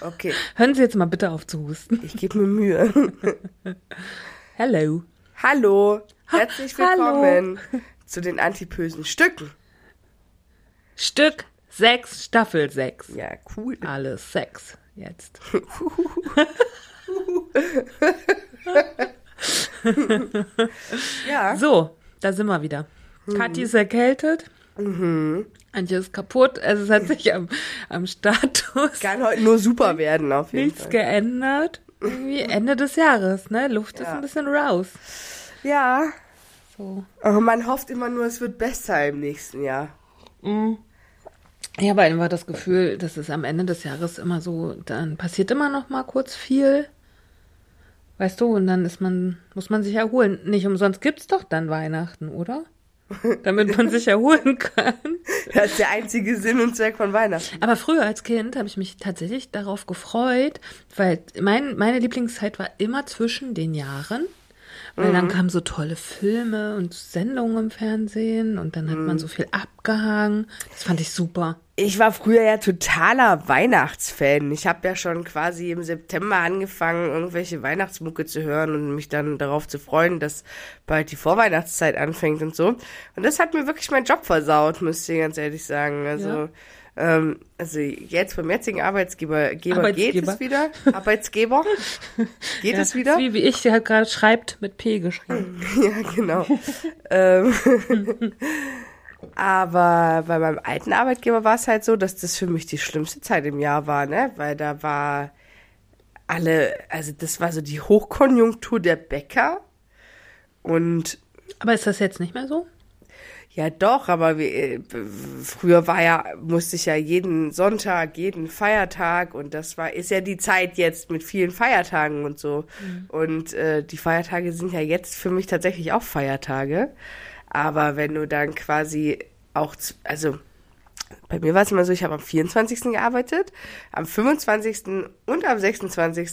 Okay, Hören Sie jetzt mal bitte auf zu husten. ich gebe mir Mühe. Hello. Hallo, herzlich hallo. willkommen zu den antipösen Stücken. Stück 6, Staffel 6. Ja, cool. Alles Sex jetzt. Ja, So, da sind wir wieder. Kathi ist erkältet. Antje ist kaputt. Also es hat sich am, am Status kann heute nur super werden auf jeden nichts Fall. geändert. Irgendwie Ende des Jahres, ne? Luft ist Ja. ein bisschen raus. Ja, So. aber man hofft immer nur, es wird besser im nächsten Jahr. Ich habe einfach das Gefühl, dass es am Ende des Jahres immer so, dann passiert immer noch mal kurz viel. Weißt du, und dann ist man, muss man sich erholen. Nicht umsonst gibt's doch dann Weihnachten, oder? Damit man sich erholen kann. Das ist der einzige Sinn und Zweck von Weihnachten. Aber früher als Kind habe ich mich tatsächlich darauf gefreut, weil mein, meine Lieblingszeit war immer zwischen den Jahren. Weil dann kamen so tolle Filme und Sendungen im Fernsehen und dann hat man so viel abgehangen. Das fand ich super. Ich war früher ja totaler Weihnachtsfan. Ich habe ja schon quasi im September angefangen, irgendwelche Weihnachtsmucke zu hören und mich dann darauf zu freuen, dass bald die Vorweihnachtszeit anfängt und so. Und das hat mir wirklich meinen Job versaut, muss ich ganz ehrlich sagen. Also, Ja. Ähm, also jetzt beim jetzigen Arbeitsgeber Geber geht es wieder. Arbeitsgeber geht es Ja, wieder. ist Wie, wie ich, der hat gerade schreibt mit P geschrieben. Ja, genau. ähm, aber bei meinem alten Arbeitgeber war es halt so, dass das für mich die schlimmste Zeit im Jahr war, ne? Weil da war alle, also das war so die Hochkonjunktur der Bäcker. Und Aber ist das jetzt nicht mehr so? Ja doch, aber wir, äh, früher war ja, musste ich ja jeden Sonntag, jeden Feiertag und das war, ist ja die Zeit jetzt mit vielen Feiertagen und so. Und äh, die Feiertage sind ja jetzt für mich tatsächlich auch Feiertage. Aber wenn du dann quasi auch, z- also bei mir war es immer so, ich habe am 24. gearbeitet, am 25. und am 26.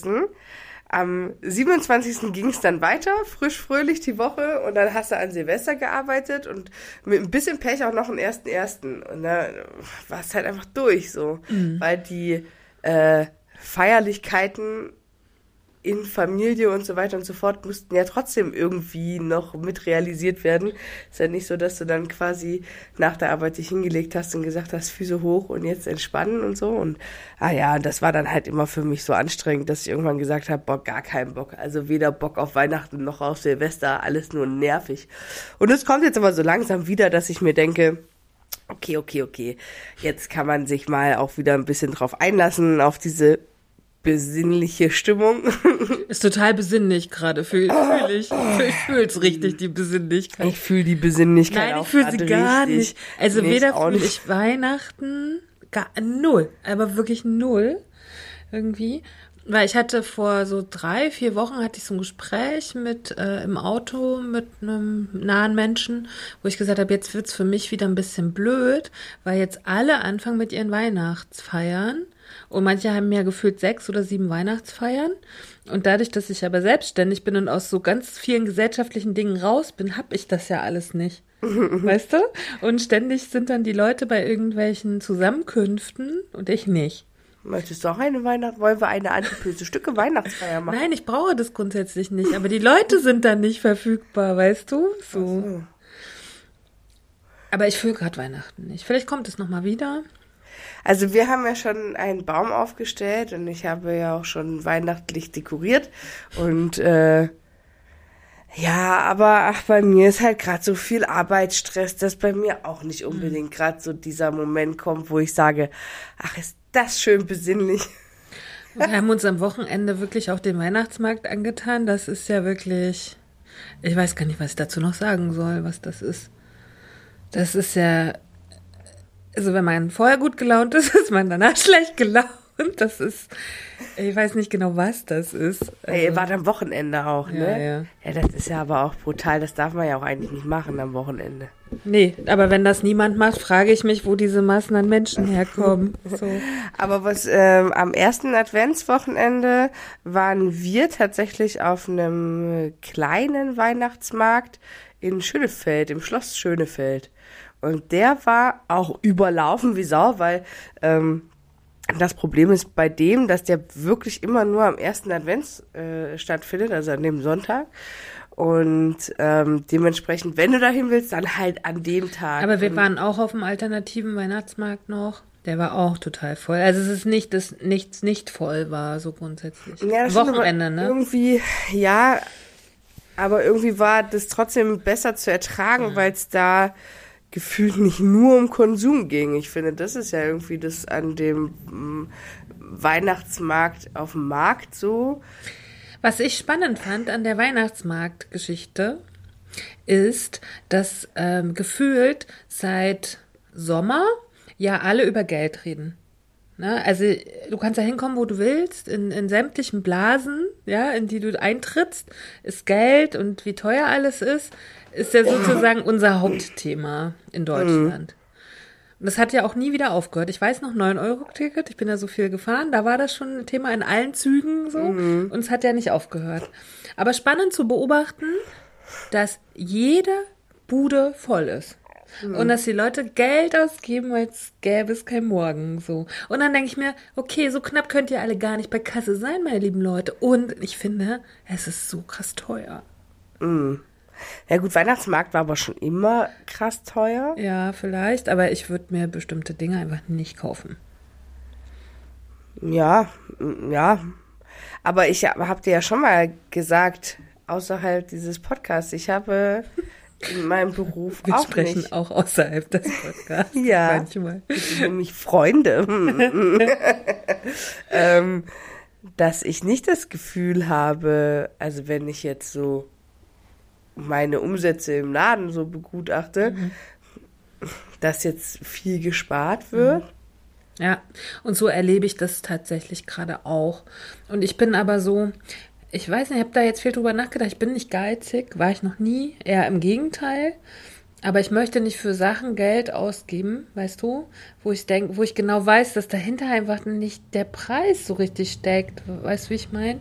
Am 27. ging es dann weiter, frisch, fröhlich die Woche und dann hast du an Silvester gearbeitet und mit ein bisschen Pech auch noch am 1.1. Und da war es halt einfach durch so, weil die äh, Feierlichkeiten in Familie und so weiter und so fort mussten ja trotzdem irgendwie noch mit realisiert werden. Ist ja nicht so, dass du dann quasi nach der Arbeit dich hingelegt hast und gesagt hast, Füße hoch und jetzt entspannen und so. Und ah ja, das war dann halt immer für mich so anstrengend, dass ich irgendwann gesagt habe, boah, gar keinen Bock. Also weder Bock auf Weihnachten noch auf Silvester, alles nur nervig. Und es kommt jetzt aber so langsam wieder, dass ich mir denke, okay, okay, okay, jetzt kann man sich mal auch wieder ein bisschen drauf einlassen, auf diese besinnliche Stimmung. Ist total besinnlich gerade, fühle fühl ich. Ich fühl's richtig, die Besinnlichkeit. Ich fühle die Besinnlichkeit Nein, ich fühle sie gar richtig. nicht. Also Nee, weder fühle ich Weihnachten, gar null, aber wirklich null irgendwie. Weil ich hatte vor so drei, vier Wochen hatte ich so ein Gespräch mit äh, im Auto mit einem nahen Menschen, wo ich gesagt habe, jetzt wird's für mich wieder ein bisschen blöd, weil jetzt alle anfangen mit ihren Weihnachtsfeiern und manche haben ja gefühlt sechs oder sieben Weihnachtsfeiern. Und dadurch, dass ich aber selbstständig bin und aus so ganz vielen gesellschaftlichen Dingen raus bin, hab ich das ja alles nicht. weißt du? Und ständig sind dann die Leute bei irgendwelchen Zusammenkünften und ich nicht. Möchtest du auch eine Weihnacht? Wollen wir eine antipöse Stücke Weihnachtsfeier machen? Nein, ich brauche das grundsätzlich nicht, aber die Leute sind dann nicht verfügbar, weißt du? So. Aber ich fühle gerade Weihnachten nicht. Vielleicht kommt es nochmal wieder. Also wir haben ja schon einen Baum aufgestellt und ich habe ja auch schon weihnachtlich dekoriert und äh, ja, aber ach, bei mir ist halt gerade so viel Arbeitsstress, dass bei mir auch nicht unbedingt gerade so dieser Moment kommt, wo ich sage, ach, ist das schön besinnlich. Wir haben uns am Wochenende wirklich auch den Weihnachtsmarkt angetan. Das ist ja wirklich. Ich weiß gar nicht, was ich dazu noch sagen soll, was das ist. Das ist ja. Also, wenn man vorher gut gelaunt ist, ist man danach schlecht gelaunt. Das ist, ich weiß nicht genau, was das ist. Ey, Also, war am Wochenende auch, ja, ne? ja. Ja, das ist ja aber auch brutal. Das darf man ja auch eigentlich nicht machen am Wochenende. Nee, aber wenn das niemand macht, frage ich mich, wo diese Massen an Menschen herkommen. So. Aber was ähm, am ersten Adventswochenende waren wir tatsächlich auf einem kleinen Weihnachtsmarkt in Schönefeld, im Schloss Schönefeld. Und der war auch überlaufen wie Sau, weil ähm, das Problem ist bei dem, dass der wirklich immer nur am ersten Advents äh, stattfindet, also an dem Sonntag. Und ähm, dementsprechend, wenn du dahin willst, dann halt an dem Tag. Aber wir waren auch auf dem alternativen Weihnachtsmarkt noch. Der war auch total voll. Also es ist nicht, dass nichts nicht voll war, so grundsätzlich. Ja, das Wochenende, ne? Irgendwie, ja, aber irgendwie war das trotzdem besser zu ertragen, weil es da gefühlt nicht nur um Konsum ging. Ich finde, das ist ja irgendwie das an dem mm, Weihnachtsmarkt auf dem Markt so. Was ich spannend fand an der Weihnachtsmarktgeschichte ist, dass ähm, gefühlt seit Sommer ja alle über Geld reden. Ne? Also du kannst ja hinkommen, wo du willst, in, in sämtlichen Blasen, ja, in die du eintrittst, ist Geld und wie teuer alles ist, ist ja sozusagen unser Hauptthema in Deutschland. Und das hat ja auch nie wieder aufgehört. Ich weiß noch, 9-Euro-Ticket, ich bin ja so viel gefahren, da war das schon ein Thema in allen Zügen so und es hat ja nicht aufgehört. Aber spannend zu beobachten, dass jede Bude voll ist. Und dass die Leute Geld ausgeben, als gäbe es kein Morgen, so. Und dann denke ich mir, okay, so knapp könnt ihr alle gar nicht bei Kasse sein, meine lieben Leute. Und ich finde, es ist so krass teuer. Ja gut, Weihnachtsmarkt war aber schon immer krass teuer. Ja, vielleicht, aber ich würde mir bestimmte Dinge einfach nicht kaufen. Ja, mm, ja. Aber ich habe dir ja schon mal gesagt, außerhalb dieses Podcasts, ich habe in meinem Beruf Wir auch sprechen nicht. auch außerhalb des Podcasts. Ja. Manchmal. nämlich Freunde, ähm, dass ich nicht das Gefühl habe, also wenn ich jetzt so meine Umsätze im Laden so begutachte, dass jetzt viel gespart wird. Ja, und so erlebe ich das tatsächlich gerade auch. Und ich bin aber so, ich weiß nicht, ich habe da jetzt viel drüber nachgedacht. Ich bin nicht geizig, war ich noch nie, eher im Gegenteil. Aber ich möchte nicht für Sachen Geld ausgeben, weißt du, wo ich denke, wo ich genau weiß, dass dahinter einfach nicht der Preis so richtig steckt. Weißt du, wie ich meine?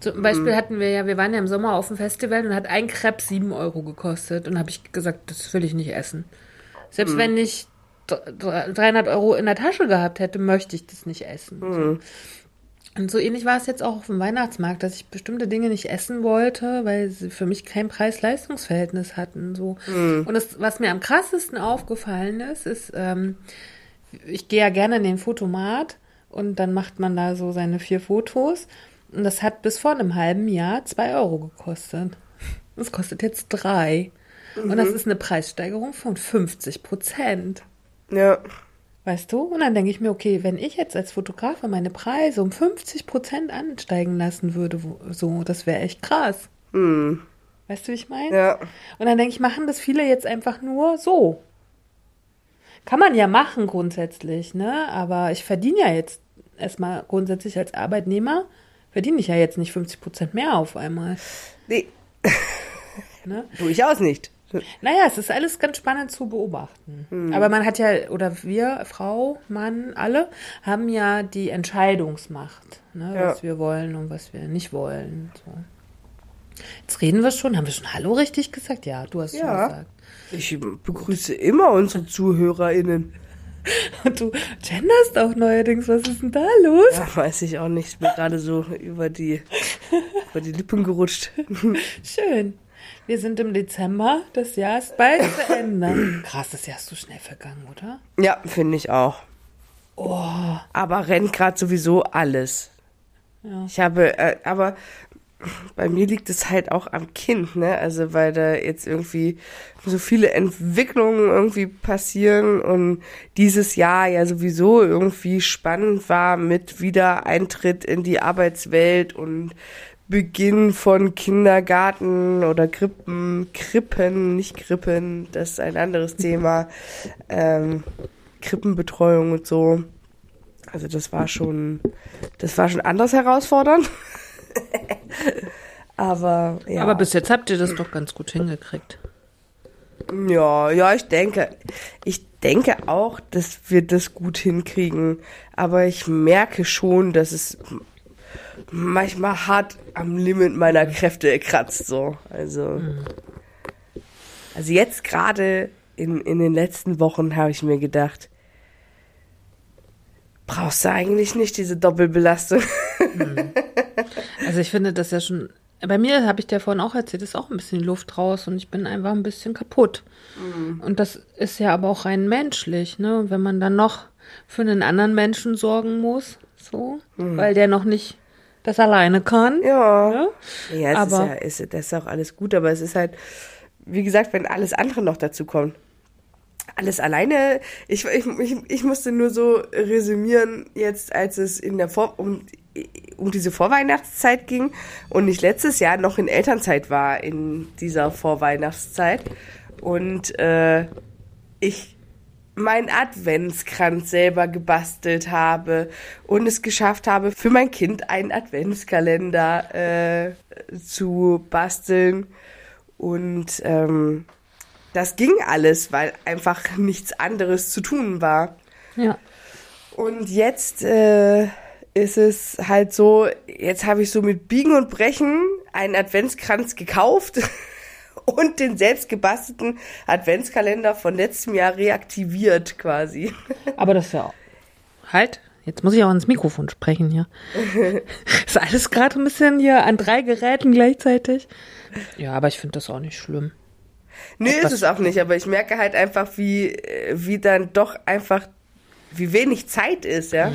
Zum Beispiel hatten wir ja, wir waren ja im Sommer auf dem Festival und hat ein Crepe sieben Euro gekostet. Und habe ich gesagt, das will ich nicht essen. Selbst wenn ich dr- 300 Euro in der Tasche gehabt hätte, möchte ich das nicht essen. So. Und so ähnlich war es jetzt auch auf dem Weihnachtsmarkt, dass ich bestimmte Dinge nicht essen wollte, weil sie für mich kein Preis-Leistungs-Verhältnis hatten. So. Und das, was mir am krassesten aufgefallen ist, ist, ähm, ich gehe ja gerne in den Fotomat und dann macht man da so seine vier Fotos. Und das hat bis vor einem halben Jahr zwei Euro gekostet. Das kostet jetzt drei. Und das ist eine Preissteigerung von 50 Prozent. Ja. Weißt du? Und dann denke ich mir, okay, wenn ich jetzt als Fotograf meine Preise um 50 Prozent ansteigen lassen würde, so, das wäre echt krass. Weißt du, wie ich meine? Ja. Und dann denke ich, machen das viele jetzt einfach nur so. Kann man ja machen grundsätzlich, ne? Aber ich verdiene ja jetzt erstmal grundsätzlich als Arbeitnehmer, verdiene ich ja jetzt nicht 50 Prozent mehr auf einmal. Nee, Ne? durchaus nicht. Naja, es ist alles ganz spannend zu beobachten. Aber man hat ja, oder wir, Frau, Mann, alle, haben ja die Entscheidungsmacht, ne, Ja. was wir wollen und was wir nicht wollen. So. Jetzt reden wir schon. Haben wir schon Hallo richtig gesagt? Ja, du hast schon Ja. gesagt. Ich begrüße immer unsere ZuhörerInnen. Und du genderst auch neuerdings. Was ist denn da los? Ja, weiß ich auch nicht. Ich bin gerade so über die, über die Lippen gerutscht. Schön. Wir sind im Dezember. Das Jahr ist bald zu Ende. Krass, das Jahr ist so schnell vergangen, oder? Ja, finde ich auch. Oh, Aber rennt gerade sowieso alles. Ja. Ich habe, äh, aber bei mir liegt es halt auch am Kind, ne? Also weil da jetzt irgendwie so viele Entwicklungen irgendwie passieren und dieses Jahr ja sowieso irgendwie spannend war mit Wiedereintritt in die Arbeitswelt und Beginn von Kindergarten oder Krippen, Krippen, nicht Krippen, das ist ein anderes Thema, ähm, Krippenbetreuung und so. Also das war schon, das war schon anders herausfordernd. Aber ja. Aber bis jetzt habt ihr das doch ganz gut hingekriegt. Ja, ja, ich denke, ich denke auch, dass wir das gut hinkriegen. Aber ich merke schon, dass es manchmal hart am Limit meiner Kräfte kratzt, so. Also, also jetzt gerade in, in den letzten Wochen habe ich mir gedacht, brauchst du eigentlich nicht diese Doppelbelastung. Also ich finde das ja schon. Bei mir habe ich dir vorhin auch erzählt, ist auch ein bisschen Luft raus und ich bin einfach ein bisschen kaputt. Und das ist ja aber auch rein menschlich, ne? Wenn man dann noch für einen anderen Menschen sorgen muss, so, weil der noch nicht das alleine kann. Ja. Ne? Ja, es Aber- ist ja, ist, das ist auch alles gut, aber es ist halt, wie gesagt, wenn alles andere noch dazu kommt. Alles alleine, ich, ich, ich, ich musste nur so resümieren, jetzt als es in der Vor um, um diese Vorweihnachtszeit ging und ich letztes Jahr noch in Elternzeit war in dieser Vorweihnachtszeit und äh, ich meinen Adventskranz selber gebastelt habe und es geschafft habe, für mein Kind einen Adventskalender äh, zu basteln. Und ähm, das ging alles, weil einfach nichts anderes zu tun war. Ja. Und jetzt äh, ist es halt so, jetzt habe ich so mit Biegen und Brechen einen Adventskranz gekauft und den selbst gebastelten Adventskalender von letztem Jahr reaktiviert quasi. Aber das ist ja auch. Halt, jetzt muss ich auch ins Mikrofon sprechen hier. ist alles gerade ein bisschen hier an drei Geräten gleichzeitig. Ja, aber ich finde das auch nicht schlimm. Nö, ist es auch nicht, aber ich merke halt einfach, wie, äh, wie dann doch einfach, wie wenig Zeit ist, ja.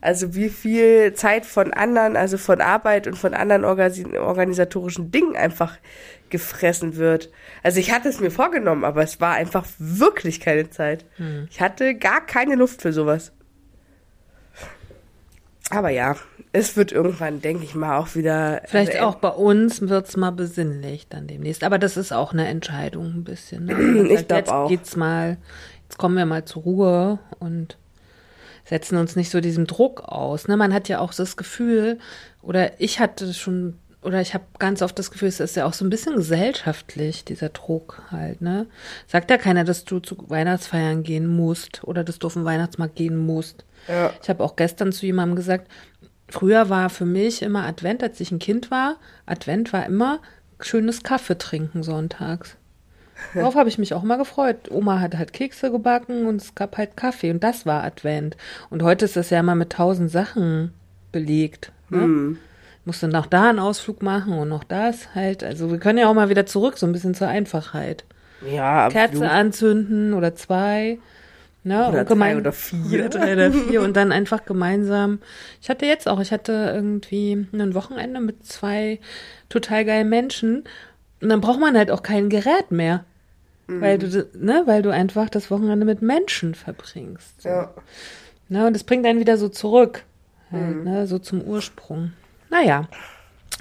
Also wie viel Zeit von anderen, also von Arbeit und von anderen organisatorischen Dingen einfach gefressen wird. Also ich hatte es mir vorgenommen, aber es war einfach wirklich keine Zeit. Ich hatte gar keine Luft für sowas. Aber ja, es wird irgendwann, denke ich mal, auch wieder. Vielleicht also, auch bei uns wird's mal besinnlich dann demnächst. Aber das ist auch eine Entscheidung ein bisschen. Ne? Ich sagt, glaub jetzt auch. geht's mal, jetzt kommen wir mal zur Ruhe und setzen uns nicht so diesem Druck aus. Ne? Man hat ja auch das Gefühl, oder ich hatte schon, oder ich habe ganz oft das Gefühl, es ist ja auch so ein bisschen gesellschaftlich, dieser Druck halt. Ne? Sagt ja keiner, dass du zu Weihnachtsfeiern gehen musst oder dass du auf den Weihnachtsmarkt gehen musst. Ja. Ich habe auch gestern zu jemandem gesagt, früher war für mich immer Advent, als ich ein Kind war, Advent war immer schönes Kaffee trinken sonntags. Darauf habe ich mich auch mal gefreut. Oma hat halt Kekse gebacken und es gab halt Kaffee und das war Advent. Und heute ist das ja mal mit tausend Sachen belegt. Ne? Musste noch da einen Ausflug machen und noch das halt. Also wir können ja auch mal wieder zurück, so ein bisschen zur Einfachheit. Ja, Kerze absolut. anzünden oder zwei. Ne? Oder gemein- drei oder vier. Oder drei oder vier und dann einfach gemeinsam. Ich hatte jetzt auch, ich hatte irgendwie ein Wochenende mit zwei total geilen Menschen und dann braucht man halt auch kein Gerät mehr. Weil du, ne, weil du einfach das Wochenende mit Menschen verbringst. So. Ja. Ne, und das bringt einen wieder so zurück. Halt, ne, so zum Ursprung. Naja.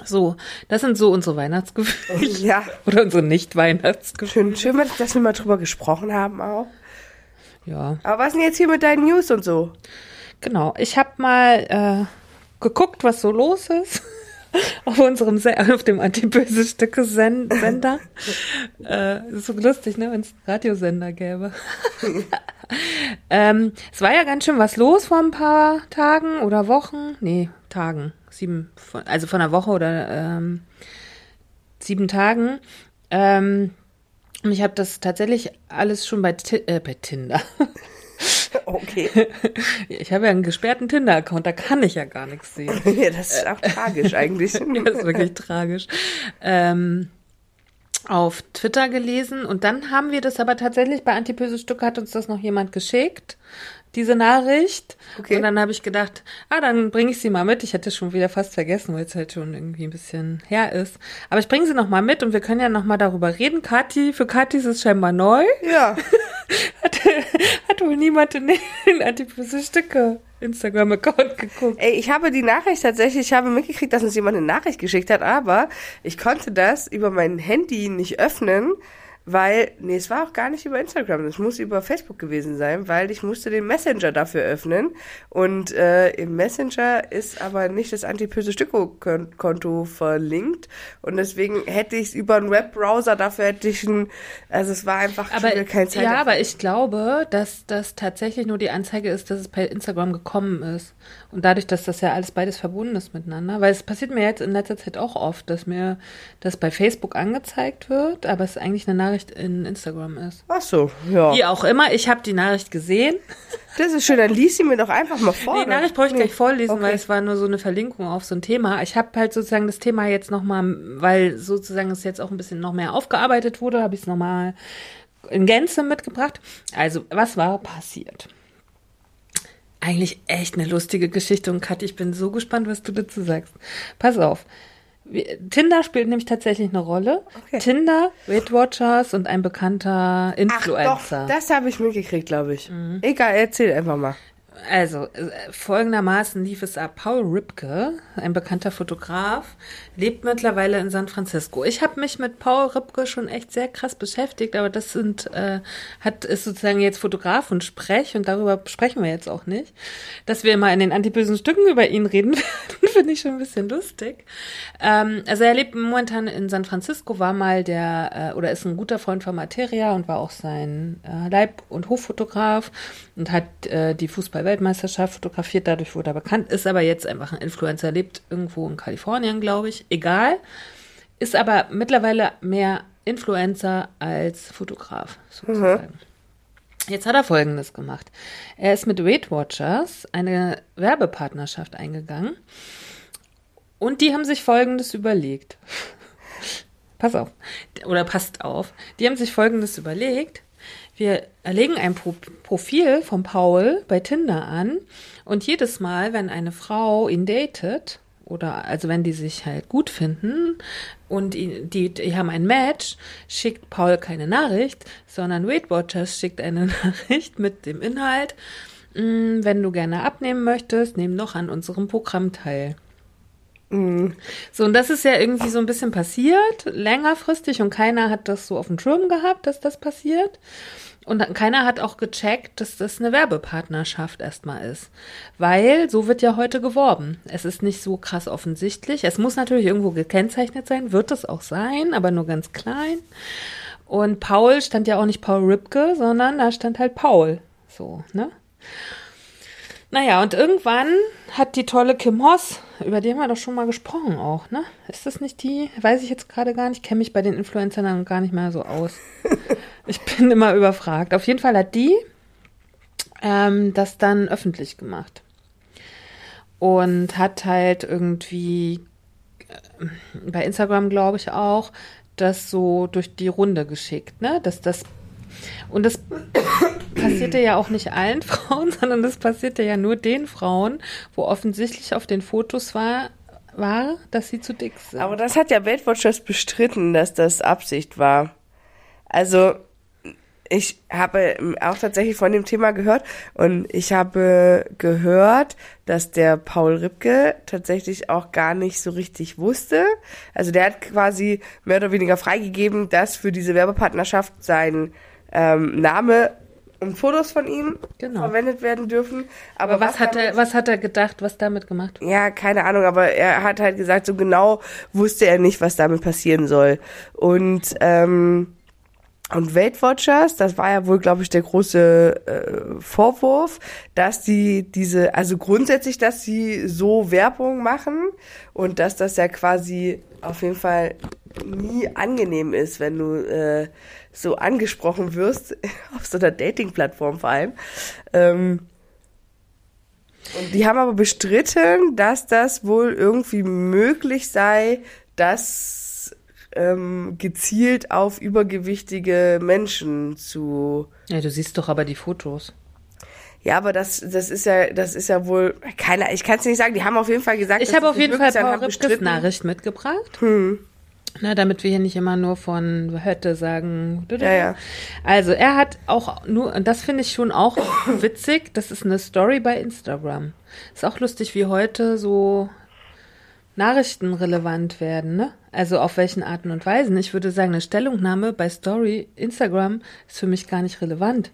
So, das sind so unsere Weihnachtsgefühle. Ja. Oder unsere Nicht-Weihnachtsgefühle. Schön, schön, dass wir mal drüber gesprochen haben auch. Ja. Aber was denn jetzt hier mit deinen News und so? Genau, ich habe mal äh, geguckt, was so los ist auf unserem Se auf dem antiböse Stücke Sen Sender. äh, ist so lustig, ne, wenn es Radiosender gäbe. ähm, es war ja ganz schön was los vor ein paar Tagen oder Wochen, nee, Tagen, sieben, also von einer Woche oder ähm, sieben Tagen. Ähm, und ich habe das tatsächlich alles schon bei, äh, bei Tinder. Okay. Ich habe ja einen gesperrten Tinder-Account, da kann ich ja gar nichts sehen. ja, das ist auch tragisch eigentlich. Das ist wirklich tragisch. Ähm, auf Twitter gelesen und dann haben wir das aber tatsächlich bei Antiböse Stücke hat uns das noch jemand geschickt, diese Nachricht. Okay. Und dann habe ich gedacht, ah, dann bringe ich sie mal mit. Ich hätte schon wieder fast vergessen, weil es halt schon irgendwie ein bisschen her ist. Aber ich bringe sie noch mal mit und wir können ja noch mal darüber reden. Kathi, für Kathi ist es scheinbar neu. ja. Hat, hat wohl niemand in den Stücke Instagram-Account geguckt. Ey, ich habe die Nachricht tatsächlich, ich habe mitgekriegt, dass uns jemand eine Nachricht geschickt hat, aber ich konnte das über mein Handy nicht öffnen, weil, nee, es war auch gar nicht über Instagram, es muss über Facebook gewesen sein, weil ich musste den Messenger dafür öffnen und äh, im Messenger ist aber nicht das antipöse Stücko-Konto verlinkt und deswegen hätte ich es über einen Webbrowser, dafür hätte ich ein, also es war einfach Aber, keine Zeit. ja, dafür. aber ich glaube, dass das tatsächlich nur die Anzeige ist, dass es bei Instagram gekommen ist. Und dadurch, dass das ja alles beides verbunden ist miteinander, weil es passiert mir jetzt in letzter Zeit auch oft, dass mir das bei Facebook angezeigt wird, aber es eigentlich eine Nachricht in Instagram ist. Ach so, ja. Wie auch immer, ich habe die Nachricht gesehen. Das ist schön, dann lies sie mir doch einfach mal vor. Die Nachricht brauche ich gleich vorlesen, Okay. weil es war nur so eine Verlinkung auf so ein Thema. Ich habe halt sozusagen das Thema jetzt nochmal, weil sozusagen es jetzt auch ein bisschen noch mehr aufgearbeitet wurde, habe ich es nochmal in Gänze mitgebracht. Also, was war passiert? Eigentlich echt eine lustige Geschichte und Kathi, ich bin so gespannt, was du dazu sagst. Pass auf. Tinder spielt nämlich tatsächlich eine Rolle. Okay. Tinder, Weight Watchers und ein bekannter Ach Influencer. doch, das habe ich mitgekriegt, glaube ich. Mhm. Egal, erzähl einfach mal. Also, äh, folgendermaßen lief es ab. Paul Ripke, ein bekannter Fotograf, lebt mittlerweile in San Francisco. Ich habe mich mit Paul Ripke schon echt sehr krass beschäftigt, aber das sind, äh, hat, ist sozusagen jetzt Fotograf und Sprech und darüber sprechen wir jetzt auch nicht. Dass wir mal in den antibösen Stücken über ihn reden werden, finde ich schon ein bisschen lustig. Ähm, also er lebt momentan in San Francisco, war mal der, äh, oder ist ein guter Freund von Materia und war auch sein äh, Leib- und Hoffotograf und hat äh, die Fußball-Weltmeisterschaft fotografiert, dadurch wurde er bekannt, ist aber jetzt einfach ein Influencer, lebt irgendwo in Kalifornien, glaube ich, egal, ist aber mittlerweile mehr Influencer als Fotograf, sozusagen. Jetzt hat er Folgendes gemacht. Er ist mit Weight Watchers eine Werbepartnerschaft eingegangen und die haben sich Folgendes überlegt. Pass auf. Oder passt auf. Die haben sich Folgendes überlegt. Wir legen ein Pro Profil von Paul bei Tinder an und jedes Mal, wenn eine Frau ihn datet, oder also wenn die sich halt gut finden und ihn, die, die haben ein Match, schickt Paul keine Nachricht, sondern Weight Watchers schickt eine Nachricht mit dem Inhalt, "Mm, wenn du gerne abnehmen möchtest, nimm noch an unserem Programm teil. So, und das ist ja irgendwie so ein bisschen passiert, längerfristig, und keiner hat das so auf dem Schirm gehabt, dass das passiert. Und keiner hat auch gecheckt, dass das eine Werbepartnerschaft erstmal ist. Weil so wird ja heute geworben. Es ist nicht so krass offensichtlich. Es muss natürlich irgendwo gekennzeichnet sein, wird es auch sein, aber nur ganz klein. Und Paul stand ja auch nicht Paul Ripke, sondern da stand halt Paul. So, ne? Naja, und irgendwann hat die tolle Kim Hoss, über die haben wir doch schon mal gesprochen auch, ne? Ist das nicht die? Weiß ich jetzt gerade gar nicht, kenne mich bei den Influencern gar nicht mehr so aus. ich bin immer überfragt. Auf jeden Fall hat die ähm, das dann öffentlich gemacht. Und hat halt irgendwie äh, bei Instagram, glaube ich, auch, das so durch die Runde geschickt, ne? Dass das und das passierte ja auch nicht allen Frauen, sondern das passierte ja nur den Frauen, wo offensichtlich auf den Fotos war, war, dass sie zu dick sind. Aber das hat ja Weight Watchers bestritten, dass das Absicht war. Also, ich habe auch tatsächlich von dem Thema gehört und ich habe gehört, dass der Paul Ripke tatsächlich auch gar nicht so richtig wusste. Also der hat quasi mehr oder weniger freigegeben, dass für diese Werbepartnerschaft sein ähm, Name und Fotos von ihm Genau. verwendet werden dürfen. Aber, Aber was hat damit- er, was hat er gedacht, was damit gemacht ja, keine Ahnung, aber er hat halt gesagt, so genau wusste er nicht, was damit passieren soll. Und ähm, und Weight Watchers, das war ja wohl, glaube ich, der große äh, Vorwurf, dass die diese, also grundsätzlich, dass sie so Werbung machen und dass das ja quasi auf jeden Fall nie angenehm ist, wenn du äh, so angesprochen wirst, auf so einer Dating-Plattform vor allem. Ähm, die haben aber bestritten, dass das wohl irgendwie möglich sei, dass ähm, gezielt auf übergewichtige Menschen zu. Ja, du siehst doch aber die Fotos. Ja, aber das, das ist ja, das ist ja wohl, keine, ich kann es nicht sagen. Die haben auf jeden Fall gesagt, Ich habe auf jeden Fall Paul Ripkes. Nachricht mitgebracht. Hm. Na, damit wir hier nicht immer nur von hätte sagen. Ja, ja. Also er hat auch nur, und das finde ich schon auch witzig, das ist eine Story bei Instagram. Ist auch lustig, wie heute so Nachrichten relevant werden, ne? Also auf welchen Arten und Weisen. Ich würde sagen, eine Stellungnahme bei Story, Instagram ist für mich gar nicht relevant.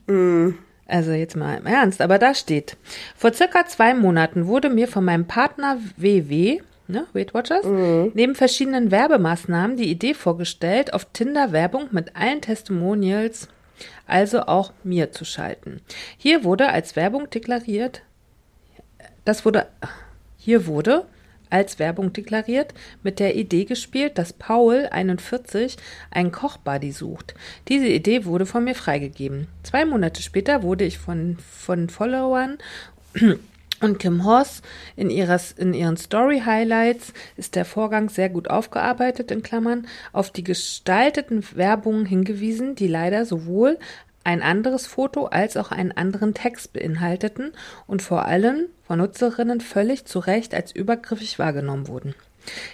Also jetzt mal im Ernst, aber da steht, vor circa zwei Monaten wurde mir von meinem Partner WW, ne, Weight Watchers, neben verschiedenen Werbemaßnahmen die Idee vorgestellt, auf Tinder Werbung mit allen Testimonials, also auch mir zu schalten. Hier wurde als Werbung deklariert, das wurde, hier wurde als Werbung deklariert, mit der Idee gespielt, dass Paul 41 einen Kochbuddy sucht. Diese Idee wurde von mir freigegeben. Zwei Monate später wurde ich von, von Followern und Kim Hoss in, ihres, in ihren Story-Highlights ist der Vorgang sehr gut aufgearbeitet, in Klammern, auf die gestalteten Werbungen hingewiesen, die leider sowohl ein anderes Foto als auch einen anderen Text beinhalteten und vor allem von Nutzerinnen völlig zu Recht als übergriffig wahrgenommen wurden.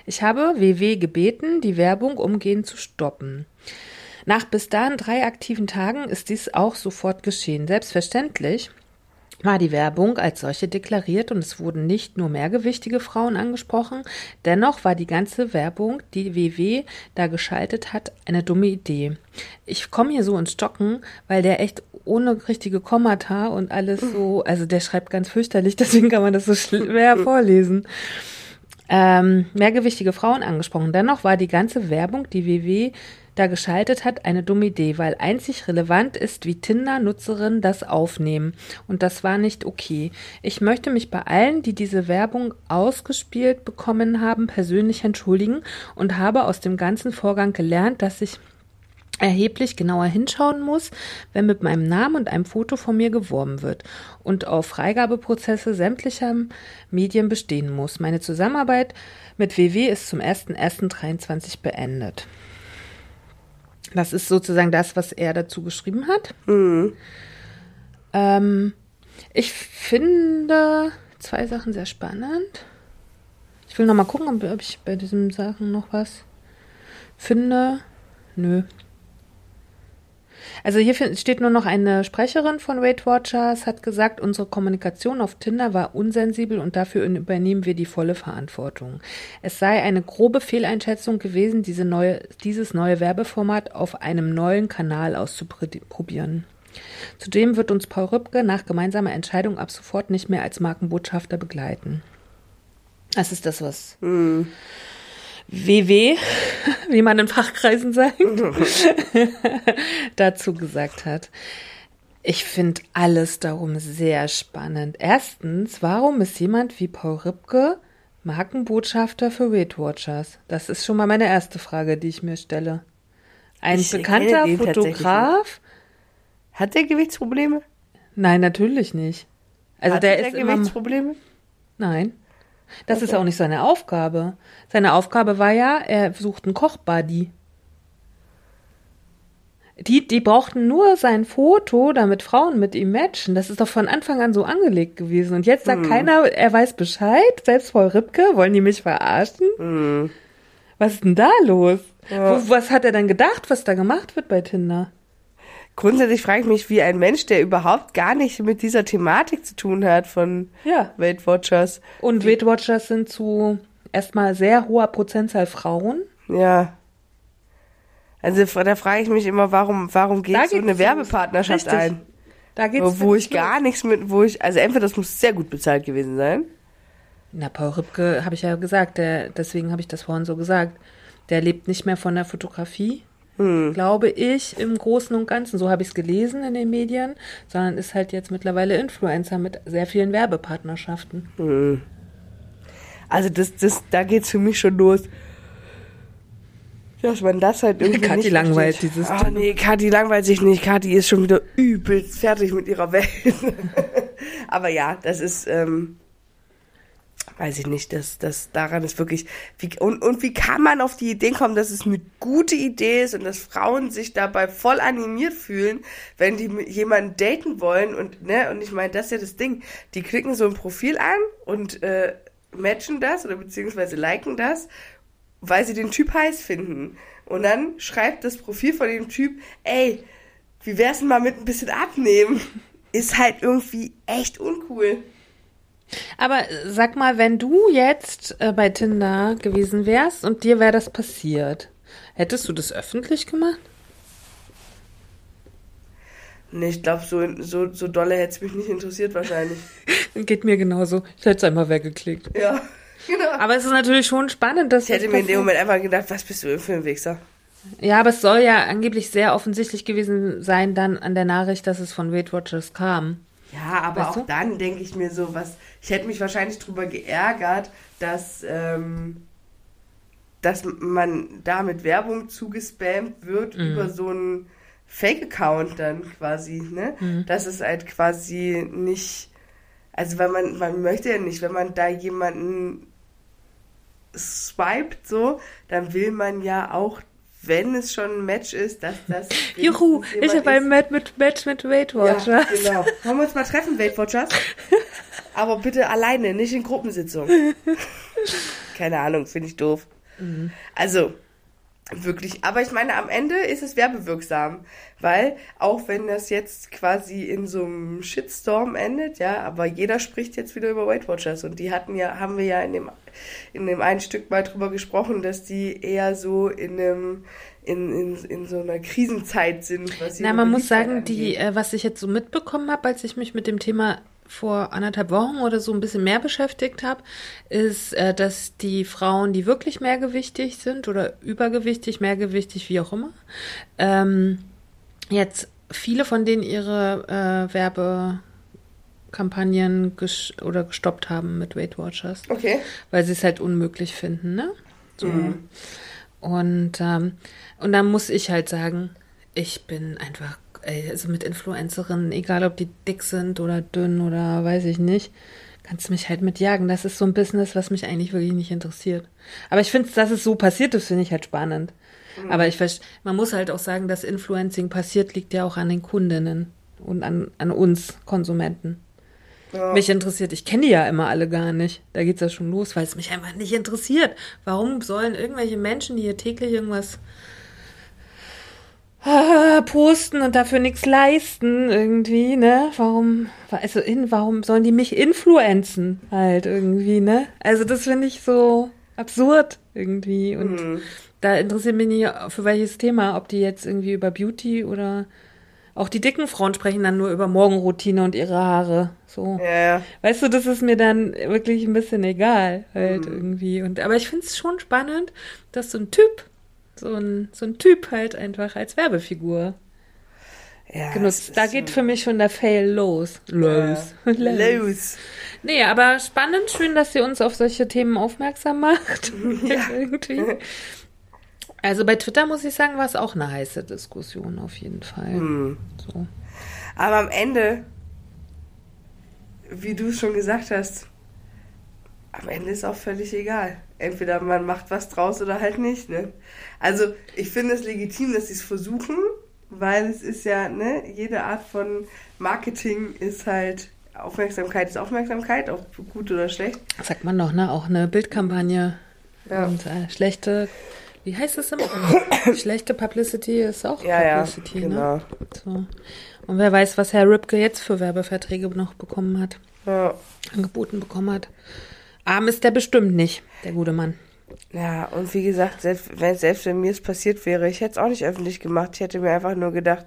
Ich habe WW gebeten, die Werbung umgehend zu stoppen. Nach bis dahin drei aktiven Tagen ist dies auch sofort geschehen. Selbstverständlich war die Werbung als solche deklariert und es wurden nicht nur mehrgewichtige Frauen angesprochen, dennoch war die ganze Werbung, die WW da geschaltet hat, eine dumme Idee. Ich komme hier so ins Stocken, weil der echt ohne richtige Kommata und alles so, also der schreibt ganz fürchterlich, deswegen kann man das so schwer vorlesen. Ähm, mehrgewichtige Frauen angesprochen. Dennoch war die ganze Werbung, die WW da geschaltet hat, eine dumme Idee, weil einzig relevant ist, wie Tinder-Nutzerinnen das aufnehmen. Und das war nicht okay. Ich möchte mich bei allen, die diese Werbung ausgespielt bekommen haben, persönlich entschuldigen und habe aus dem ganzen Vorgang gelernt, dass ich erheblich genauer hinschauen muss, wenn mit meinem Namen und einem Foto von mir geworben wird und auf Freigabeprozesse sämtlicher Medien bestehen muss. Meine Zusammenarbeit mit WW ist zum 1.1.23 beendet. Das ist sozusagen das, was er dazu geschrieben hat. Ähm, ich finde zwei Sachen sehr spannend. Ich will noch mal gucken, ob, ob ich bei diesen Sachen noch was finde. Nö. Also hier steht nur noch eine Sprecherin von Weight Watchers, hat gesagt, unsere Kommunikation auf Tinder war unsensibel und dafür übernehmen wir die volle Verantwortung. Es sei eine grobe Fehleinschätzung gewesen, diese neue, dieses neue Werbeformat auf einem neuen Kanal auszuprobieren. Zudem wird uns Paul Rübke nach gemeinsamer Entscheidung ab sofort nicht mehr als Markenbotschafter begleiten. Das ist das, was WW, wie man in Fachkreisen sagt, dazu gesagt hat. Ich finde alles darum sehr spannend. Erstens, warum ist jemand wie Paul Ripke Markenbotschafter für Weight Watchers? Das ist schon mal meine erste Frage, die ich mir stelle. Ein Ich bekannter Fotograf? Hat der Gewichtsprobleme? Nein, natürlich nicht. Also Hat der der ist immer, Gewichtsprobleme? Nein. Das ist auch nicht seine Aufgabe. Seine Aufgabe war ja, er sucht einen Kochbuddy. Die, die brauchten nur sein Foto, damit Frauen mit ihm matchen. Das ist doch von Anfang an so angelegt gewesen. Und jetzt sagt keiner, er weiß Bescheid. Selbst Frau Ripke, wollen die mich verarschen? Was ist denn da los? Wo, was hat er denn gedacht, was da gemacht wird bei Tinder? Grundsätzlich frage ich mich, wie ein Mensch, der überhaupt gar nicht mit dieser Thematik zu tun hat von Ja. Weight Watchers. Und Weight Watchers sind zu erstmal sehr hoher Prozentzahl Frauen. Ja. Also da frage ich mich immer, warum, warum geht Da so eine. Werbepartnerschaft Richtig. ein? Da geht's Wo, wo ich gar nichts mit, wo ich, also entweder das muss sehr gut bezahlt gewesen sein. Na, Paul Ripke habe ich ja gesagt, der, deswegen habe ich das vorhin so gesagt. Der lebt nicht mehr von der Fotografie, glaube ich, im Großen und Ganzen. So habe ich es gelesen in den Medien, sondern ist halt jetzt mittlerweile Influencer mit sehr vielen Werbepartnerschaften. Also das, das, da geht's für mich schon los. Dass man das halt irgendwie Kathi nicht langweilt versteht. dieses Ah, nee, Kathi langweilt sich nicht. Kathi ist schon wieder übelst fertig mit ihrer Welt. Aber ja, das ist, ähm, weiß ich nicht, das, das daran ist wirklich, wie, und, und wie kann man auf die Idee kommen, dass es eine gute Idee ist und dass Frauen sich dabei voll animiert fühlen, wenn die jemanden daten wollen und, ne, und ich meine, das ist ja das Ding, die klicken so ein Profil an und, äh, matchen das oder beziehungsweise liken das, weil sie den Typ heiß finden. Und dann schreibt das Profil von dem Typ, ey, wie wär's denn mal mit ein bisschen abnehmen? Ist halt irgendwie echt uncool. Aber äh, sag mal, wenn du jetzt äh, bei Tinder gewesen wärst und dir wäre das passiert, hättest du das öffentlich gemacht? Nee, ich glaube, so, so, so dolle hätte es mich nicht interessiert wahrscheinlich. Geht mir genauso. Ich hätte es einmal weggeklickt. Ja, genau. Aber es ist natürlich schon spannend, dass Ich hätte das mir in dem. Moment einfach gedacht, was bist du für ein Wichser? Ja, aber es soll ja angeblich sehr offensichtlich gewesen sein dann an der Nachricht, dass es von Weight Watchers kam. Ja, aber Weißt auch du? dann denke ich mir so, was. Ich hätte mich wahrscheinlich drüber geärgert, dass, ähm, dass man da mit Werbung zugespammt wird Mhm. über so einen Fake-Account dann quasi, ne? Mhm. Das ist halt quasi nicht. Also, weil man, man möchte ja nicht, wenn man da jemanden swiped so, dann will man ja auch, wenn es schon ein Match ist, dass das. Juhu, ich habe ein Match mit, Match mit Weight Watchers. ja, genau. Wollen wir uns mal treffen, Weight Watchers? Aber bitte alleine, nicht in Gruppensitzung. Keine Ahnung, finde ich doof. Also, wirklich. Aber ich meine, am Ende ist es werbewirksam. Weil, auch wenn das jetzt quasi in so einem Shitstorm endet, ja, aber jeder spricht jetzt wieder über Weight Watchers. Und die hatten ja, haben wir ja in dem, in dem einen Stück mal drüber gesprochen, dass die eher so in einem, in, in, in so einer Krisenzeit sind. Was Na, man muss sagen, die, äh, was ich jetzt so mitbekommen habe, als ich mich mit dem Thema vor anderthalb Wochen oder so ein bisschen mehr beschäftigt habe, ist, äh, dass die Frauen, die wirklich mehrgewichtig sind oder übergewichtig, mehrgewichtig, wie auch immer, ähm, jetzt viele von denen ihre äh, Werbekampagnen ges oder gestoppt haben mit Weight Watchers Okay. weil sie es halt unmöglich finden, ne? So. Mhm. Und, ähm, und dann muss ich halt sagen, ich bin einfach, ey, also mit Influencerinnen, egal ob die dick sind oder dünn oder weiß ich nicht, kannst du mich halt mitjagen. Das ist so ein Business, was mich eigentlich wirklich nicht interessiert. Aber ich finde, dass es so passiert ist, finde ich halt spannend. Aber ich man muss halt auch sagen, dass Influencing passiert, liegt ja auch an den Kundinnen und an, an uns Konsumenten. Ja. Mich interessiert, ich kenne die ja immer alle gar nicht. Da geht's ja schon los, weil es mich einfach nicht interessiert. Warum sollen irgendwelche Menschen, die hier täglich irgendwas posten und dafür nichts leisten irgendwie, ne? Warum, also in, warum sollen die mich influenzen halt irgendwie, ne? Also das finde ich so absurd irgendwie und Mhm. da interessiert mich nicht für welches Thema, ob die jetzt irgendwie über Beauty oder auch die dicken Frauen sprechen dann nur über Morgenroutine und ihre Haare. So. Ja, ja. Weißt du, das ist mir dann wirklich ein bisschen egal, halt irgendwie. Und, aber ich finde es schon spannend, dass so ein Typ, so ein, so ein Typ halt einfach als Werbefigur ja genutzt. Da geht so- für mich schon der Fail los. Los. Ja. los. Los. Nee, aber spannend, schön, dass sie uns auf solche Themen aufmerksam macht. irgendwie. Also bei Twitter muss ich sagen, war es auch eine heiße Diskussion auf jeden Fall. Hm. So. Aber am Ende, wie du es schon gesagt hast, am Ende ist auch völlig egal. Entweder man macht was draus oder halt nicht. Ne? Also ich finde es legitim, dass sie es versuchen, weil es ist ja, ne, jede Art von Marketing ist halt, Aufmerksamkeit ist Aufmerksamkeit, ob gut oder schlecht. Sagt man doch, ne? Auch eine Bildkampagne. Ja. Und äh, schlechte, wie heißt es immer? schlechte Publicity ist auch Ja, ja, Publicity, ne? genau. So. Und wer weiß, was Herr Ripke jetzt für Werbeverträge noch bekommen hat, Ja. angeboten bekommen hat. Arm ist der bestimmt nicht, der gute Mann. Ja, und wie gesagt, selbst wenn, selbst wenn mir es passiert wäre, ich hätte es auch nicht öffentlich gemacht. Ich hätte mir einfach nur gedacht,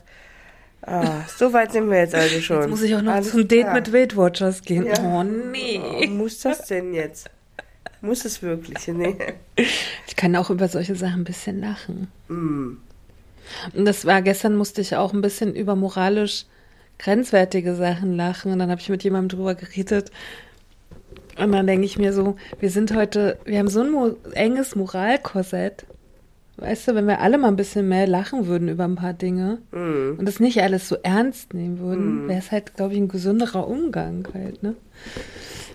ah, so weit sind wir jetzt also schon. Jetzt muss ich auch noch Alles zum Date klar. mit Weight Watchers gehen. Ja. Oh Oh, nee. muss das denn jetzt? Muss es wirklich? Nee. Ich kann auch über solche Sachen ein bisschen lachen. Mm. Und das war, gestern musste ich auch ein bisschen über moralisch grenzwertige Sachen lachen. Und dann habe ich mit jemandem drüber geredet. Und dann denke ich mir so, wir sind heute, wir haben so ein mo enges Moralkorsett. Weißt du, wenn wir alle mal ein bisschen mehr lachen würden über ein paar Dinge Mm. und das nicht alles so ernst nehmen würden, wäre es halt, glaube ich, ein gesünderer Umgang halt, ne?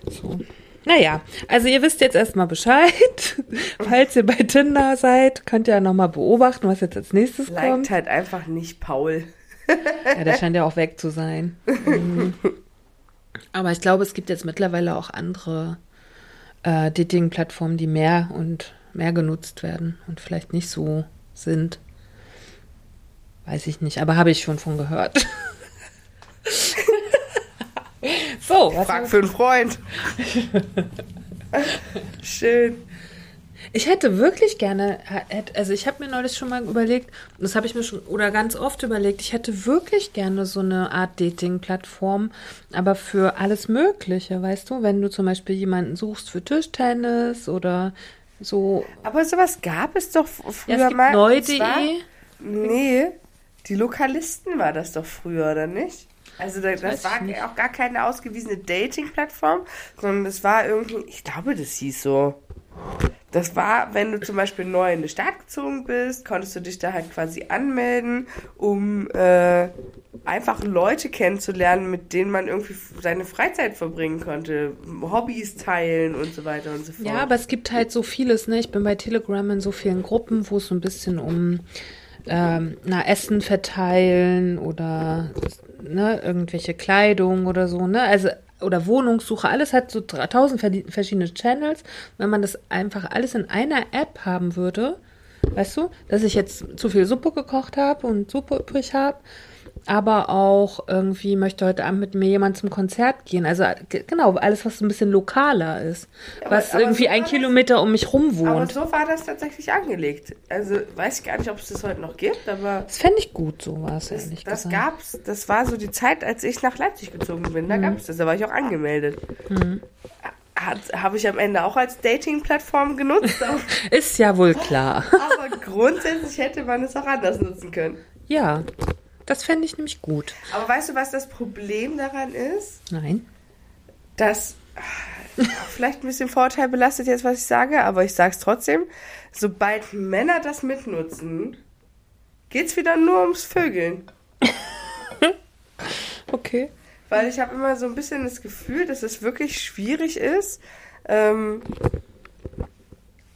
So. Naja, also ihr wisst jetzt erstmal Bescheid. Falls ihr bei Tinder seid, könnt ihr ja nochmal beobachten, was jetzt als nächstes kommt. Liked halt einfach nicht Paul. Ja, der scheint ja auch weg zu sein. Mhm. Aber ich glaube, es gibt jetzt mittlerweile auch andere äh, Dating-Plattformen, die mehr und mehr genutzt werden und vielleicht nicht so sind. Weiß ich nicht, aber habe ich schon von gehört. So, Frag für einen Freund. Schön. Ich hätte wirklich gerne, also ich habe mir neulich schon mal überlegt, das habe ich mir schon oder ganz oft überlegt, ich hätte wirklich gerne so eine Art Dating-Plattform, aber für alles Mögliche, weißt du, wenn du zum Beispiel jemanden suchst für Tischtennis oder so. Aber sowas gab es doch früher Ja, es mal. neu.de. Nee, die Lokalisten war das doch früher, oder nicht? Also da, das weiß war auch gar keine ausgewiesene Dating-Plattform, sondern das war irgendwie, ich glaube, das hieß so. Das war, wenn du zum Beispiel neu in die Stadt gezogen bist, konntest du dich da halt quasi anmelden, um äh, einfach Leute kennenzulernen, mit denen man irgendwie seine Freizeit verbringen konnte, Hobbys teilen und so weiter und so fort. Ja, aber es gibt halt so vieles, ne? Ich bin bei Telegram in so vielen Gruppen, wo es so ein bisschen um ähm, na, Essen verteilen oder ne, irgendwelche Kleidung oder so, ne? Also oder Wohnungssuche, alles hat so tausend verschiedene Channels. Wenn man das einfach alles in einer App haben würde, weißt du, dass ich jetzt zu viel Suppe gekocht habe und Suppe übrig habe, aber auch irgendwie möchte heute Abend mit mir jemand zum Konzert gehen. Also genau, alles, was ein bisschen lokaler ist. aber- was aber irgendwie so ein das- Kilometer um mich rum Aber wohnt. so war das tatsächlich angelegt. Also weiß ich gar nicht, ob es das heute noch gibt, aber Das fände ich gut, sowas, das, ehrlich das gesagt. gab's. Das war so die Zeit, als ich nach Leipzig gezogen bin. Mhm. Da gab es das. Da war ich auch angemeldet. Habe ich am Ende auch als Dating-Plattform genutzt, aber, Ist ja wohl klar. aber grundsätzlich hätte man es auch anders nutzen können. ja, das fände ich nämlich gut. Aber weißt du, was das Problem daran ist? Nein. dass vielleicht ein bisschen Vorteil belastet jetzt, was ich sage, aber ich sage es trotzdem. Sobald Männer das mitnutzen, geht's wieder nur ums Vögeln. Okay. Weil ich habe immer so ein bisschen das Gefühl, dass es wirklich schwierig ist, ähm,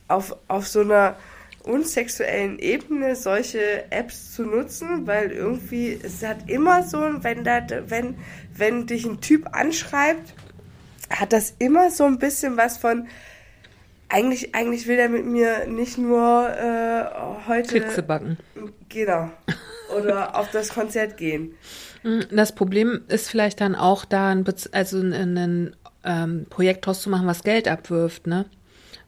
auf, auf so einer unsexuellen Ebene solche Apps zu nutzen, weil irgendwie es hat immer so, wenn da, wenn, wenn dich ein Typ anschreibt, hat das immer so ein bisschen was von eigentlich, eigentlich will er mit mir nicht nur äh, heute Kekse backen. genau oder auf das Konzert gehen. Mm, Das Problem ist vielleicht dann auch da, ein, Bez- also ein, ein ähm, Projekt draus zu machen, was Geld abwirft, ne?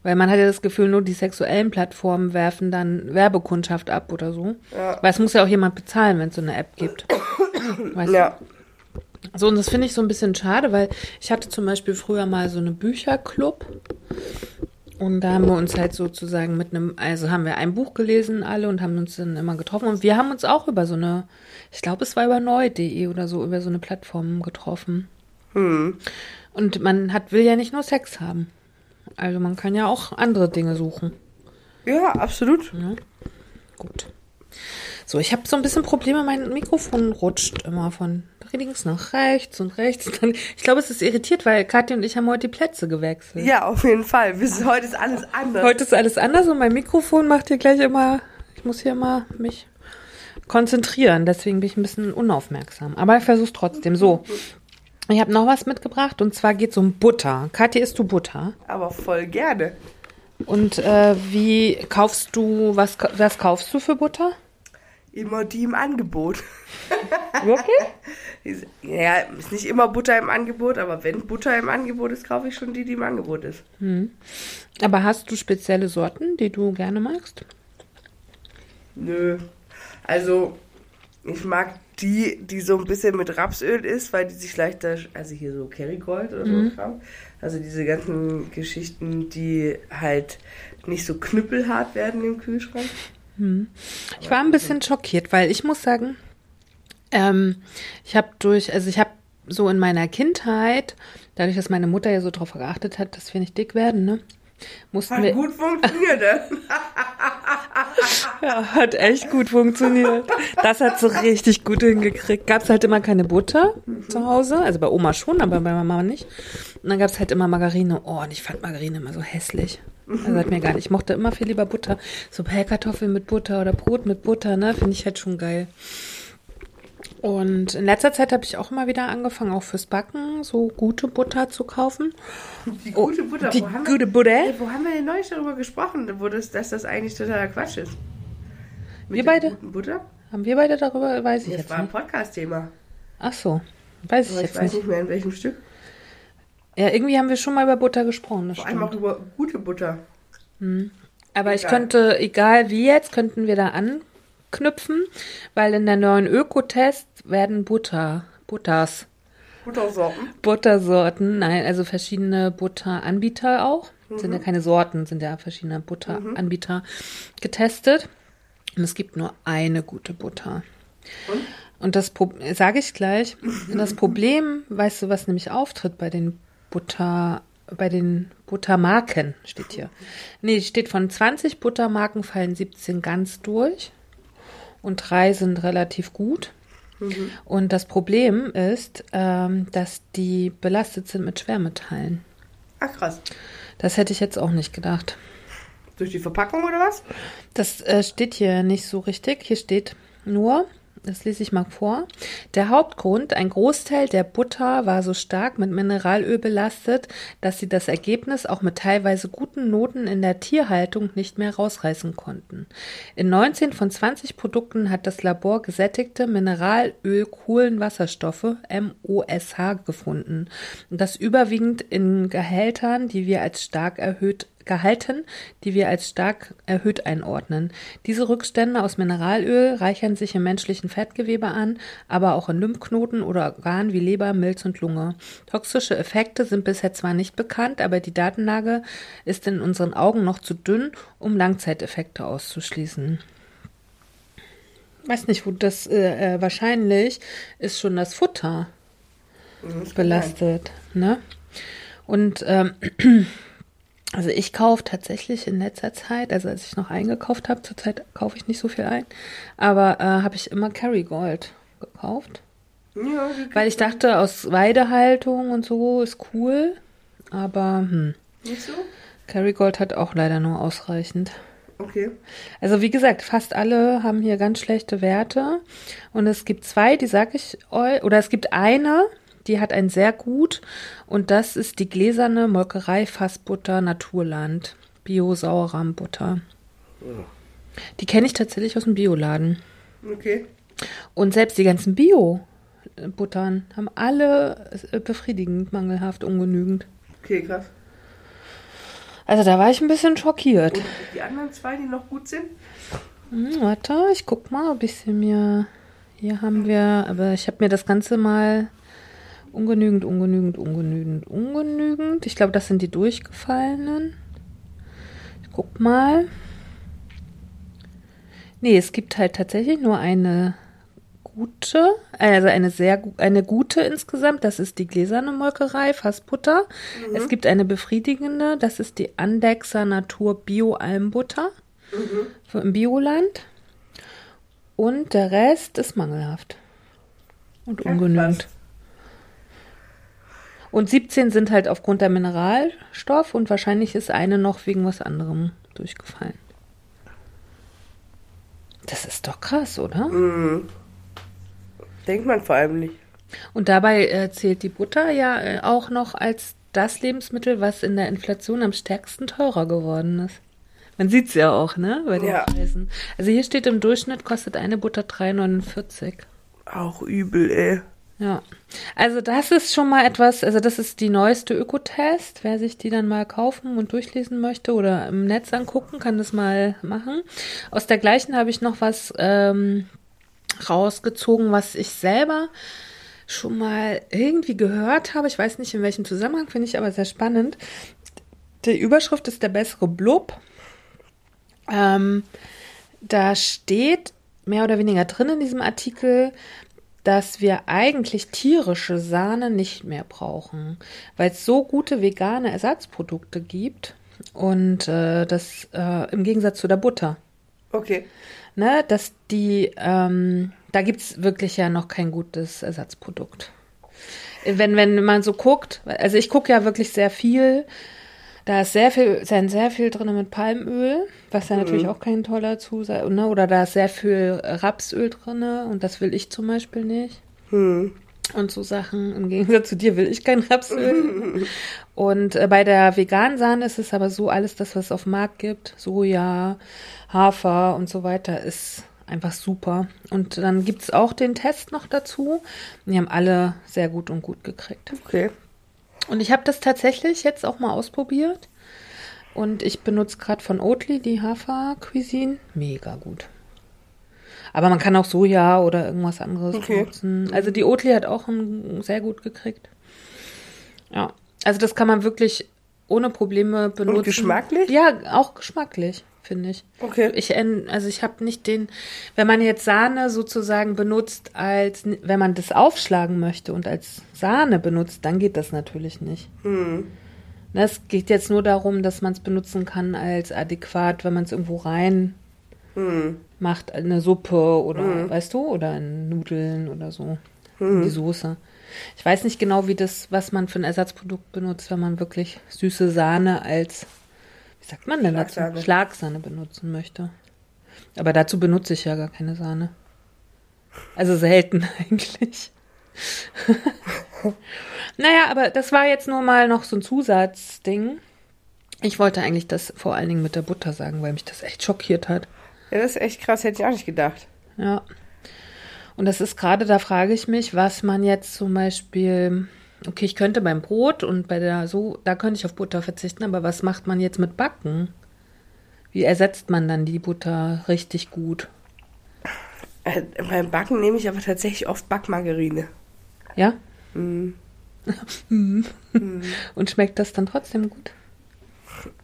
Weil man hat ja das Gefühl, nur die sexuellen Plattformen werfen dann Werbekundschaft ab oder so. Ja. Weil es muss ja auch jemand bezahlen, wenn es so eine App gibt. Weißt du? Ja. So, und das finde ich so ein bisschen schade, weil ich hatte zum Beispiel früher mal so eine Bücherclub. Und da haben wir uns halt sozusagen mit einem, also haben wir ein Buch gelesen alle und haben uns dann immer getroffen. Und wir haben uns auch über so eine, ich glaube, es war über neu.de oder so, über so eine Plattform getroffen. Hm. Und man hat, will ja nicht nur Sex haben. Also man kann ja auch andere Dinge suchen. Ja, absolut. Gut. So, ich habe so ein bisschen Probleme, mein Mikrofon rutscht immer von links nach rechts und rechts. Ich glaube, es ist irritiert, weil Katja und ich haben heute die Plätze gewechselt. Ja, auf jeden Fall. Bis heute ist alles anders. Heute ist alles anders und mein Mikrofon macht hier gleich immer, ich muss hier immer mich konzentrieren, deswegen bin ich ein bisschen unaufmerksam. Aber ich versuche trotzdem. So, ich habe noch was mitgebracht und zwar geht es um Butter. Katja, isst du Butter? Aber voll gerne. Und äh, wie kaufst du, was, was kaufst du für Butter? Immer die im Angebot. Wirklich? Ja, ist nicht immer Butter im Angebot, aber wenn Butter im Angebot ist, kaufe ich schon die, die im Angebot ist. Aber hast du spezielle Sorten, die du gerne magst? Nö. Also, ich mag die, die so ein bisschen mit Rapsöl ist, weil die sich leichter, also hier so Kerrygold oder so Kram. Also diese ganzen Geschichten, die halt nicht so knüppelhart werden im Kühlschrank. Ich war ein bisschen schockiert, weil ich muss sagen, ähm, ich habe durch, also ich habe so in meiner Kindheit, dadurch, dass meine Mutter ja so darauf geachtet hat, dass wir nicht dick werden, ne, mussten Hat wir, gut funktioniert, ne? ja, hat echt gut funktioniert. Das hat so richtig gut hingekriegt. Gab's halt immer keine Butter zu Hause, also bei Oma schon, aber bei Mama nicht. Und dann gab's halt immer Margarine. Oh, und ich fand Margarine immer so hässlich. Also hat mir gar nicht. Ich mochte immer viel lieber Butter. So Pellkartoffeln mit Butter oder Brot mit Butter, ne, finde ich halt schon geil. Und in letzter Zeit habe ich auch immer wieder angefangen, auch fürs Backen so gute Butter zu kaufen. Die gute Butter. Die wo haben gute wir, Butter? Wo haben wir denn neulich darüber gesprochen, wo das, dass das eigentlich totaler Quatsch ist? Mit Wir beide? Guten Butter? Haben wir beide darüber? Weiß ich Das jetzt war ein nicht. Podcast-Thema. Ach so, weiß ich Aber ich jetzt weiß nicht. nicht mehr in welchem Stück. Ja, irgendwie haben wir schon mal über Butter gesprochen. Das Vor allem auch über gute Butter. Aber ich Egal. könnte, egal wie jetzt, könnten wir da anknüpfen, weil in der neuen Ökotest werden Butter, Butters, Buttersorten. Buttersorten, nein, also verschiedene Butteranbieter auch. Sind ja keine Sorten, sind ja verschiedene Butteranbieter getestet. Und es gibt nur eine gute Butter. Und das sage ich gleich. Das Problem, weißt du, was nämlich auftritt bei den Butter, bei den Buttermarken, steht hier. Nee, steht von 20 Buttermarken fallen 17 ganz durch und drei sind relativ gut. Und das Problem ist, ähm, dass die belastet sind mit Schwermetallen. Ach krass. Das hätte ich jetzt auch nicht gedacht. Durch die Verpackung oder was? Das äh, steht hier nicht so richtig. Hier steht nur, das lese ich mal vor. Der Hauptgrund, ein Großteil der Butter war so stark mit Mineralöl belastet, dass sie das Ergebnis auch mit teilweise guten Noten in der Tierhaltung nicht mehr rausreißen konnten. In 19 von 20 Produkten hat das Labor gesättigte Mineralöl-Kohlenwasserstoffe MOSH gefunden. Und das überwiegend in Gehältern, die wir als stark erhöht gehalten, die wir als stark erhöht einordnen. Diese Rückstände aus Mineralöl reichern sich im menschlichen Fettgewebe an, aber auch in Lymphknoten oder Organen wie Leber, Milz und Lunge. Toxische Effekte sind bisher zwar nicht bekannt, aber die Datenlage ist in unseren Augen noch zu dünn, um Langzeiteffekte auszuschließen. Weiß nicht, wo das äh, äh, wahrscheinlich ist schon das Futter belastet, ne? Und ähm, also ich kaufe tatsächlich in letzter Zeit, also als ich noch eingekauft habe, zurzeit kaufe ich nicht so viel ein, aber äh, habe ich immer Kerrygold gekauft. Ja, Weil ich dachte, aus Weidehaltung und so ist cool, aber hm, nicht so? Kerrygold hat auch leider nur ausreichend. Okay. Also wie gesagt, fast alle haben hier ganz schlechte Werte. Und es gibt zwei, die sage ich euch, oder es gibt eine, die hat ein sehr gut. Und das ist die gläserne Molkerei Fassbutter Naturland. Bio-Sauerrahmbutter. Die kenne ich tatsächlich aus dem Bioladen. Okay. Und selbst die ganzen Bio-Buttern haben alle äh, befriedigend, mangelhaft, ungenügend. Okay, krass. Also da war ich ein bisschen schockiert. Und die anderen zwei, die noch gut sind? Hm, warte, ich guck mal, ob ich sie mir. Hier haben wir, aber ich habe mir das Ganze mal ungenügend, ungenügend, ungenügend, ungenügend. Ich glaube, das sind die durchgefallenen. Ich guck mal. Nee, es gibt halt tatsächlich nur eine gute, also eine sehr eine gute insgesamt, das ist die gläserne Molkerei, Fassbutter. Es gibt eine befriedigende, das ist die Andexer Natur Bio Almbutter so im Bioland. Und der Rest ist mangelhaft. Und ungenügend. Und 17 sind halt aufgrund der Mineralstoff und wahrscheinlich ist eine noch wegen was anderem durchgefallen. Das ist doch krass, oder? Mhm. Denkt man vor allem nicht. Und dabei äh, zählt die Butter ja äh, auch noch als das Lebensmittel, was in der Inflation am stärksten teurer geworden ist. Man sieht es ja auch, ne? Bei den Ja. Preisen. Also hier steht im Durchschnitt kostet eine Butter 3,49. Auch übel, ey. Ja. Also das ist schon mal etwas, also das ist die neueste Ökotest. Wer sich die dann mal kaufen und durchlesen möchte oder im Netz angucken, kann das mal machen. Aus der gleichen habe ich noch was ähm, rausgezogen, was ich selber schon mal irgendwie gehört habe. Ich weiß nicht in welchem Zusammenhang, finde ich aber sehr spannend. Die Überschrift ist der bessere Blub. Ähm, da steht mehr oder weniger drin in diesem Artikel, dass wir eigentlich tierische Sahne nicht mehr brauchen, weil es so gute vegane Ersatzprodukte gibt und äh, das äh, im Gegensatz zu der Butter, Okay. ne, dass die, ähm, da gibt's wirklich ja noch kein gutes Ersatzprodukt. Wenn, wenn man so guckt, also ich gucke ja wirklich sehr viel, da ist sehr viel, ist ja sehr viel drin mit Palmöl, was ja natürlich auch kein toller Zusatz, ne? Oder da ist sehr viel Rapsöl drin und das will ich zum Beispiel nicht. Hm. Und so Sachen, im Gegensatz zu dir will ich kein Rapsöl. und äh, bei der veganen Sahne ist es aber so, alles das, was es auf dem Markt gibt, Soja, Hafer und so weiter, ist einfach super. Und dann gibt's auch den Test noch dazu. Die haben alle sehr gut und gut gekriegt. Okay. Und ich habe das tatsächlich jetzt auch mal ausprobiert. Und ich benutze gerade von Oatly die Hafer-Cuisine. Mega gut. Aber man kann auch Soja oder irgendwas anderes Okay. benutzen. Also die Oatly hat auch ein, sehr gut gekriegt. Ja, also das kann man wirklich ohne Probleme benutzen. geschmacklich? Ja, auch geschmacklich, finde ich. Okay. Ich, also ich habe nicht den, wenn man jetzt Sahne sozusagen benutzt als, wenn man das aufschlagen möchte und als Sahne benutzt, dann geht das natürlich nicht. Hm. Ne, Es geht jetzt nur darum, dass man es benutzen kann als adäquat, wenn man es irgendwo rein Hm. macht, eine Suppe oder, weißt du, oder in Nudeln oder so, in die Soße. Ich weiß nicht genau, wie das, was man für ein Ersatzprodukt benutzt, wenn man wirklich süße Sahne als, wie sagt man denn dazu? Schlagsahne. Schlagsahne benutzen möchte. Aber dazu benutze ich ja gar keine Sahne. Also selten eigentlich. naja, aber das war jetzt nur mal noch so ein Zusatzding. Ich wollte eigentlich das vor allen Dingen mit der Butter sagen, weil mich das echt schockiert hat. Ja, das ist echt krass, hätte ich auch nicht gedacht. Ja. Und das ist gerade, da frage ich mich, was man jetzt zum Beispiel, okay, ich könnte beim Brot und bei der so, da könnte ich auf Butter verzichten, aber was macht man jetzt mit Backen? Wie ersetzt man dann die Butter richtig gut? Äh, beim Backen nehme ich aber tatsächlich oft Backmargarine. Ja? Mhm. Und schmeckt das dann trotzdem gut?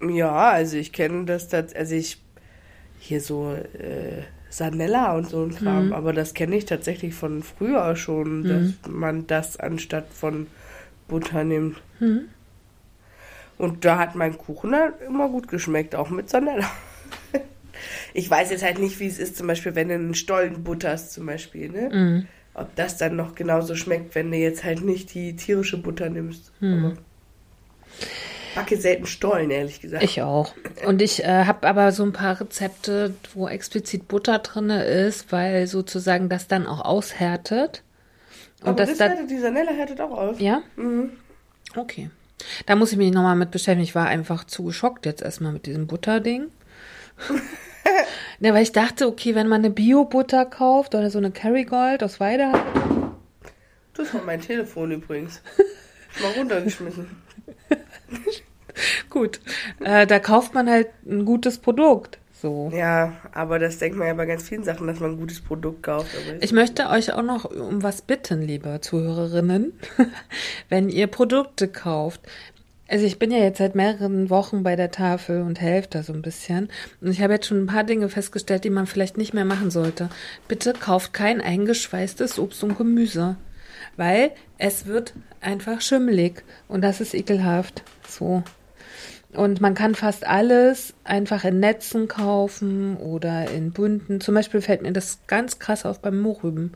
Ja, also ich kenne das, tats- also ich hier so äh, Sanella und so ein Kram, Mhm. aber das kenne ich tatsächlich von früher schon, dass man das anstatt von Butter nimmt. Mhm. Und da hat mein Kuchen halt immer gut geschmeckt, auch mit Sanella. Ich weiß jetzt halt nicht, wie es ist, zum Beispiel, wenn du einen Stollen butterst, zum Beispiel, ne? Mhm. Ob das dann noch genauso schmeckt, wenn du jetzt halt nicht die tierische Butter nimmst. Mhm. Backe selten Stollen, ehrlich gesagt. Ich auch. Und ich äh, habe aber so ein paar Rezepte, wo explizit Butter drin ist, weil sozusagen das dann auch aushärtet. Und Aber das das, dann, härtet, die Sanella härtet auch aus. Ja? Mhm. Okay. Da muss ich mich nochmal mit beschäftigen. Ich war einfach zu geschockt jetzt erstmal mit diesem Butterding. ja, weil ich dachte, okay, wenn man eine Bio-Butter kauft oder so eine Kerrygold aus Weidehaltung, Das war mein Telefon übrigens. Mal runtergeschmissen. gut, äh, da kauft man halt ein gutes Produkt. So. Ja, aber das denkt man ja bei ganz vielen Sachen, dass man ein gutes Produkt kauft. Aber Ich möchte euch auch noch um was bitten, liebe Zuhörerinnen, wenn ihr Produkte kauft. Also ich bin ja jetzt seit mehreren Wochen bei der Tafel und helfe da so ein bisschen. Und ich habe jetzt schon ein paar Dinge festgestellt, die man vielleicht nicht mehr machen sollte. Bitte kauft kein eingeschweißtes Obst und Gemüse, weil es wird einfach schimmelig und das ist ekelhaft. So. Und man kann fast alles einfach in Netzen kaufen oder in bunten. Zum Beispiel fällt mir das ganz krass auf beim Mohrrüben.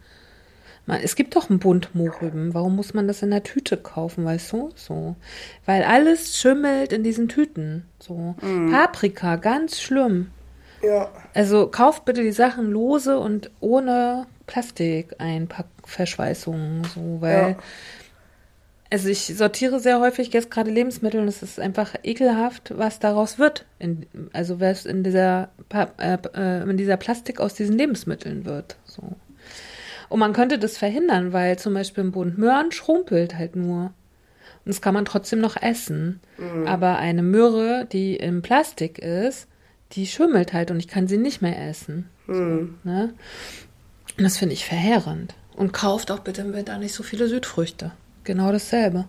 Es gibt doch einen Bund Mohrrüben. Warum muss man das in der Tüte kaufen, weißt du? So. Weil alles schimmelt in diesen Tüten. So. Paprika, ganz schlimm. ja. Also kauft bitte die Sachen lose und ohne Plastikeinpackverschweißungen. So, weil. Ja. Also ich sortiere sehr häufig jetzt gerade Lebensmittel und es ist einfach ekelhaft, was daraus wird. In, also was in dieser, äh, in dieser Plastik aus diesen Lebensmitteln wird. So. Und man könnte das verhindern, weil zum Beispiel ein Bund Möhren schrumpelt halt nur. Und das kann man trotzdem noch essen. Aber eine Möhre, die im Plastik ist, die schimmelt halt und ich kann sie nicht mehr essen. Hm. Ne? Und das finde ich verheerend. Und kauft auch bitte im Winter nicht so viele Südfrüchte. Genau dasselbe.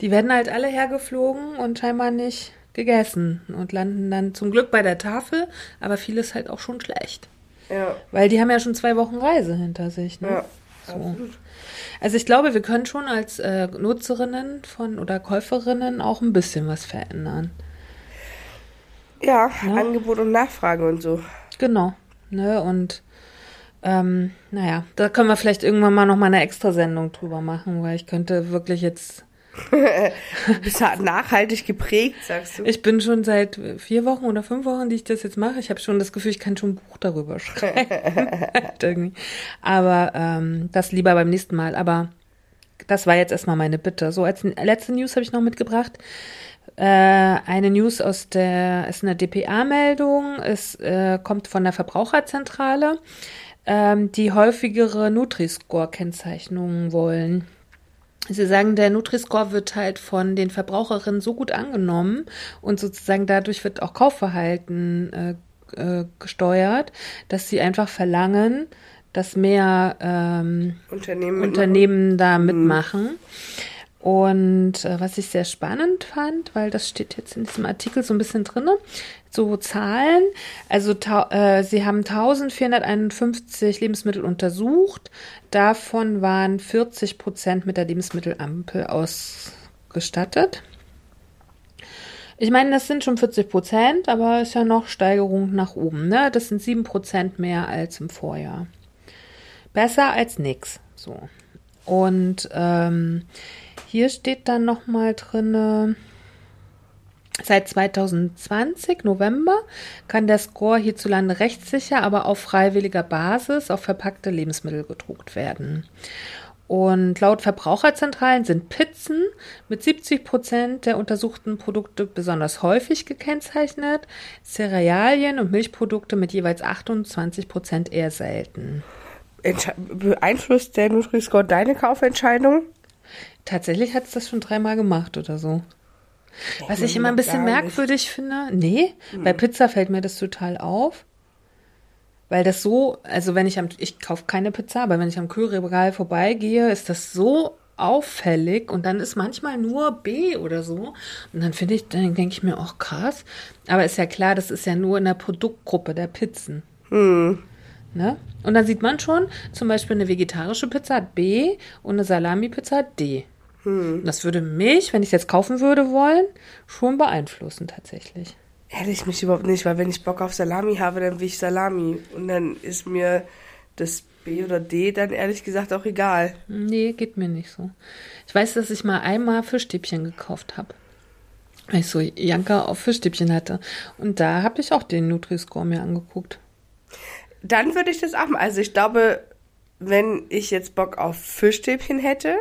Die werden halt alle hergeflogen und scheinbar nicht gegessen und landen dann zum Glück bei der Tafel, aber vieles halt auch schon schlecht. Ja. Weil die haben ja schon zwei Wochen Reise hinter sich. Ne? Ja. So. Absolut. Also ich glaube, wir können schon als äh, Nutzerinnen von oder Käuferinnen auch ein bisschen was verändern. Ja, Ja. Angebot und Nachfrage und so. Genau. Ne? Und ähm, naja, da können wir vielleicht irgendwann mal noch mal eine Extrasendung drüber machen, weil ich könnte wirklich jetzt. Du bist halt nachhaltig geprägt, sagst du. Ich bin schon seit vier Wochen oder fünf Wochen, die ich das jetzt mache. Ich habe schon das Gefühl, ich kann schon ein Buch darüber schreiben. Halt. Aber ähm, das lieber beim nächsten Mal. Aber das war jetzt erstmal meine Bitte. So, als letzte News habe ich noch mitgebracht. Äh, eine News aus der, ist eine DPA-Meldung. Es äh, kommt von der Verbraucherzentrale, ähm, die häufigere Nutri-Score-Kennzeichnungen wollen. Sie sagen, der Nutri-Score wird halt von den Verbraucherinnen so gut angenommen und sozusagen dadurch wird auch Kaufverhalten äh, äh, gesteuert, dass sie einfach verlangen, dass mehr ähm, Unternehmen, Unternehmen da mitmachen. Und äh, was ich sehr spannend fand, weil das steht jetzt in diesem Artikel so ein bisschen drin, so Zahlen. Also äh, sie haben 1451 Lebensmittel untersucht. Davon waren 40 Prozent mit der Lebensmittelampel ausgestattet. Ich meine, das sind schon 40 Prozent, aber ist ja noch Steigerung nach oben. Ne? Das sind 7 Prozent mehr als im Vorjahr. Besser als nix. So. Und ähm, hier steht dann noch mal drinne. Seit 2020, November, kann der Score hierzulande rechtssicher, aber auf freiwilliger Basis auf verpackte Lebensmittel gedruckt werden. Und laut Verbraucherzentralen sind Pizzen mit 70 Prozent der untersuchten Produkte besonders häufig gekennzeichnet, Cerealien und Milchprodukte mit jeweils 28 Prozent eher selten. Beeinflusst der Nutri-Score deine Kaufentscheidung? Tatsächlich hat es das schon dreimal gemacht oder so. Was ich immer ein bisschen merkwürdig finde, nee, hm. bei Pizza fällt mir das total auf. Weil das so, also wenn ich am, ich kaufe keine Pizza, aber wenn ich am Kühlregal vorbeigehe, ist das so auffällig und dann ist manchmal nur B oder so. Und dann finde ich, dann denke ich mir, auch krass. Aber ist ja klar, das ist ja nur in der Produktgruppe der Pizzen. Hm. Ne? Und dann sieht man schon, zum Beispiel eine vegetarische Pizza hat B und eine Salami-Pizza hat D. Hm. Das würde mich, wenn ich es jetzt kaufen würde wollen, schon beeinflussen tatsächlich. Ehrlich, mich überhaupt nicht, weil wenn ich Bock auf Salami habe, dann will ich Salami. Und dann ist mir das B oder D dann ehrlich gesagt auch egal. Nee, geht mir nicht so. Ich weiß, dass ich mal einmal Fischstäbchen gekauft habe. Weil ich so Janka auf Fischstäbchen hatte. Und da habe ich auch den Nutri-Score mir angeguckt. Dann würde ich das auch mal. Also ich glaube, wenn ich jetzt Bock auf Fischstäbchen hätte,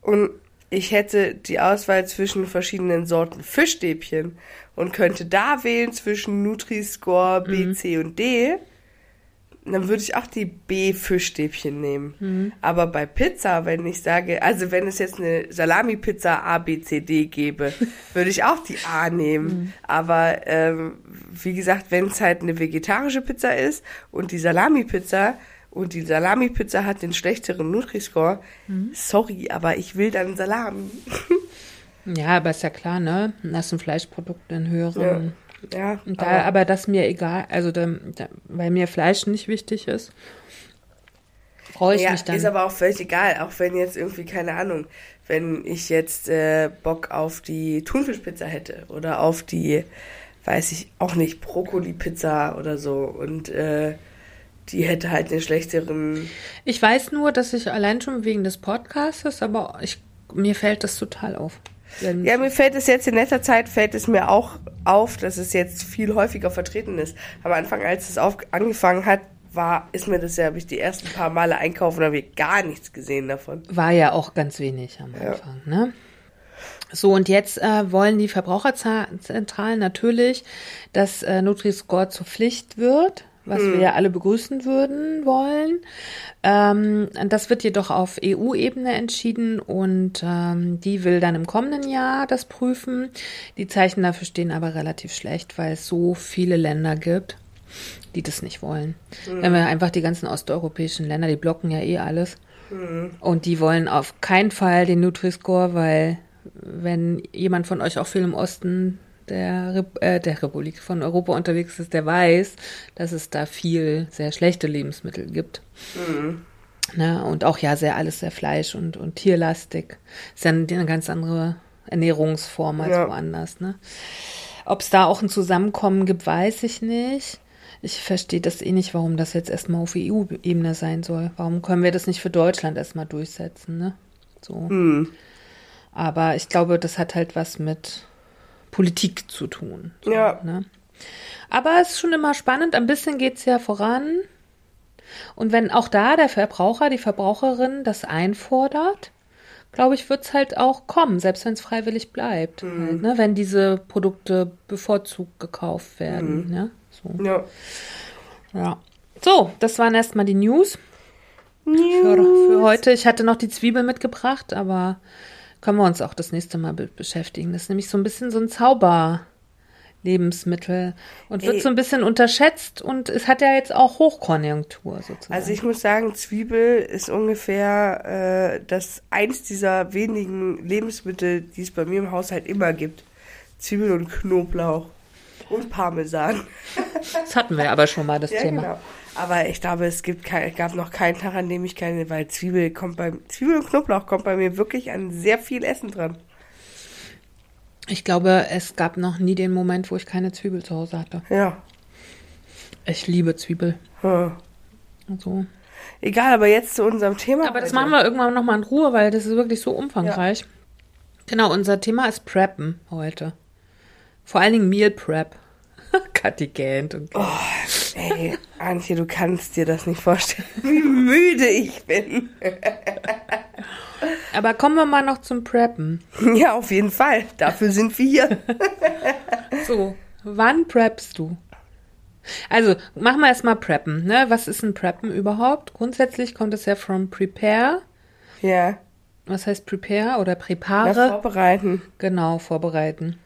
und ich hätte die Auswahl zwischen verschiedenen Sorten Fischstäbchen und könnte da wählen zwischen Nutri-Score B, mhm. C und D, dann würde ich auch die B-Fischstäbchen nehmen. Mhm. Aber bei Pizza, wenn ich sage, also wenn es jetzt eine Salami-Pizza A, B, C, D gäbe, würde ich auch die A nehmen. Mhm. Aber ähm, wie gesagt, wenn es halt eine vegetarische Pizza ist und die Salami-Pizza, und die Salami-Pizza hat den schlechteren Nutri-Score, mhm. sorry, aber ich will dann Salami. ja, aber ist ja klar, ne? Das sind Fleischprodukte in höheren. Ja, ja da, aber, aber das mir egal, also da, da, weil mir Fleisch nicht wichtig ist, freue ich ja, mich dann. Ist aber auch völlig egal, auch wenn jetzt irgendwie, keine Ahnung, wenn ich jetzt äh, Bock auf die Thunfischpizza hätte oder auf die, weiß ich auch nicht, Brokkoli-Pizza oder so und äh, die hätte halt den schlechteren. Ich weiß nur, dass ich allein schon wegen des Podcasts, aber ich, mir fällt das total auf. Ja, mir fällt es jetzt in letzter Zeit, fällt es mir auch auf, dass es jetzt viel häufiger vertreten ist. Am Anfang, als es auf, angefangen hat, war, ist mir das ja, habe ich die ersten paar Male einkaufen, habe ich gar nichts gesehen davon. War ja auch ganz wenig am Anfang, ja. ne? So, und jetzt äh, wollen die Verbraucherzentralen natürlich, dass äh, Nutri-Score zur Pflicht wird was hm. wir ja alle begrüßen würden wollen. Ähm, das wird jedoch auf EU-Ebene entschieden und ähm, die will dann im kommenden Jahr das prüfen. Die Zeichen dafür stehen aber relativ schlecht, weil es so viele Länder gibt, die das nicht wollen. Hm. Wenn wir einfach die ganzen osteuropäischen Länder, die blocken ja eh alles. Hm. Und die wollen auf keinen Fall den Nutri-Score, weil wenn jemand von euch auch viel im Osten der, äh, der Republik von Europa unterwegs ist, der weiß, dass es da viel sehr schlechte Lebensmittel gibt. Mhm. Ne, und auch ja sehr alles sehr Fleisch und, und tierlastig. Ist ja eine ganz andere Ernährungsform als ja. woanders. Ne? Ob es da auch ein Zusammenkommen gibt, weiß ich nicht. Ich verstehe das eh nicht, warum das jetzt erstmal auf EU-Ebene sein soll. Warum können wir das nicht für Deutschland erstmal durchsetzen, ne? So. Mhm. Aber ich glaube, das hat halt was mit Politik zu tun. So, ja. Ne? Aber es ist schon immer spannend, ein bisschen geht es ja voran. Und wenn auch da der Verbraucher, die Verbraucherin das einfordert, glaube ich, wird es halt auch kommen, selbst wenn es freiwillig bleibt. Mhm. Halt, ne? Wenn diese Produkte bevorzugt gekauft werden. Mhm. Ne? So. Ja. ja. So, das waren erstmal die News. für, für heute. Ich hatte noch die Zwiebel mitgebracht, aber können wir uns auch das nächste Mal be beschäftigen. Das ist nämlich so ein bisschen so ein Zauberlebensmittel und wird Ey. so ein bisschen unterschätzt und es hat ja jetzt auch Hochkonjunktur sozusagen. Also ich muss sagen, Zwiebel ist ungefähr äh, das eins dieser wenigen Lebensmittel, die es bei mir im Haushalt immer gibt. Zwiebel und Knoblauch und Parmesan. das hatten wir aber schon mal das Ja, Thema. genau. Aber ich glaube, es gibt kein, gab noch keinen Tag, an dem ich keine, weil Zwiebel kommt beim Zwiebel und Knoblauch kommt bei mir wirklich an sehr viel Essen dran. Ich glaube, es gab noch nie den Moment, wo ich keine Zwiebel zu Hause hatte. Ja. Ich liebe Zwiebel. Hm. So. Egal, aber jetzt zu unserem Thema. Aber das machen wir irgendwann nochmal in Ruhe, weil das ist wirklich so umfangreich. Genau, unser Thema ist Preppen heute. Vor allen Dingen Meal Prep. Kathi gähnt und Oh, ey, Antje, du kannst dir das nicht vorstellen, wie müde ich bin. Aber kommen wir mal noch zum Preppen. Ja, auf jeden Fall. Dafür sind wir hier. So, wann preppst du? Also, machen wir erstmal Preppen. Ne? Was ist ein Preppen überhaupt? Grundsätzlich kommt es ja from prepare. Ja, Was heißt prepare oder na, prepare? vorbereiten. Genau, vorbereiten.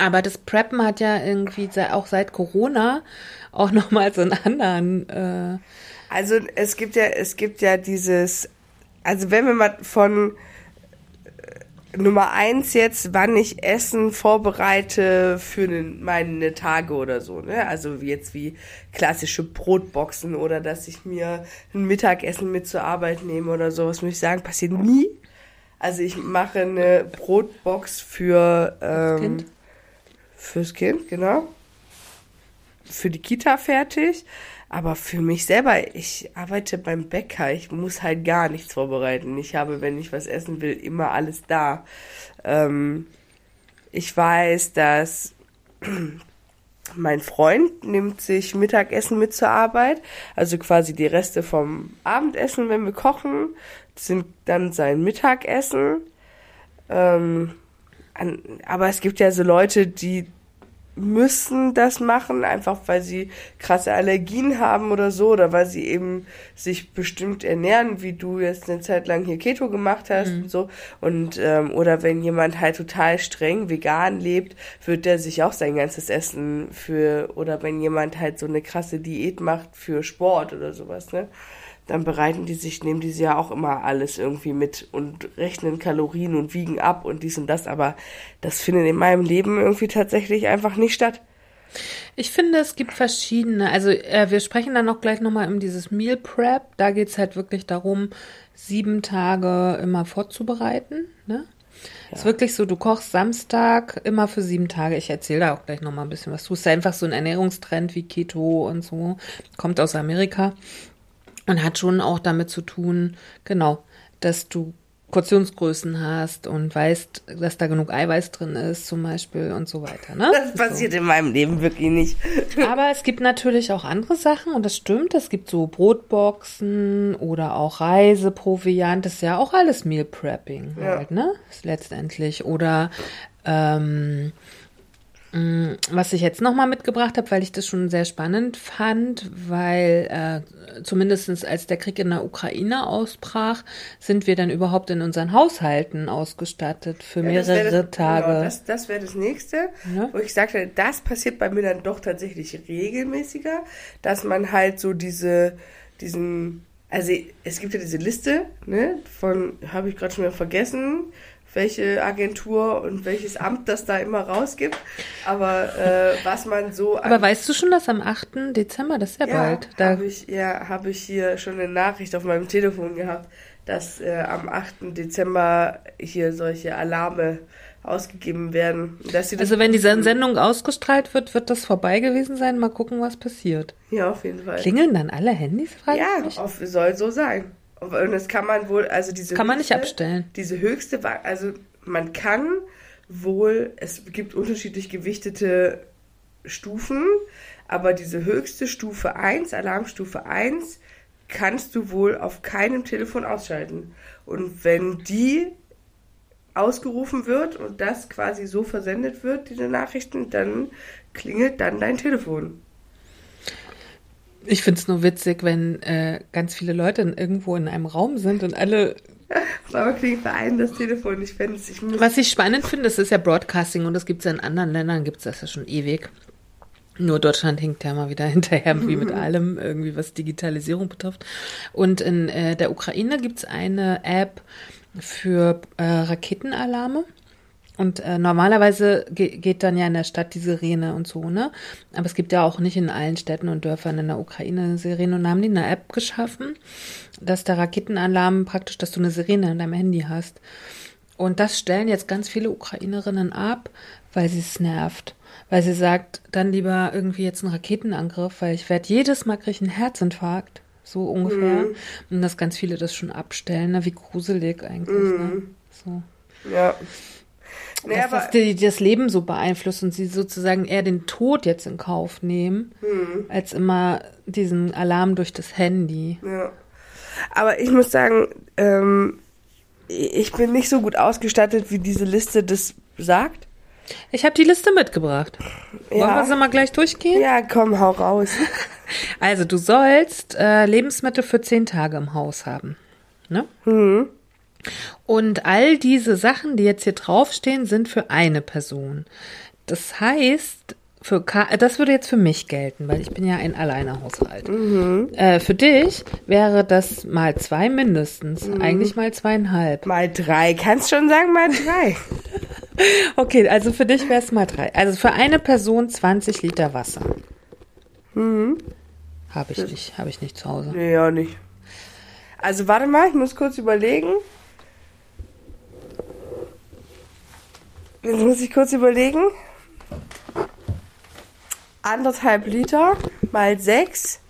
Aber das Preppen hat ja irgendwie auch seit Corona auch nochmal so einen anderen. Äh, Also es gibt ja, es gibt ja dieses, also wenn wir mal von äh, Nummer eins jetzt, wann ich Essen vorbereite für ne, meine Tage oder so, ne? Also jetzt wie klassische Brotboxen oder dass ich mir ein Mittagessen mit zur Arbeit nehme oder sowas, muss ich sagen, passiert nie. Also ich mache eine Brotbox für ähm, Kind? Fürs Kind, genau. Für die Kita fertig. Aber für mich selber, ich arbeite beim Bäcker, ich muss halt gar nichts vorbereiten. Ich habe, wenn ich was essen will, immer alles da. Ähm, ich weiß, dass mein Freund nimmt sich Mittagessen mit zur Arbeit, also quasi die Reste vom Abendessen, wenn wir kochen, sind dann sein Mittagessen. Ähm, an, aber es gibt ja so Leute, die müssen das machen, einfach weil sie krasse Allergien haben oder so, oder weil sie eben sich bestimmt ernähren, wie du jetzt eine Zeit lang hier Keto gemacht hast und so. Und ähm, oder wenn jemand halt total streng vegan lebt, wird der sich auch sein ganzes Essen für, oder wenn jemand halt so eine krasse Diät macht für Sport oder sowas, ne? Dann bereiten die sich, nehmen die sich ja auch immer alles irgendwie mit und rechnen Kalorien und wiegen ab und dies und das, aber das findet in meinem Leben irgendwie tatsächlich einfach nicht statt. ich finde, es gibt verschiedene. Also, äh, wir sprechen dann noch gleich nochmal um dieses Meal Prep. Da geht es halt wirklich darum, sieben Tage immer vorzubereiten. Ne? Ist wirklich so, du kochst Samstag immer für sieben Tage. Ich erzähle da auch gleich nochmal ein bisschen was. Es ist einfach so ein Ernährungstrend wie Keto und so. Kommt aus Amerika. Und hat schon auch damit zu tun, genau, dass du Portionsgrößen hast und weißt, dass da genug Eiweiß drin ist, zum Beispiel und so weiter. Ne? Das passiert in meinem Leben wirklich nicht. Aber es gibt natürlich auch andere Sachen und das stimmt. Es gibt so Brotboxen oder auch Reiseproviant. Das ist ja auch alles Meal Prepping halt, ne? Ist letztendlich. Oder ähm, was ich jetzt nochmal mitgebracht habe, weil ich das schon sehr spannend fand, weil äh, zumindest als der Krieg in der Ukraine ausbrach, sind wir dann überhaupt in unseren Haushalten ausgestattet für Ja, das mehrere das, Tage. Genau, das das wäre das nächste, Ja. wo ich sagte, das passiert bei mir dann doch tatsächlich regelmäßiger, dass man halt so diese, diesen, also es gibt ja diese Liste, ne, von, habe ich gerade schon wieder vergessen, welche Agentur und welches Amt das da immer rausgibt, aber äh, was man so Aber weißt du schon, dass am 8. Dezember, das ist ja, ja, bald, da habe ich, ja, habe ich hier schon eine Nachricht auf meinem Telefon gehabt, dass äh, am 8. Dezember hier solche Alarme ausgegeben werden. Also wenn diese Sendung ausgestrahlt wird, wird das vorbei gewesen sein. Mal gucken, was passiert. Ja, auf jeden Fall. Klingeln dann alle Handys? Ja, auf, soll so sein. Und das kann man wohl, also diese Kann man nicht höchste- abstellen. Diese höchste, also man kann wohl, es gibt unterschiedlich gewichtete Stufen, aber diese höchste Stufe 1, Alarmstufe 1, kannst du wohl auf keinem Telefon ausschalten. Und wenn die ausgerufen wird und das quasi so versendet wird, diese Nachrichten, dann klingelt dann dein Telefon. Ich finde es nur witzig, wenn äh, ganz viele Leute in, irgendwo in einem Raum sind und alle. Aber klingt bei einem das Telefon. Ich fände es. Was ich spannend finde, das ist ja Broadcasting und das gibt es ja in anderen Ländern, gibt es das ja schon ewig. Nur Deutschland hinkt ja mal wieder hinterher, wie mit allem, irgendwie was Digitalisierung betrifft. Und in äh, der Ukraine gibt es eine App für äh, Raketenalarme. Und äh, normalerweise ge geht dann ja in der Stadt die Sirene und so, ne? Aber es gibt ja auch nicht in allen Städten und Dörfern in der Ukraine eine Sirene. Und da haben die eine App geschaffen, dass der Raketenalarm praktisch, dass du eine Sirene in deinem Handy hast. Und das stellen jetzt ganz viele Ukrainerinnen ab, weil sie es nervt. Weil sie sagt, dann lieber irgendwie jetzt einen Raketenangriff, weil ich werde jedes Mal kriege ich einen Herzinfarkt. So ungefähr. Mhm. Und dass ganz viele das schon abstellen. Na, wie gruselig eigentlich, ne? So. Ja. Nee, dass das die, das Leben so beeinflusst und sie sozusagen eher den Tod jetzt in Kauf nehmen, Mhm. als immer diesen Alarm durch das Handy. ja. aber ich muss sagen, ähm, ich bin nicht so gut ausgestattet, wie diese Liste das sagt. Ich habe die Liste mitgebracht. Wollen Ja. wir sie mal gleich durchgehen? Ja, komm, hau raus. Also, du sollst äh, Lebensmittel für zehn Tage im Haus haben. Ne? Mhm. Und all diese Sachen, die jetzt hier draufstehen, sind für eine Person. Das heißt, für Ka das würde jetzt für mich gelten, weil ich bin ja ein Alleinerhaushalt. Äh, für dich wäre das mal zwei mindestens, eigentlich mal zweieinhalb. Mal drei. Kannst schon sagen, mal drei. Okay, also für dich wäre es mal drei. Also für eine Person 20 Liter Wasser. Habe ich nicht, habe ich nicht zu Hause. Nee, ja nicht. Also warte mal, ich muss kurz überlegen. Jetzt muss ich kurz überlegen. Anderthalb Liter mal sechs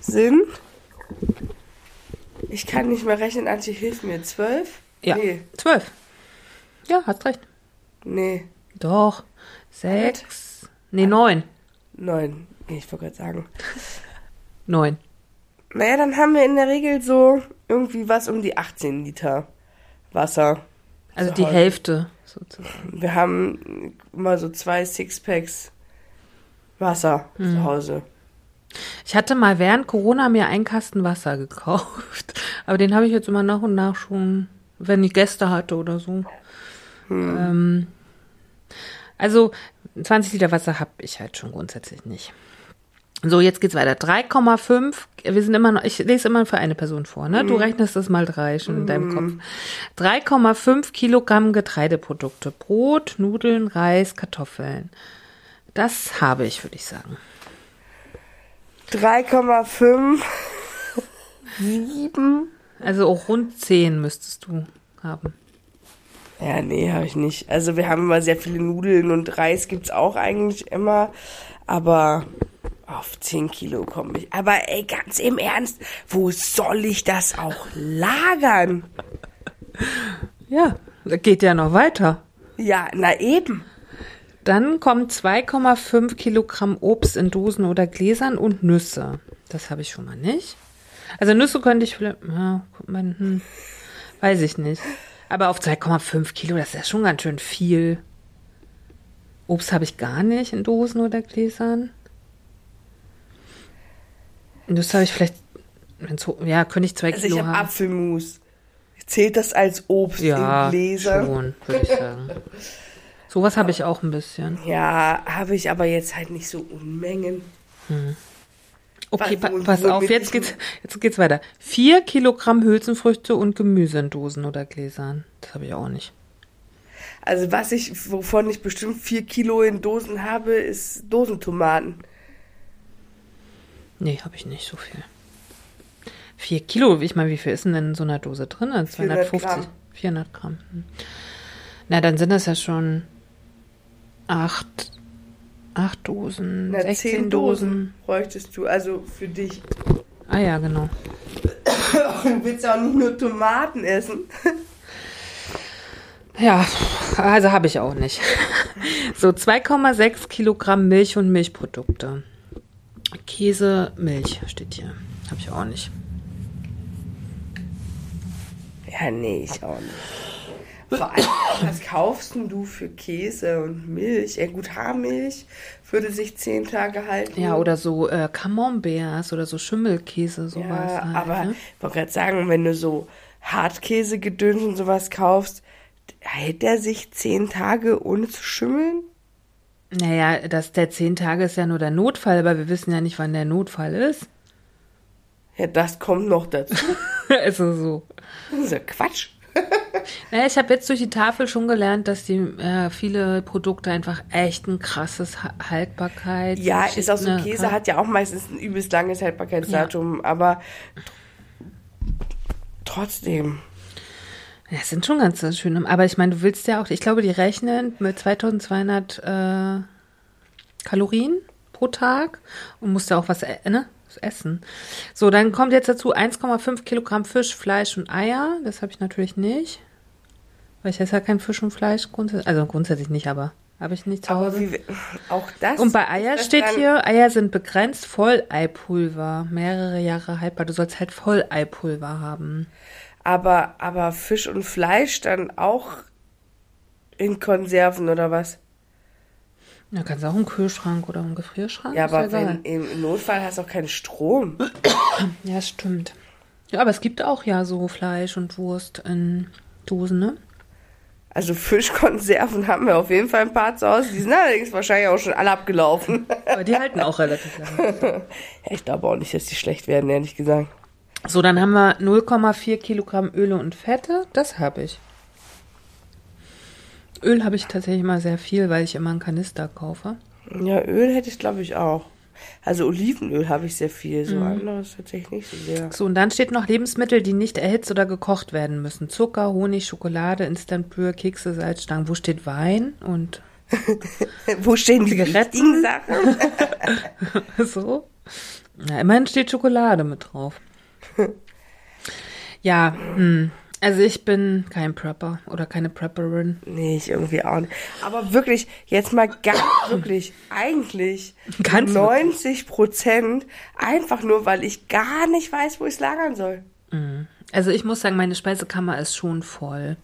sind. Ich kann nicht mehr rechnen, Antje, hilf mir. Zwölf? Ja, Nee. zwölf. Ja, hast recht. Nee, Doch, sechs, nee, neun. neun. Nee, ich wollte gerade sagen. Neun. Naja, dann haben wir in der Regel so irgendwie was um die 18 Liter Wasser. Also die. Hälfte sozusagen. Wir haben immer so zwei Sixpacks Wasser zu Hause. Ich hatte mal während Corona mir einen Kasten Wasser gekauft. Aber den habe ich jetzt immer nach und nach schon, wenn ich Gäste hatte oder so. Ähm, also 20 Liter Wasser habe ich halt schon grundsätzlich nicht. So, jetzt geht's weiter. 3,5. Wir sind immer noch, ich lese immer für eine Person vor, ne? Du rechnest das mal drei schon in deinem Kopf. 3,5 Kilogramm Getreideprodukte. Brot, Nudeln, Reis, Kartoffeln. Das habe ich, würde ich sagen. 3,5, 7. Also auch rund 10 müsstest du haben. Ja, nee, habe ich nicht. Also wir haben immer sehr viele Nudeln und Reis gibt's auch eigentlich immer. Aber auf 10 Kilo komme ich. Aber ey, ganz im Ernst, wo soll ich das auch lagern? Ja, geht ja noch weiter. Ja, na eben. Dann kommen 2,5 Kilogramm Obst in Dosen oder Gläsern und Nüsse. Das habe ich schon mal nicht. Also Nüsse könnte ich vielleicht, ja, guck mal, hm, weiß ich nicht. Aber auf 2,5 Kilo, das ist ja schon ganz schön viel. Obst habe ich gar nicht in Dosen oder Gläsern. Nüsse habe ich vielleicht, ja, könnte ich zwei Also Kilo ich habe haben. Apfelmus. Zählt das als Obst ja, in Gläsern? schon, würde ich sagen. Sowas habe ich auch ein bisschen. Ja, habe ich aber jetzt halt nicht so Unmengen. Okay, Was- pa pass auf, jetzt geht's, jetzt geht's weiter. Vier Kilogramm Hülsenfrüchte und Gemüse in Dosen oder Gläsern. Das habe ich auch nicht. Also was ich, wovon ich bestimmt vier Kilo in Dosen habe, ist Dosentomaten. Nee, habe ich nicht so viel. Vier Kilo, ich meine, wie viel ist denn in so einer Dose drin? 250, Gramm. 400 Gramm. Hm. Na, dann sind das ja schon acht, acht Dosen, Na, 16 zehn Dosen. Dosen bräuchtest du, also für dich. Ah ja, genau. Du willst ja auch nicht nur Tomaten essen. Ja, also habe ich auch nicht. So 2,6 Kilogramm Milch und Milchprodukte. Käse, Milch steht hier. Habe ich auch nicht. Ja, nee, ich auch nicht. Vor allem, was kaufst denn du für Käse und Milch? Ja gut, Haarmilch würde sich zehn Tage halten. Ja, oder so äh, Camemberts oder so Schimmelkäse, sowas. Ja, halt, aber ne? ich wollte gerade sagen, wenn du so Hartkäsegedöns und sowas kaufst, hält der sich zehn Tage ohne zu schimmeln? Naja, das, der zehn Tage ist ja nur der Notfall, aber wir wissen ja nicht, wann der Notfall ist. Ja, das kommt noch dazu. also so. Das ist ja Quatsch. Naja, ich habe jetzt durch die Tafel schon gelernt, dass die äh, viele Produkte einfach echt ein krasses ha Haltbarkeit. Ja, ist auch so, ne, Käse hat ja auch meistens ein übelst langes Haltbarkeitsdatum, aber trotzdem. Ja, es sind schon ganz schöne. Aber ich meine, du willst ja auch, ich glaube, die rechnen mit 2200 äh, Kalorien pro Tag und musst ja auch was äh, ne, essen. So, dann kommt jetzt dazu 1,5 Kilogramm Fisch, Fleisch und Eier. Das habe ich natürlich nicht. Weil ich esse ja kein Fisch und Fleisch grundsätzlich. Also grundsätzlich nicht, aber habe ich nicht zu Aber Hause. wie, auch das. Und bei Eier steht hier, Eier sind begrenzt Volleipulver. Mehrere Jahre haltbar. Du sollst halt Volleipulver haben. Aber, aber Fisch und Fleisch dann auch in Konserven oder was? Ja, kannst du auch einen Kühlschrank oder einen Gefrierschrank. Ja, aber wenn im Notfall hast du auch keinen Strom. Ja, stimmt. Ja, aber es gibt auch ja so Fleisch und Wurst in Dosen, ne? Also Fischkonserven haben wir auf jeden Fall ein paar zu Hause. Die sind allerdings wahrscheinlich auch schon alle abgelaufen. Aber die halten auch relativ lange. ich glaube auch nicht, dass die schlecht werden, ehrlich gesagt. So, dann haben wir 0,4 Kilogramm Öle und Fette. Das habe ich. Öl habe ich tatsächlich mal sehr viel, weil ich immer einen Kanister kaufe. Ja, Öl hätte ich, glaube ich, auch. Also Olivenöl habe ich sehr viel, so anderes tatsächlich nicht so sehr. So, und dann steht noch Lebensmittel, die nicht erhitzt oder gekocht werden müssen. Zucker, Honig, Schokolade, Instant-Brühe, Kekse, Salzstangen. Wo steht Wein und Wo stehen die Zigaretten? Sachen? so? Na, immerhin steht Schokolade mit drauf. Ja, hm. also ich bin kein Prepper oder keine Prepperin. Nee, ich irgendwie auch nicht. Aber wirklich, jetzt mal ganz wirklich, eigentlich Ganz 90 Prozent einfach nur, weil ich gar nicht weiß, wo ich es lagern soll. Also ich muss sagen, meine Speisekammer ist schon voll.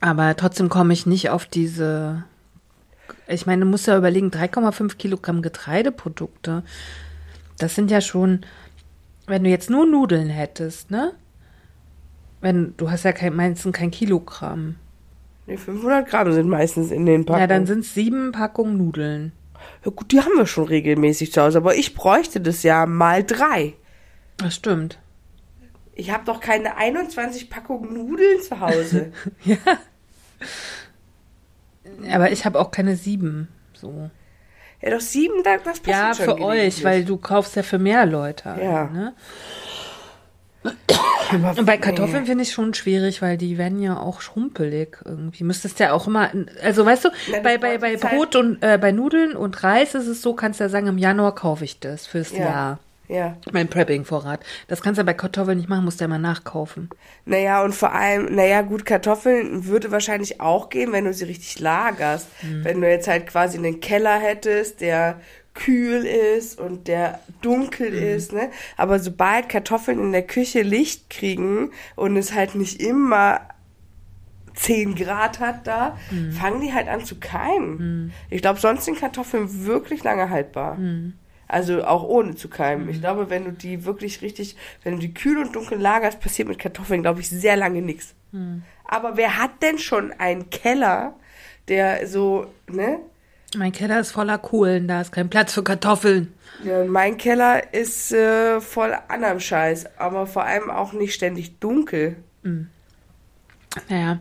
Aber trotzdem komme ich nicht auf diese. Ich meine, du musst ja überlegen, 3,5 Kilogramm Getreideprodukte. Das sind ja schon, wenn du jetzt nur Nudeln hättest, ne? Wenn du hast ja kein, meistens kein Kilogramm. Nee, 500 Gramm sind meistens in den Packungen. Ja, dann sind es sieben Packungen Nudeln. Ja gut, die haben wir schon regelmäßig zu Hause, aber ich bräuchte das ja mal drei. Das stimmt. Ich habe doch keine 21 Packungen Nudeln zu Hause. Ja. Aber ich habe auch keine sieben. So. Ja, doch sieben, das passiert Ja, schon für euch, weil du kaufst ja für mehr Leute. Ja. Ne? Aber Und bei nee. Kartoffeln finde ich schon schwierig, weil die werden ja auch schrumpelig irgendwie. Müsstest ja auch immer, also weißt du, du bei, bei, bei brauchst halt- Brot und äh, bei Nudeln und Reis ist es so, kannst du ja sagen, im Januar kaufe ich das fürs Ja. Jahr. Ja. Mein Prepping-Vorrat. Das kannst du bei Kartoffeln nicht machen, musst du ja mal nachkaufen. Naja, und vor allem, naja, gut, Kartoffeln würde wahrscheinlich auch gehen, wenn du sie richtig lagerst. Mhm. Wenn du jetzt halt quasi einen Keller hättest, der kühl ist und der dunkel Mhm. ist, ne? Aber sobald Kartoffeln in der Küche Licht kriegen und es halt nicht immer 10 Grad hat da, Mhm. fangen die halt an zu keimen. Ich glaube, sonst sind Kartoffeln wirklich lange haltbar. Mhm. Also auch ohne zu keimen. Ich glaube, wenn du die wirklich richtig, wenn du die kühl und dunkel lagerst, passiert mit Kartoffeln, glaube ich, sehr lange nichts. Hm. Aber wer hat denn schon einen Keller, der so, ne? Mein Keller ist voller Kohlen, da ist kein Platz für Kartoffeln. Ja, mein Keller ist äh, voll anderem Scheiß, aber vor allem auch nicht ständig dunkel. Naja,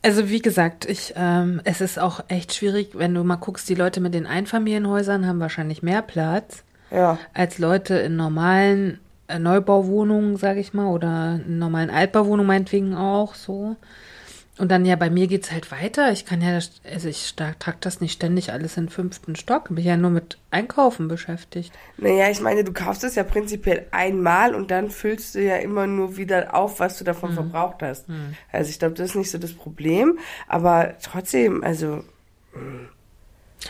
also wie gesagt, ich, ähm, es ist auch echt schwierig, wenn du mal guckst, die Leute mit den Einfamilienhäusern haben wahrscheinlich mehr Platz Ja. als Leute in normalen äh, Neubauwohnungen, sage ich mal, oder in normalen Altbauwohnungen meinetwegen auch so. Und dann ja, bei mir geht's halt weiter. Ich kann ja, also ich trage das nicht ständig alles in den fünften Stock. Bin ja nur mit Einkaufen beschäftigt. Naja, ich meine, du kaufst es ja prinzipiell einmal und dann füllst du ja immer nur wieder auf, was du davon verbraucht hast. Also ich glaube, das ist nicht so das Problem, aber trotzdem, also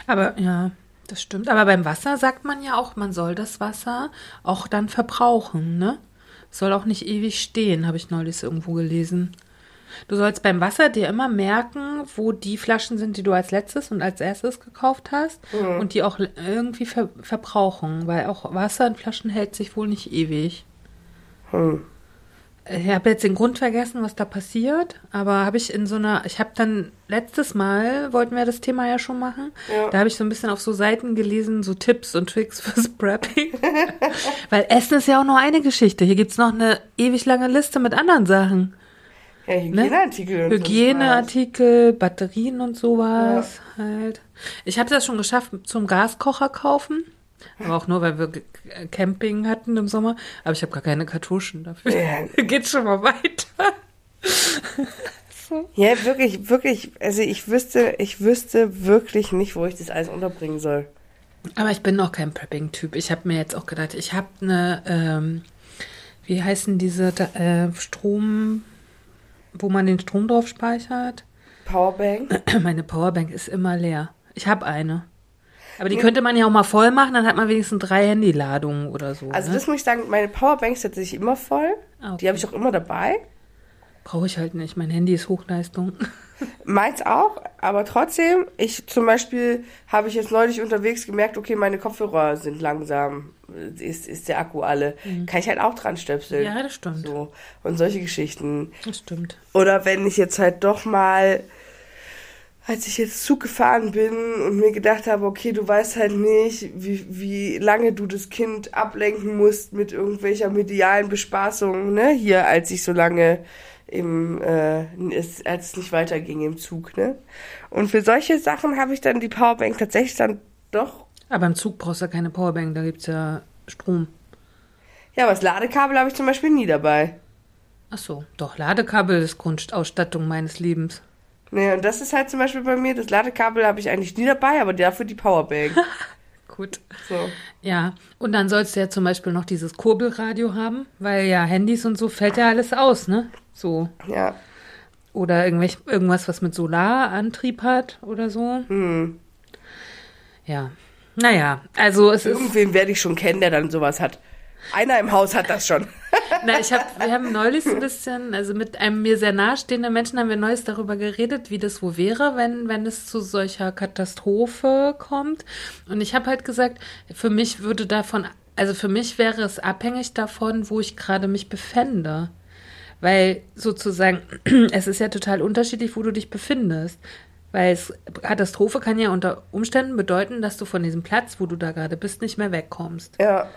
Aber ja, das stimmt. Aber beim Wasser sagt man ja auch, man soll das Wasser auch dann verbrauchen, ne? Soll auch nicht ewig stehen, habe ich neulich irgendwo gelesen. Du sollst beim Wasser dir immer merken, wo die Flaschen sind, die du als letztes und als erstes gekauft hast Mhm. und die auch irgendwie ver verbrauchen, weil auch Wasser in Flaschen hält sich wohl nicht ewig. Hm. Ich habe jetzt den Grund vergessen, was da passiert, aber habe ich in so einer, ich habe dann letztes Mal, wollten wir das Thema ja schon machen, Ja. da habe ich so ein bisschen auf so Seiten gelesen, so Tipps und Tricks fürs Prepping. Weil Essen ist ja auch nur eine Geschichte. Hier gibt's noch eine ewig lange Liste mit anderen Sachen. Ja, Hygieneartikel. und so Hygieneartikel, Batterien und sowas halt. Ich habe das schon geschafft zum Gaskocher kaufen. Aber auch nur, weil wir G- Camping hatten im Sommer. Aber ich habe gar keine Kartuschen dafür. Ja. Geht schon mal weiter. Ja, wirklich, wirklich. Also ich wüsste, ich wüsste wirklich nicht, wo ich das alles unterbringen soll. Aber ich bin noch kein Prepping-Typ. Ich habe mir jetzt auch gedacht, ich habe eine, ähm, wie heißen diese äh, Strom, wo man den Strom drauf speichert? Powerbank. Meine Powerbank ist immer leer. Ich habe eine. Aber die könnte man ja auch mal voll machen, dann hat man wenigstens drei Handyladungen oder so. Also ne? das muss ich sagen, meine Powerbank ist tatsächlich immer voll. Ah, okay. Die habe ich auch immer dabei. Brauche ich halt nicht. Mein Handy ist Hochleistung. Meins auch, aber trotzdem, ich zum Beispiel habe ich jetzt neulich unterwegs gemerkt, okay, meine Kopfhörer sind langsam, ist, ist der Akku alle. Kann ich halt auch dran stöpseln. Mhm. Ja, das stimmt. So. Und solche Geschichten. Das stimmt. Oder wenn ich jetzt halt doch mal, als ich jetzt Zug gefahren bin und mir gedacht habe, okay, du weißt halt nicht, wie, wie lange du das Kind ablenken musst mit irgendwelcher medialen Bespaßung, ne? Hier, als ich so lange im, äh, es, als es nicht weiterging im Zug, ne? Und für solche Sachen habe ich dann die Powerbank tatsächlich dann doch. Aber im Zug brauchst du ja keine Powerbank, da gibt's ja Strom. Ja, aber das Ladekabel habe ich zum Beispiel nie dabei. Ach so, doch, Ladekabel ist Grundausstattung meines Lebens. Ne, und das ist halt zum Beispiel bei mir, das Ladekabel habe ich eigentlich nie dabei, aber dafür die Powerbank. Gut. So. Ja, und dann sollst du ja zum Beispiel noch dieses Kurbelradio haben, weil ja Handys und so fällt ja alles aus, ne? So. Ja. Oder irgendwelch, irgendwas, was mit Solarantrieb hat oder so. Hm. Ja. Naja, also es ist. Irgendwen werde ich schon kennen, der dann sowas hat. Einer im Haus hat das schon. Na, ich hab, wir haben neulich ein bisschen, also mit einem mir sehr nahestehenden Menschen haben wir neulich darüber geredet, wie das wo wäre, wenn, wenn es zu solcher Katastrophe kommt. Und ich habe halt gesagt, für mich würde davon, also für mich wäre es abhängig davon, wo ich gerade mich befände. Weil sozusagen, es ist ja total unterschiedlich, wo du dich befindest. Weil es, Katastrophe kann ja unter Umständen bedeuten, dass du von diesem Platz, wo du da gerade bist, nicht mehr wegkommst. Ja.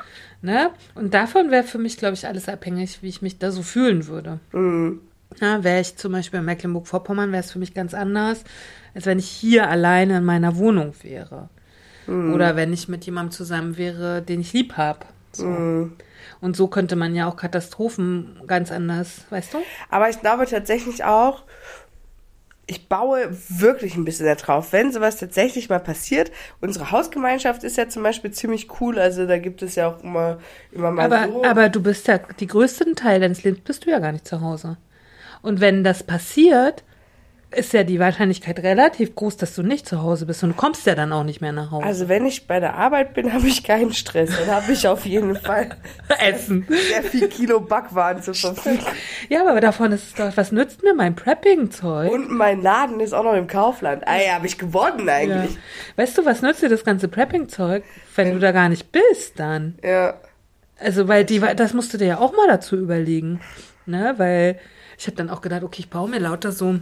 Ne? Und davon wäre für mich, glaube ich, alles abhängig, wie ich mich da so fühlen würde. Mhm. Ja, wäre ich zum Beispiel in Mecklenburg-Vorpommern, wäre es für mich ganz anders, als wenn ich hier alleine in meiner Wohnung wäre. Oder wenn ich mit jemandem zusammen wäre, den ich lieb habe. So. Und so könnte man ja auch Katastrophen ganz anders, weißt du? Aber ich glaube tatsächlich auch, ich baue wirklich ein bisschen darauf, wenn sowas tatsächlich mal passiert. Unsere Hausgemeinschaft ist ja zum Beispiel ziemlich cool, also da gibt es ja auch immer, immer mal Aber, so. aber du bist ja, die größten Teil deines Lebens bist du ja gar nicht zu Hause. Und wenn das passiert, ist ja die Wahrscheinlichkeit relativ groß, dass du nicht zu Hause bist und du kommst ja dann auch nicht mehr nach Hause. also wenn ich bei der Arbeit bin, habe ich keinen Stress. Dann habe ich auf jeden Fall Essen. sehr viel Kilo Backwaren zur Verfügung. Ja, aber davon ist es doch, was nützt mir mein Prepping-Zeug? Und mein Laden ist auch noch im Kaufland. Ey, habe ich gewonnen Ja. eigentlich. Weißt du, was nützt dir das ganze Prepping-Zeug, wenn du da gar nicht bist dann? Ja. Also, weil die, das musst du dir ja auch mal dazu überlegen. Ne? Weil ich habe dann auch gedacht, okay, ich baue mir lauter so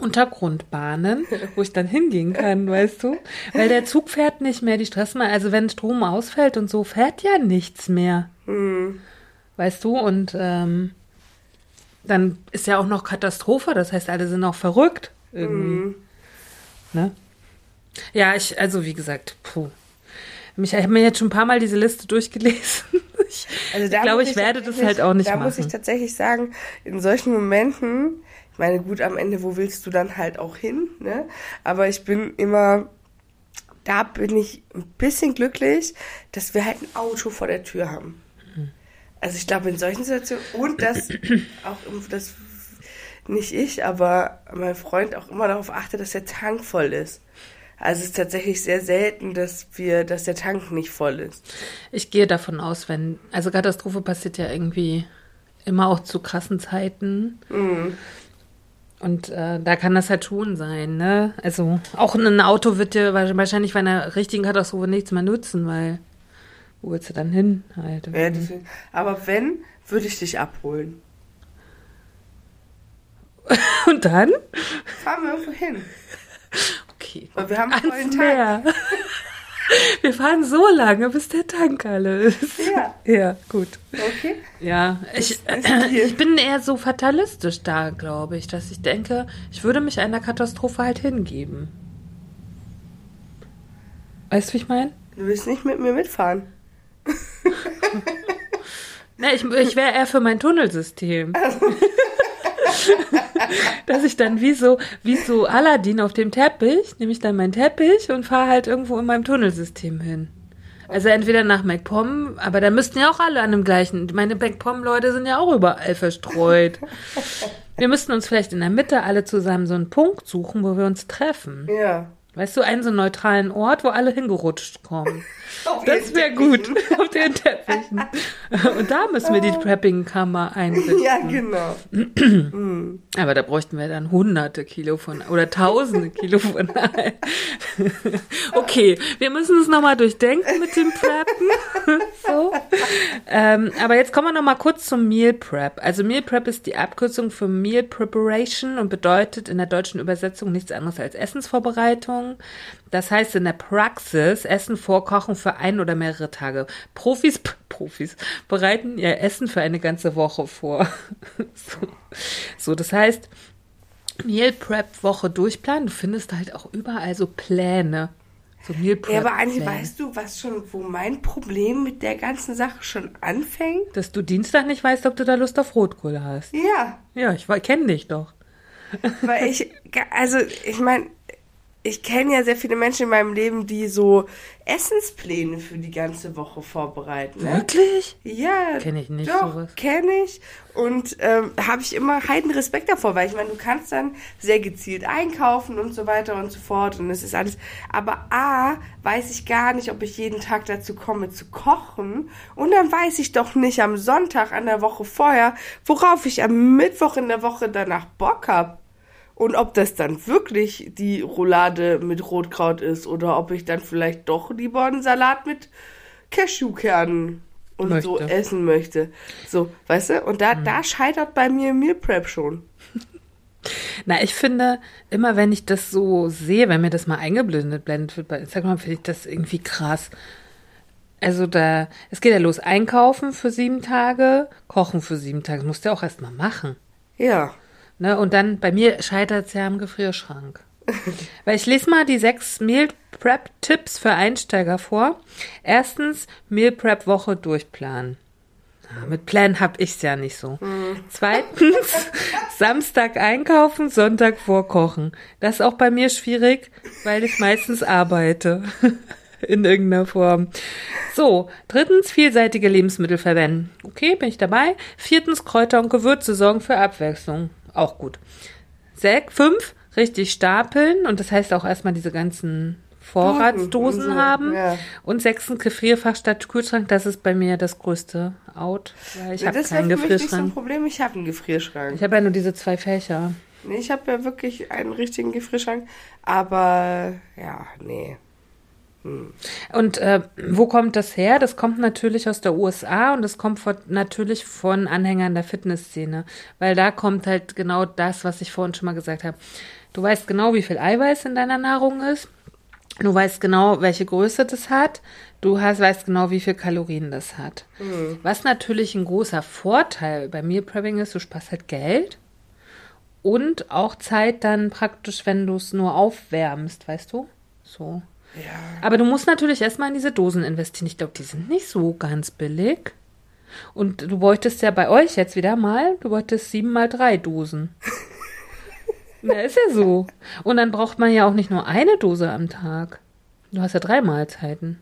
Untergrundbahnen, wo ich dann hingehen kann, weißt du? Weil der Zug fährt nicht mehr, die Straßen, also wenn Strom ausfällt und so, fährt ja nichts mehr. Weißt du? Und ähm, dann ist ja auch noch Katastrophe, das heißt, alle sind auch verrückt irgendwie. Ne? Ja, ich, also wie gesagt, puh. Mich, ich habe mir jetzt schon ein paar Mal diese Liste durchgelesen. Ich Also da glaube, muss ich werde das halt auch nicht Da machen. muss ich tatsächlich sagen, in solchen Momenten, ich meine, gut, am Ende, wo willst du dann halt auch hin, ne? Aber ich bin immer, da bin ich ein bisschen glücklich, dass wir halt ein Auto vor der Tür haben. Also ich glaube, in solchen Situationen, und dass auch, das nicht ich, aber mein Freund auch immer darauf achtet, dass der Tank voll ist. Also es ist tatsächlich sehr selten, dass wir, dass der Tank nicht voll ist. Ich gehe davon aus, wenn, also Katastrophe passiert ja irgendwie immer auch zu krassen Zeiten. Und äh, da kann das halt schon sein, ne? Also auch ein Auto wird dir wahrscheinlich bei einer richtigen Katastrophe nichts mehr nutzen, weil wo willst du dann hin? Halt? Ja, deswegen. Aber wenn, würde ich dich abholen. Und dann? Fahren wir irgendwo hin. Okay. Weil wir haben einen Ans tollen Tag. Wir fahren so lange, bis der Tank alle ist. Ja. Ja, gut. Okay. Ja, ich, hier. ich bin eher so fatalistisch da, glaube ich, dass ich denke, ich würde mich einer Katastrophe halt hingeben. Weißt du, wie ich meine? Du willst nicht mit mir mitfahren. Ne, ich, ich wäre eher für mein Tunnelsystem. Dass ich dann wie so, wie so Aladdin auf dem Teppich, nehme ich dann meinen Teppich und fahre halt irgendwo in meinem Tunnelsystem hin. Also entweder nach MacPom, aber da müssten ja auch alle an dem gleichen. Meine MacPom-Leute sind ja auch überall verstreut. Wir müssten uns vielleicht in der Mitte alle zusammen so einen Punkt suchen, wo wir uns treffen. Ja. Weißt du, einen so neutralen Ort, wo alle hingerutscht kommen. Das wäre gut auf den Teppichen. Und da müssen wir die Prepping-Kammer einrichten. Ja, genau. Aber da bräuchten wir dann hunderte Kilo von oder tausende Kilo von. Okay, wir müssen es nochmal durchdenken mit dem Preppen. so. ähm, aber jetzt kommen wir nochmal kurz zum Meal Prep. Also Meal Prep ist die Abkürzung für Meal Preparation und bedeutet in der deutschen Übersetzung nichts anderes als Essensvorbereitung. Das heißt in der Praxis Essen vorkochen für ein oder mehrere Tage. Profis, Profis bereiten ihr Essen für eine ganze Woche vor. so. so, das heißt, Meal Prep Woche durchplanen. Du findest halt auch überall so Pläne. So Meal Prep. Ja, aber Anni, weißt du, was schon, wo mein Problem mit der ganzen Sache schon anfängt? Dass du Dienstag nicht weißt, ob du da Lust auf Rotkohl hast. Ja, Ja, ich kenne dich doch. weil ich, also ich meine, ich kenne ja sehr viele Menschen in meinem Leben, die so Essenspläne für die ganze Woche vorbereiten. Ne? Wirklich? Ja, Kenn ich nicht, Doch, sowas. kenne ich. Und ähm, habe ich immer heiden Respekt davor, weil ich meine, du kannst dann sehr gezielt einkaufen und so weiter und so fort. Und es ist alles. Aber A, weiß ich gar nicht, ob ich jeden Tag dazu komme zu kochen. Und dann weiß ich doch nicht am Sonntag an der Woche vorher, worauf ich am Mittwoch in der Woche danach Bock hab. Und ob das dann wirklich die Roulade mit Rotkraut ist oder ob ich dann vielleicht doch lieber einen Salat mit Cashewkernen und so Möchte. essen möchte. So, weißt du? Und da, da scheitert bei mir Meal Prep schon. Na, ich finde, immer wenn ich das so sehe, wenn mir das mal eingeblendet blendet wird bei Instagram, finde ich das irgendwie krass. Also da, es geht ja los, einkaufen für sieben Tage, kochen für sieben Tage. Das musst du ja auch erst mal machen. Ja. Ne? Und dann, bei mir scheitert es ja am Gefrierschrank. Weil ich lese mal die sechs Meal Prep Tipps für Einsteiger vor. Erstens, Meal Prep Woche durchplanen. Ja, mit Plan hab ich's ja nicht so. Zweitens, Samstag einkaufen, Sonntag vorkochen. Das ist auch bei mir schwierig, weil ich meistens arbeite. In irgendeiner Form. So, drittens, vielseitige Lebensmittel verwenden. Okay, bin ich dabei. Viertens, Kräuter und Gewürze sorgen für Abwechslung. Auch gut. Sechs, fünf, richtig stapeln. Und das heißt auch erstmal diese ganzen Vorratsdosen so, haben. ja. Und sechstens, Gefrierfach statt Kühlschrank. Das ist bei mir das größte Out. Weil ich Ja, habe das keinen für mich nicht so ein Gefrierschrank. Problem. Ich habe einen Gefrierschrank. Ich habe ja nur diese zwei Fächer. Nee, ich habe ja wirklich einen richtigen Gefrierschrank. Aber ja, nee. Und äh, wo kommt das her? Das kommt natürlich aus der USA und das kommt von, natürlich von Anhängern der Fitnessszene, weil da kommt halt genau das, was ich vorhin schon mal gesagt habe. Du weißt genau, wie viel Eiweiß in deiner Nahrung ist. Du weißt genau, welche Größe das hat. Du hast, weißt genau, wie viel Kalorien das hat. Was natürlich ein großer Vorteil bei Meal Prepping ist, du sparst halt Geld und auch Zeit dann praktisch, wenn du es nur aufwärmst, weißt du? So. Ja. Aber du musst natürlich erstmal in diese Dosen investieren. Ich glaube, die sind nicht so ganz billig. Und du bräuchtest ja bei euch jetzt wieder mal, du bräuchtest sieben mal drei Dosen. Na, ist ja so. Und dann braucht man ja auch nicht nur eine Dose am Tag. Du hast ja drei Mahlzeiten.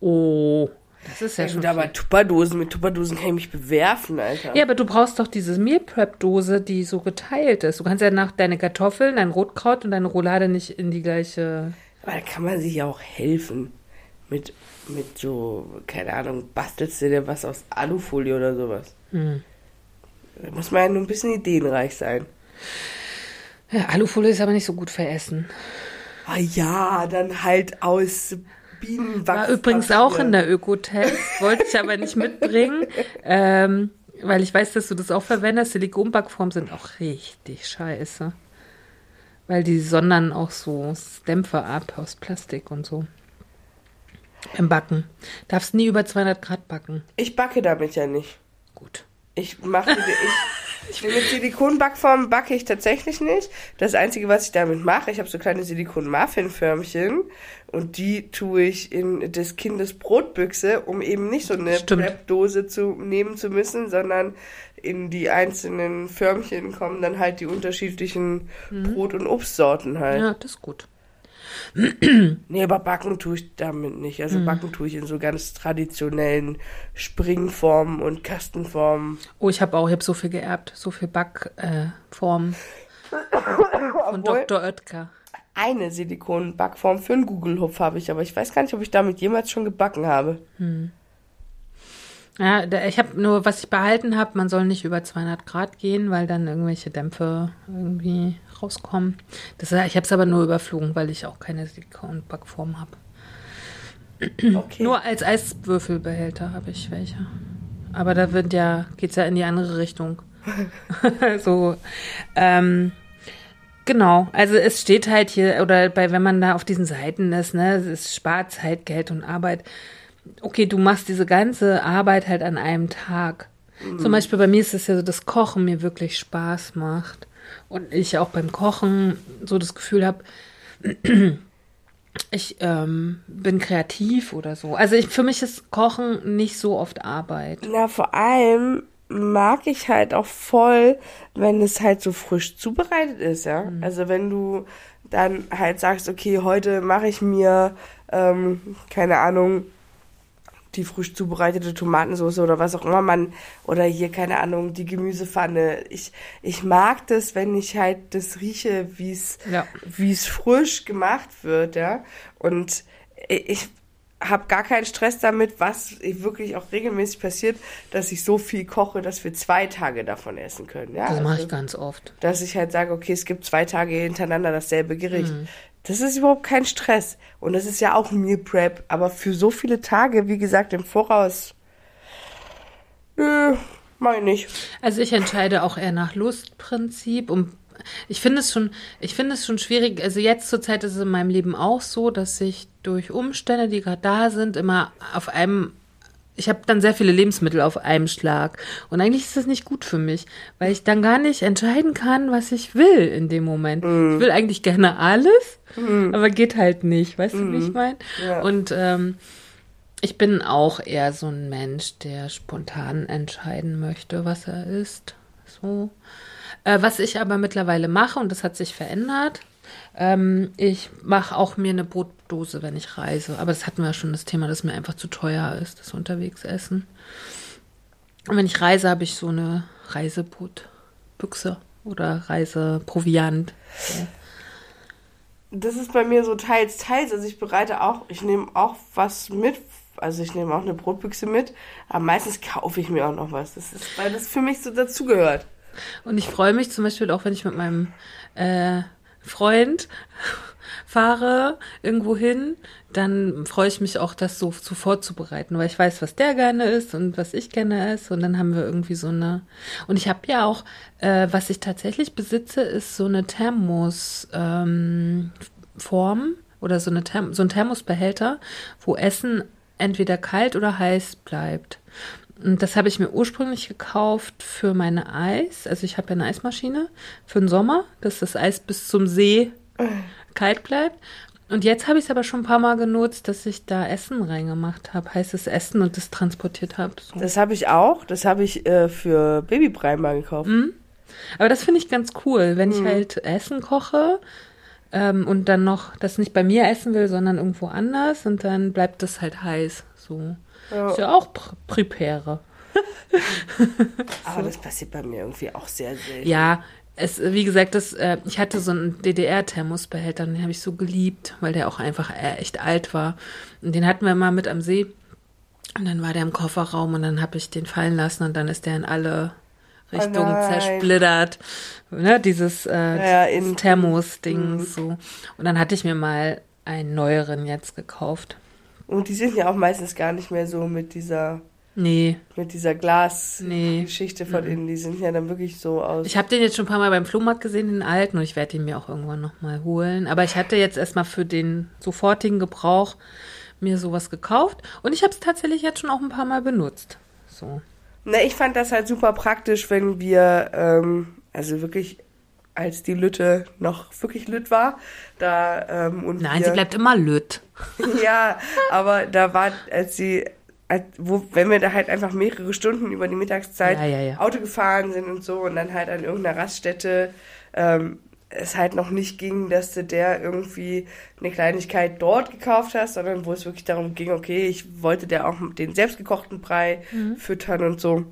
Oh, das ist ja, Ja, schon. aber Tupperdosen, mit Tupperdosen kann ich mich bewerfen, Alter. Ja, aber du brauchst doch diese Meal Prep Dose, die so geteilt ist. Du kannst ja nach deine Kartoffeln, dein Rotkraut und deine Roulade nicht in die gleiche. Aber da kann man sich ja auch helfen. Mit, mit so, keine Ahnung, bastelst du dir was aus Alufolie oder sowas. Hm. Da muss man ja nur ein bisschen ideenreich sein. Ja, Alufolie ist aber nicht so gut für Essen. Ah ja, dann halt aus Bienenwachs. War übrigens auch in der Ökotest, wollte ich aber nicht mitbringen, ähm, weil ich weiß, dass du das auch verwendest. Silikonbackformen sind auch richtig scheiße. Weil die sondern auch so Dämpfe ab aus Plastik und so. Im Backen. Darfst nie über 200 Grad backen. Ich backe damit ja nicht. Gut. Ich mache, ich, ich mit Silikonbackformen backe ich tatsächlich nicht. Das Einzige, was ich damit mache, ich habe so kleine Silikon-Muffin-Förmchen und die tue ich in des Kindes Brotbüchse, um eben nicht so eine. Prep-Dose zu nehmen zu müssen, sondern in die einzelnen Förmchen kommen dann halt die unterschiedlichen Brot- und Obstsorten halt. Ja, das ist gut. Nee, aber backen tue ich damit nicht. Also backen tue ich in so ganz traditionellen Springformen und Kastenformen. Oh, ich habe auch, ich habe so viel geerbt, so viel Backformen äh, von Dr. Oetker. eine Silikonbackform für einen Gugelhupf habe ich, aber ich weiß gar nicht, ob ich damit jemals schon gebacken habe. Ja, ich habe nur, was ich behalten habe, man soll nicht über 200 Grad gehen, weil dann irgendwelche Dämpfe irgendwie rauskommen. Das, ich habe es aber nur überflogen, weil ich auch keine Silikonbackform habe. Okay. Nur als Eiswürfelbehälter habe ich welche. Aber da wird ja, geht's ja in die andere Richtung. so, ähm, genau. Also es steht halt hier, oder bei, wenn man da auf diesen Seiten ist, ne, es spart Zeit, Geld und Arbeit. Okay, du machst diese ganze Arbeit halt an einem Tag. Zum Beispiel bei mir ist es ja so, dass Kochen mir wirklich Spaß macht. Und ich auch beim Kochen so das Gefühl habe, ich ähm, bin kreativ oder so. Also ich, für mich ist Kochen nicht so oft Arbeit. Na, vor allem mag ich halt auch voll, wenn es halt so frisch zubereitet ist, ja. Also wenn du dann halt sagst, okay, heute mache ich mir, ähm, keine Ahnung, die frisch zubereitete Tomatensauce oder was auch immer man, oder hier, keine Ahnung, die Gemüsepfanne. Ich, ich mag das, wenn ich halt das rieche, wie es, Ja. wie es frisch gemacht wird, ja. Und ich habe gar keinen Stress damit, was wirklich auch regelmäßig passiert, dass ich so viel koche, dass wir zwei Tage davon essen können. Ja, Das mache Also, ich ganz oft. dass ich halt sage, okay, es gibt zwei Tage hintereinander dasselbe Gericht. Das ist überhaupt kein Stress. Und das ist ja auch Meal Prep. Aber für so viele Tage, wie gesagt, im Voraus, nö, meine ich. Also ich entscheide auch eher nach Lustprinzip und ich finde es schon, ich finde es schon schwierig. Also jetzt zur Zeit ist es in meinem Leben auch so, dass ich durch Umstände, die gerade da sind, immer auf einem ich habe dann sehr viele Lebensmittel auf einem Schlag. Und eigentlich ist das nicht gut für mich, weil ich dann gar nicht entscheiden kann, was ich will in dem Moment. Ich will eigentlich gerne alles, aber geht halt nicht. Weißt du, wie ich meine? Ja. Und ähm, ich bin auch eher so ein Mensch, der spontan entscheiden möchte, was er isst. So. Äh, was ich aber mittlerweile mache, und das hat sich verändert, ähm, ich mache auch mir eine Brotdose, wenn ich reise. Aber das hatten wir ja schon das Thema, dass mir einfach zu teuer ist, das unterwegs essen. Und wenn ich reise, habe ich so eine Reisebrotbüchse oder Reiseproviant. Das ist bei mir so teils, teils. Also ich bereite auch, ich nehme auch was mit. Also ich nehme auch eine Brotbüchse mit. Aber meistens kaufe ich mir auch noch was. Das ist, weil das für mich so dazugehört. Und ich freue mich zum Beispiel auch, wenn ich mit meinem äh, Freund fahre irgendwo hin, dann freue ich mich auch, das so zu vorzubereiten, weil ich weiß, was der gerne isst und was ich gerne esse. Und dann haben wir irgendwie so eine. Und ich habe ja auch, äh, was ich tatsächlich besitze, ist so eine Thermos ähm, oder so, eine Therm so ein Thermosbehälter, wo Essen entweder kalt oder heiß bleibt. Und das habe ich mir ursprünglich gekauft für meine Eis. Also ich habe ja eine Eismaschine für den Sommer, dass das Eis bis zum See kalt bleibt. Und jetzt habe ich es aber schon ein paar Mal genutzt, dass ich da Essen reingemacht habe, heißes Essen und das transportiert habe. So. Das habe ich auch. Das habe ich äh, für Babybrei mal gekauft. Aber das finde ich ganz cool, wenn ich halt Essen koche ähm, und dann noch das nicht bei mir essen will, sondern irgendwo anders und dann bleibt das halt heiß. So. Ist ja auch pr Prepare. Aber das passiert bei mir irgendwie auch sehr selten. Ja, es, wie gesagt, das, äh, ich hatte so einen DDR-Thermosbehälter, den habe ich so geliebt, weil der auch einfach äh, echt alt war. Und den hatten wir mal mit am See. Und dann war der im Kofferraum und dann habe ich den fallen lassen und dann ist der in alle Richtung Oh zersplittert. Ne, dieses äh, Ja, in- Thermos-Ding Mhm. so. Und dann hatte ich mir mal einen neueren jetzt gekauft. Und die sind ja auch meistens gar nicht mehr so mit dieser, Nee, mit dieser Glasgeschichte Nee. von innen. Die sind ja dann wirklich so aus. ich habe den jetzt schon ein paar Mal beim Flohmarkt gesehen, den alten, und ich werde ihn mir auch irgendwann nochmal holen. Aber ich hatte jetzt erstmal für den sofortigen Gebrauch mir sowas gekauft und ich habe es tatsächlich jetzt schon auch ein paar Mal benutzt. So. Ne, ich fand das halt super praktisch, wenn wir, ähm, also wirklich, als die Lütte noch wirklich Lütt war, da, ähm, und Nein, wir, sie bleibt immer lütt. ja, aber da war, als sie, als, wo, wenn wir da halt einfach mehrere Stunden über die Mittagszeit Ja, ja, ja. Auto gefahren sind und so und dann halt an irgendeiner Raststätte, ähm, es halt noch nicht ging, dass du der irgendwie eine Kleinigkeit dort gekauft hast, sondern wo es wirklich darum ging, okay, ich wollte der auch den selbstgekochten Brei Mhm. füttern und so.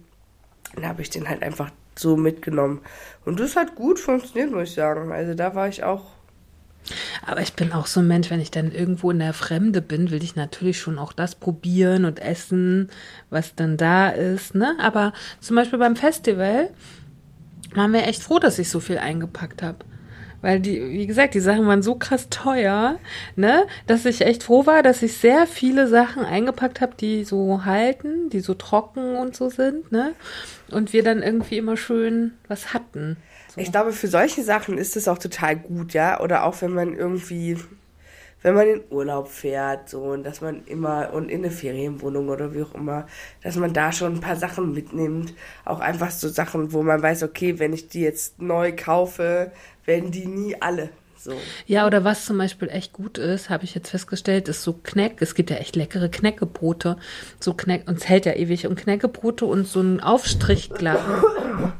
Dann habe ich den halt einfach so mitgenommen. Und das hat gut funktioniert, muss ich sagen. Also da war ich auch. Aber ich bin auch so ein Mensch, wenn ich dann irgendwo in der Fremde bin, will ich natürlich schon auch das probieren und essen, was dann da ist, ne? Aber zum Beispiel beim Festival waren wir echt froh, dass ich so viel eingepackt habe. Weil die, wie gesagt, die Sachen waren so krass teuer, ne, dass ich echt froh war, dass ich sehr viele Sachen eingepackt habe, die so halten, die so trocken und so sind, ne? Und wir dann irgendwie immer schön was hatten. So. Ich glaube, für solche Sachen ist es auch total gut, ja. Oder auch wenn man irgendwie, wenn man in Urlaub fährt, so und dass man immer und in eine Ferienwohnung oder wie auch immer, dass man da schon ein paar Sachen mitnimmt. Auch einfach so Sachen, wo man weiß, okay, wenn ich die jetzt neu kaufe, werden die nie alle. So. Ja, oder was zum Beispiel echt gut ist, habe ich jetzt festgestellt, ist so Kneck. Es gibt ja echt leckere Knäckebrote. So Kneck, und es hält ja ewig. Und Knäckebrote und so ein Aufstrichglas.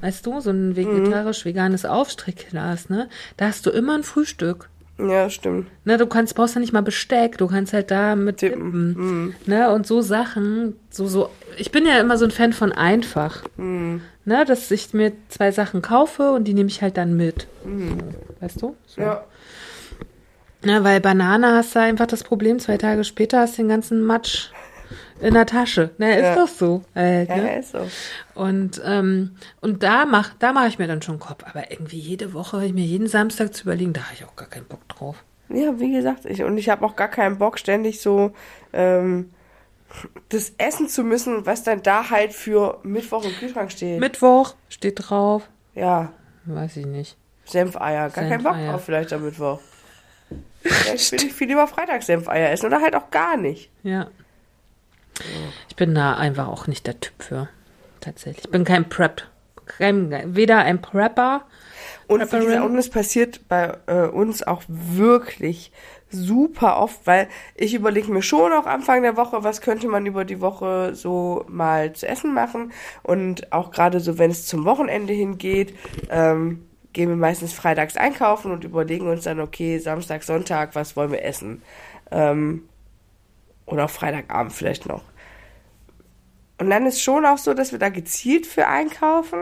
weißt du, so ein vegetarisch-veganes Aufstrichglas, ne? Da hast du immer ein Frühstück. Ja, stimmt. Ne, du kannst, brauchst ja nicht mal Besteck, du kannst halt da mit Tippen. tippen. Ne, und so Sachen, so, so, ich bin ja immer so ein Fan von einfach. Ne, dass ich mir zwei Sachen kaufe und die nehme ich halt dann mit. So, weißt du? So. Ja. Na, weil Banane hast du einfach das Problem, zwei Tage später hast du den ganzen Matsch in der Tasche. Na, ist Ja. doch so. Halt, Ja, ne? ist so. Und, ähm, und da mach, da mache ich mir dann schon Kopf. Aber irgendwie jede Woche, ich mir jeden Samstag zu überlegen, da habe ich auch gar keinen Bock drauf. Ja, wie gesagt, ich, und ich habe auch gar keinen Bock, ständig so ähm, das essen zu müssen, was dann da halt für Mittwoch im Kühlschrank steht. Mittwoch steht drauf. ja, Weiß ich nicht. Senfeier. Gar keinen Bock drauf vielleicht am Mittwoch. Vielleicht will ich viel lieber Freitag Senfeier essen oder halt auch gar nicht. Ja. Ich bin da einfach auch nicht der Typ für. Tatsächlich. Ich bin kein Prep. Kein, weder ein Prepper. Und, Prepperin. gesagt, und es passiert bei äh, uns auch wirklich super oft, weil ich überlege mir schon auch Anfang der Woche, was könnte man über die Woche so mal zu essen machen. Und auch gerade so, wenn es zum Wochenende hingeht, ähm, gehen wir meistens freitags einkaufen und überlegen uns dann, okay, Samstag, Sonntag, was wollen wir essen? Ähm, oder Freitagabend vielleicht noch. Und dann ist schon auch so, dass wir da gezielt für einkaufen.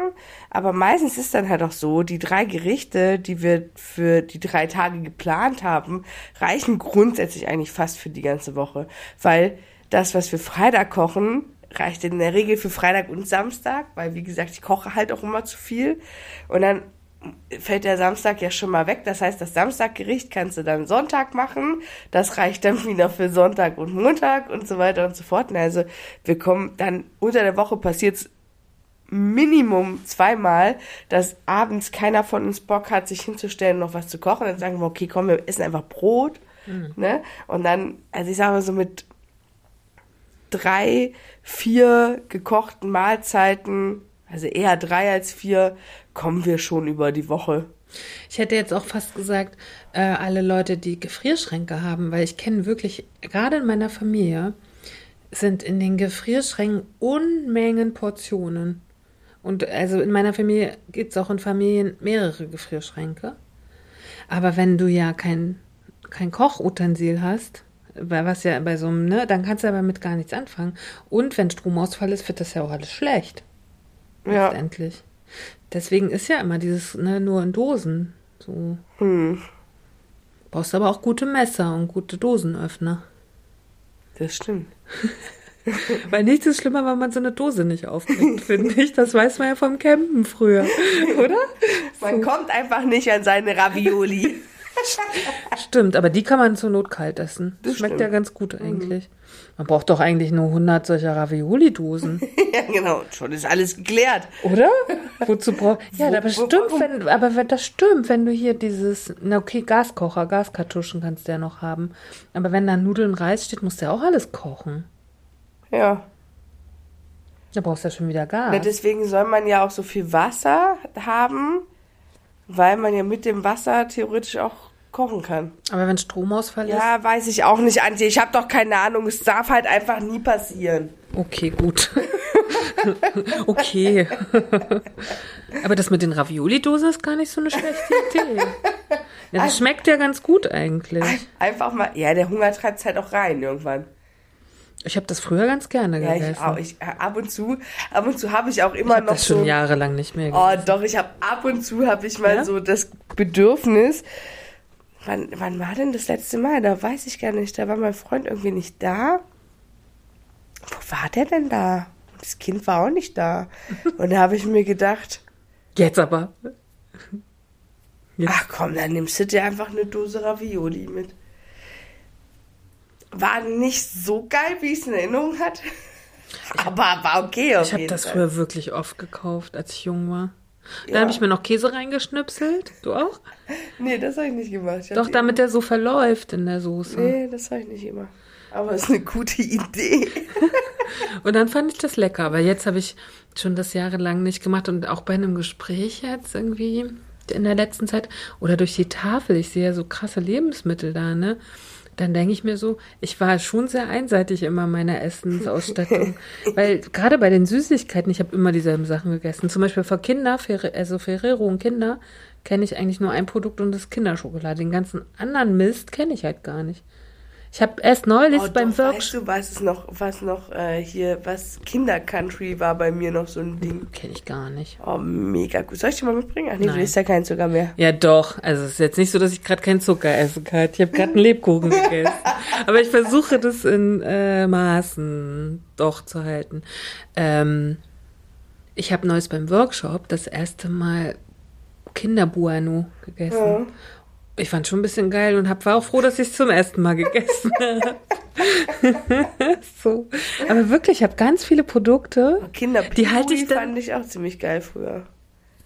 Aber meistens ist dann halt auch so, die drei Gerichte, die wir für die drei Tage geplant haben, reichen grundsätzlich eigentlich fast für die ganze Woche. Weil das, was wir Freitag kochen, reicht in der Regel für Freitag und Samstag, weil wie gesagt, ich koche halt auch immer zu viel. Und dann fällt der Samstag ja schon mal weg. Das heißt, das Samstaggericht kannst du dann Sonntag machen. Das reicht dann wieder für Sonntag und Montag und so weiter und so fort. Und also wir kommen dann unter der Woche passiert's Minimum zweimal, dass abends keiner von uns Bock hat, sich hinzustellen und noch was zu kochen. Dann sagen wir, okay, komm, wir essen einfach Brot. Ne? Und dann, also ich sage mal so mit drei, vier gekochten Mahlzeiten, also eher drei als vier, kommen wir schon über die Woche. Ich hätte jetzt auch fast gesagt, äh, alle Leute, die Gefrierschränke haben, weil ich kenne wirklich, gerade in meiner Familie, sind in den Gefrierschränken Unmengen Portionen. Und also in meiner Familie gibt es auch in Familien mehrere Gefrierschränke. Aber wenn du ja kein, kein Kochutensil hast, was ja bei so einem, ne, dann kannst du aber mit gar nichts anfangen. Und wenn Stromausfall ist, wird das ja auch alles schlecht. Ja. Letztendlich. Deswegen ist ja immer dieses, ne, nur in Dosen. So. Hm, Brauchst aber auch gute Messer und gute Dosenöffner. das stimmt. Weil nichts ist schlimmer, wenn man so eine Dose nicht aufkriegt, finde ich. Das weiß man ja vom Campen früher, oder? Man kommt einfach nicht an seine Ravioli. Stimmt, aber die kann man zur Not kalt essen. Das Das schmeckt stimmt. ja ganz gut eigentlich. Man braucht doch eigentlich nur 100 solcher Ravioli-Dosen, ja, genau. Schon ist alles geklärt. oder? Wozu braucht... Ja, aber stimmt, wenn, aber wenn, das stimmt, wenn du hier dieses... Na okay, Gaskocher, Gaskartuschen kannst du ja noch haben. Aber wenn da Nudeln, Reis steht, musst du ja auch alles kochen. Ja. Da brauchst du ja schon wieder Gas. Na, deswegen soll man ja auch so viel Wasser haben, weil man ja mit dem Wasser theoretisch auch kochen kann. aber wenn Stromausfall ist... Ja, weiß ich auch nicht, Antje. Ich habe doch keine Ahnung. Es darf halt einfach nie passieren. Okay, gut. okay. Aber das mit den Ravioli-Dosen ist gar nicht so eine schlechte Idee. Ja, das schmeckt ja ganz gut eigentlich. Einfach mal. Ja, der Hunger treibt halt auch rein irgendwann. Ich habe das früher ganz gerne Ja, gegessen. ich auch. Ich, äh, ab und zu, ab und zu habe ich auch immer ich habe noch das schon so. jahrelang nicht mehr Oh, gegessen. doch, ich habe ab und zu habe ich mal Ja? so das Bedürfnis. Wann, wann war denn das letzte Mal? Da weiß ich gar nicht. Da war mein Freund irgendwie nicht da. Wo war der denn da? Das Kind war auch nicht da. Und da habe ich mir gedacht, Jetzt aber. ach komm, dann nimmst du dir einfach eine Dose Ravioli mit. War nicht so geil, wie ich es in Erinnerung hatte. Aber war okay auf Ich habe das früher wirklich oft gekauft, als ich jung war. Dann Ja. habe ich mir noch Käse reingeschnipselt. Du auch? Nee, das habe ich nicht gemacht. Ich Doch, damit der so verläuft in der Soße. Nee, das habe ich nicht immer. Aber es ist eine gute Idee. Und dann fand ich das lecker. Aber jetzt habe ich schon das jahrelang nicht gemacht. Und auch bei einem Gespräch jetzt irgendwie in der letzten Zeit oder durch die Tafel, ich sehe ja so krasse Lebensmittel da, ne? Dann denke ich mir so, ich war schon sehr einseitig immer in meiner Essensausstattung. Weil gerade bei den Süßigkeiten, ich habe immer dieselben Sachen gegessen. Zum Beispiel für Kinder, Ferre- also Ferrero und Kinder, kenne ich eigentlich nur ein Produkt und das ist Kinderschokolade. Den ganzen anderen Mist kenne ich halt gar nicht. Ich habe erst neulich Oh, beim Workshop. weißt du, was noch, was noch äh, hier, was Kinder-Country war bei mir noch so ein Ding. Kenne ich gar nicht. Oh, mega gut. Soll ich dir mal mitbringen? Ach nee, du Nein. isst ja keinen Zucker mehr. Ja, doch. Also es ist jetzt nicht so, dass ich gerade keinen Zucker essen kann. Ich habe gerade einen Lebkuchen gegessen. Aber ich versuche das in äh, Maßen doch zu halten. Ähm, ich habe neues beim Workshop das erste Mal Kinderbuano gegessen. Ich fand schon ein bisschen geil und hab, war auch froh, dass ich es zum ersten Mal gegessen habe. so. Aber wirklich, ich habe ganz viele Produkte. kinder Die halte ich dann- fand ich auch ziemlich geil früher.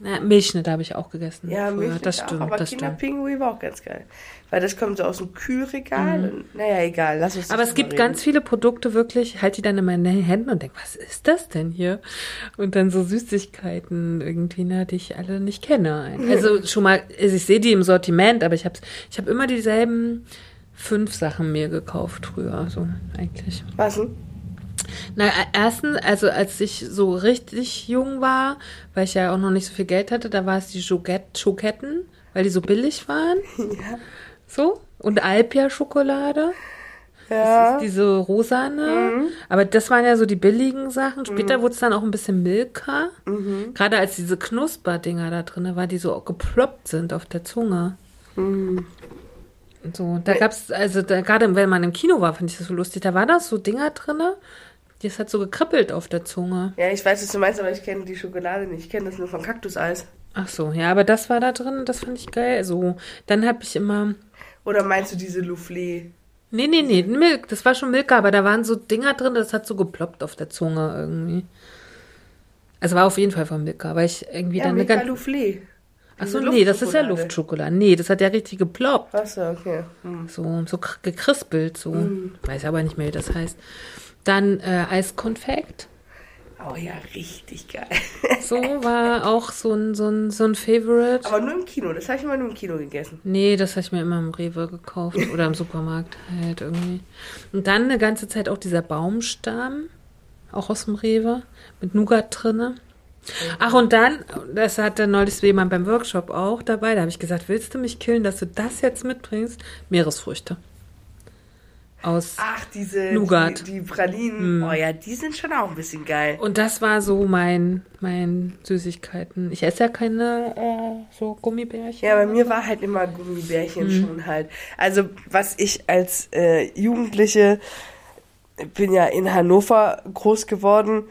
Na, Milchschnitte habe ich auch gegessen. Ja, früher. Milch das auch, stimmt, aber das. Kinderpingui war auch ganz geil. Weil das kommt so aus dem Kühlregal. Und, naja, egal, lass uns Mhm. Aber es gibt reden. ganz viele Produkte wirklich, ich halte die dann in meine Hände und denke, was ist das denn hier? Und dann so Süßigkeiten irgendwie, ne, die ich alle nicht kenne. Also schon mal, also ich sehe die im Sortiment, aber ich habe ich hab immer dieselben fünf Sachen mir gekauft früher, so eigentlich. Was denn? Na, e- erstens, also als ich so richtig jung war, weil ich ja auch noch nicht so viel Geld hatte, da war es die Schoket- Schoketten, weil die so billig waren. So. Und Alpia-Schokolade. Ja. Das ist diese rosane. Aber das waren ja so die billigen Sachen. Später wurde es dann auch ein bisschen Milka. Gerade als diese Knusperdinger da drin waren, die so geploppt sind auf der Zunge. Und So, da gab's, also da, gerade wenn man im Kino war, fand ich das so lustig. Da war das so Dinger drinne, das hat so gekribbelt auf der Zunge. Ja, ich weiß, was du meinst, aber ich kenne die Schokolade nicht. Ich kenne das nur von Kaktuseis. Ach so, ja, aber das war da drin, das fand ich geil. So, dann habe ich immer, Oder meinst du diese Soufflé? nee, nee, nee, Milk, das war schon Milka, aber da waren so Dinger drin, das hat so geploppt auf der Zunge irgendwie. Also war auf jeden Fall von Milka, weil ich irgendwie Ja, dann eine Milka ganz. Soufflé. Ach Diese so, nee, das ist ja Luftschokolade. Nee, das hat ja richtig geploppt. Achso, okay. Hm. So, so kr- gekrispelt, so. Weiß aber nicht mehr, wie das heißt. Dann äh, Eiskonfekt. Oh ja, richtig geil. So war auch so ein, so ein, so ein Favorite. Aber nur im Kino. Das habe ich immer nur im Kino gegessen. Nee, das habe ich mir immer im Rewe gekauft oder im Supermarkt halt irgendwie. Und dann eine ganze Zeit auch dieser Baumstamm, auch aus dem Rewe, mit Nougat drinne. Ach, und dann, das hatte neulich jemand beim Workshop auch dabei, da habe ich gesagt, willst du mich killen, dass du das jetzt mitbringst? Meeresfrüchte. Aus. Ach, diese Nougat. Die, die Pralinen. Oh ja, die sind schon auch ein bisschen geil. Und das war so mein, mein Süßigkeiten. Ich esse ja keine äh, so Gummibärchen. Ja, bei mir war halt immer Gummibärchen Mhm. schon halt. Also, was ich als äh, Jugendliche bin ja in Hannover groß geworden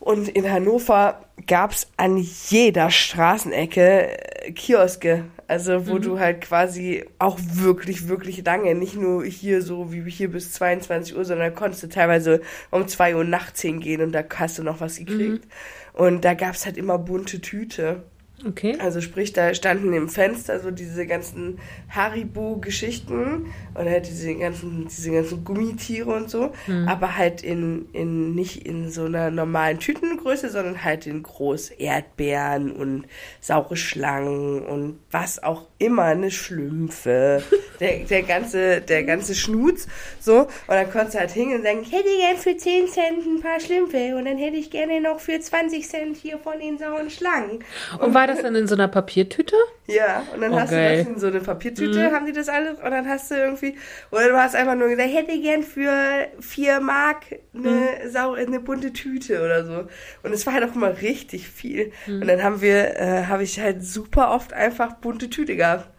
und in Hannover gab es an jeder Straßenecke äh, Kioske. Also wo mhm. du halt quasi auch wirklich, wirklich lange, nicht nur hier so wie hier bis 22 Uhr, sondern konntest du teilweise um 2 Uhr nachts hingehen und da hast du noch was gekriegt. Mhm. Und da gab es halt immer bunte Tüte. Okay. Also sprich, da standen im Fenster so diese ganzen Haribo-Geschichten und halt diese ganzen, diese ganzen Gummitiere und so, mhm. aber halt in, in nicht in so einer normalen Tütengröße, sondern halt in groß Erdbeeren und saure Schlangen und was auch immer, eine Schlümpfe, der, der ganze, der ganze Schnutz, so. Und dann konntest du halt hingehen und sagen, ich hätte gern für 10 Cent ein paar Schlümpfe und dann hätte ich gerne noch für 20 Cent hier von den sauren Schlangen. Und, und war das dann in so einer Papiertüte? Ja, und dann oh, hast geil. du das in so eine Papiertüte, mhm. haben die das alles, und dann hast du irgendwie, oder du hast einfach nur gesagt, ich hätte gern für vier Mark eine, mhm. Sau, eine bunte Tüte oder so. Und es war halt auch immer richtig viel. Mhm. Und dann haben wir, äh, habe ich halt super oft einfach bunte Tüte gehabt.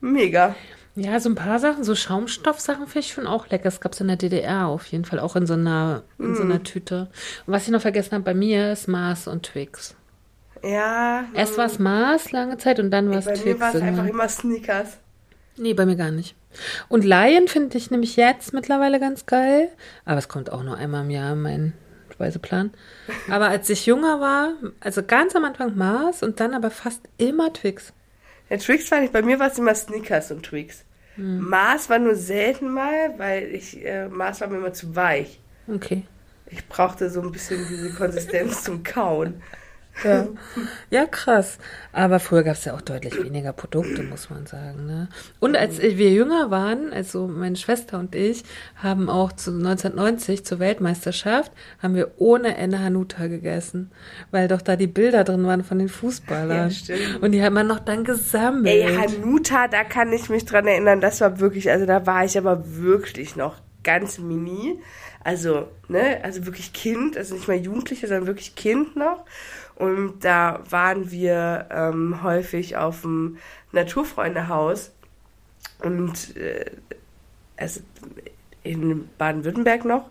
Mega. Ja, so ein paar Sachen, so Schaumstoffsachen finde ich schon auch lecker. Das gab es in der DDR auf jeden Fall, auch in so einer, in mm. so einer Tüte. Und was ich noch vergessen habe bei mir ist Mars und Twix. Ja. Erst war es Mars lange Zeit und dann war es Twix. Bei mir war es einfach immer Sneakers. Nee, bei mir gar nicht. Und Lion finde ich nämlich jetzt mittlerweile ganz geil. Aber es kommt auch nur einmal im Jahr in meinen Speiseplan. Aber als ich jünger war, also ganz am Anfang Mars und dann aber fast immer Twix. Ja, Twix fand ich, bei mir war es immer Snickers und Twix. Hm. Mars war nur selten mal, weil ich, äh, Mars war mir immer zu weich. Okay. Ich brauchte so ein bisschen diese Konsistenz zum Kauen. Ja. ja, krass. Aber früher gab es ja auch deutlich weniger Produkte, muss man sagen. Ne? Und als wir jünger waren, also meine Schwester und ich, haben auch zu 1990 zur Weltmeisterschaft, haben wir ohne Ende Hanuta gegessen, weil doch da die Bilder drin waren von den Fußballern. Ja, stimmt. Und die hat man noch dann gesammelt. Ey, Hanuta, da kann ich mich dran erinnern, das war wirklich, also da war ich aber wirklich noch ganz mini. Also, ne, also wirklich Kind, also nicht mal Jugendliche, sondern wirklich Kind noch. Und da waren wir ähm, häufig auf dem Naturfreundehaus und äh, also in Baden-Württemberg noch.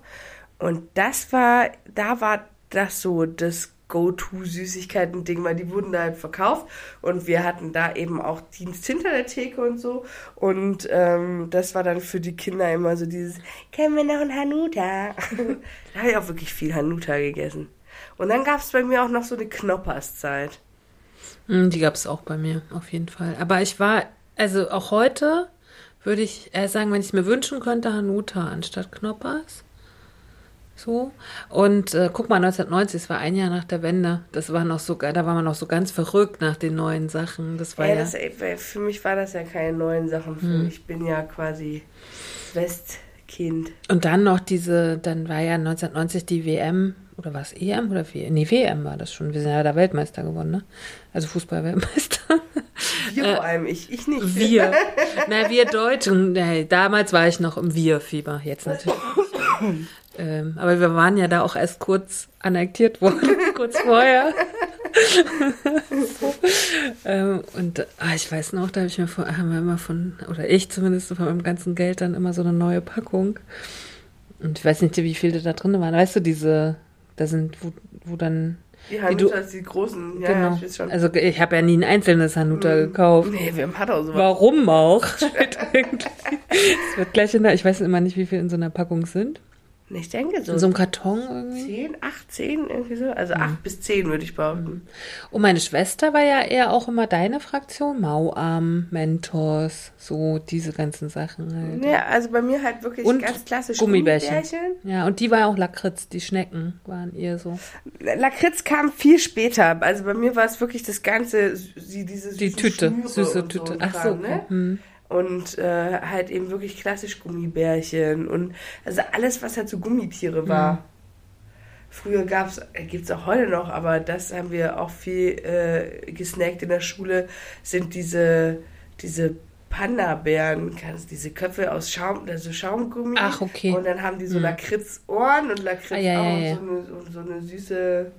Und das war, da war das so das Go-To-Süßigkeiten-Ding, weil die wurden da halt verkauft und wir hatten da eben auch Dienst hinter der Theke und so. Und ähm, das war dann für die Kinder immer so dieses, kennen wir noch ein Hanuta? da habe ich auch wirklich viel Hanuta gegessen. Und dann gab es bei mir auch noch so eine Knopperszeit. Hm, die gab es auch bei mir, auf jeden Fall. Aber ich war, also auch heute würde ich eher sagen, wenn ich mir wünschen könnte, Hanuta anstatt Knoppers. So. Und äh, guck mal, 1990, es war ein Jahr nach der Wende. Das war noch so, da war man noch so ganz verrückt nach den neuen Sachen. Das war ja, ja das, für mich war das ja keine neuen Sachen. Hm. Ich bin ja quasi Westkind. Und dann noch diese, dann war ja 1990 die WM oder war es EM oder WM? Nee, WM war das schon. Wir sind ja da Weltmeister geworden, ne? Also Fußball-Weltmeister. Wir vor allem, ich, ich nicht. Wir. Na, wir Deutschen. Nee, damals war ich noch im Wir-Fieber, jetzt natürlich. ähm, aber wir waren ja da auch erst kurz annektiert worden, kurz vorher. ähm, und ah, ich weiß noch, da habe ich mir von, haben wir immer von, oder ich zumindest von meinem ganzen Geld dann immer so eine neue Packung. Und ich weiß nicht, wie viele da drin waren. Weißt du, diese da sind, wo, wo dann. Die Hanutas, die, die großen, ja, genau. ich. Also ich habe ja nie ein einzelnes Hanuta mm. gekauft. Nee, wir haben auch sowas. Warum auch? es wird gleich in der, ich weiß immer nicht, wie viel in so einer Packung sind. Ich denke so. In so einem Karton irgendwie? Zehn, acht, zehn, irgendwie so. Also mhm. acht bis zehn, würde ich behaupten. Und meine Schwester war ja eher auch immer deine Fraktion. Mauarm, Mentos, so diese ganzen Sachen halt. Ja, also bei mir halt wirklich und ganz klassisch Gummibärchen. Gummibärchen. Ja, und die war auch Lakritz, die Schnecken waren eher so. Lakritz kam viel später. Also bei mir war es wirklich das ganze, diese Die Tüte, süße Tüte. So Ach so, ne? Hm und äh, halt eben wirklich klassisch Gummibärchen und also alles, was halt so Gummitiere war. Mhm. Früher gab's, äh, gibt es auch heute noch, aber das haben wir auch viel äh, gesnackt in der Schule, sind diese, diese Panda-Bären, diese Köpfe aus Schaum, also Schaumgummi. Ach, okay. Und dann haben die so mhm. Lakritz-Ohren und Lakritz ah, ja, ja, ja. und so eine, so eine süße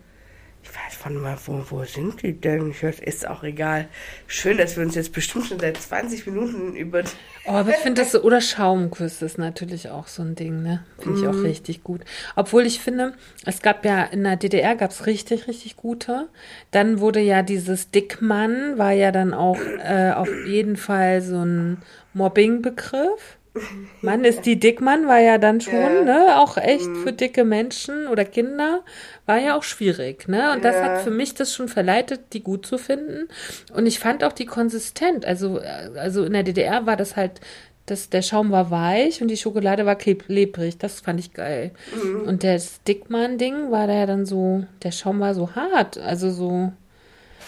Ich weiß von mal, wo, wo sind die denn? Ich weiß, ist auch egal. Schön, dass wir uns jetzt bestimmt schon seit 20 Minuten über. Oh, aber ich finde das so, oder Schaumküsse ist natürlich auch so ein Ding, ne? Finde ich auch Mhm. richtig gut. Obwohl ich finde, es gab ja in der DDR gab es richtig, richtig gute. Dann wurde ja dieses Dickmann, war ja dann auch äh, auf jeden Fall so ein Mobbing-Begriff. Mann ist die Dickmann, war ja dann schon, Ja. ne, auch echt Mhm. für dicke Menschen oder Kinder, war ja auch schwierig, ne? Und das Ja. hat für mich das schon verleitet, die gut zu finden. Und ich fand auch die konsistent. Also, äh, also in der DDR war das halt, das, der Schaum war weich und die Schokolade war kleb- klebrig. Das fand ich geil. Mhm. Und das Dickmann-Ding war da ja dann so, der Schaum war so hart, also so,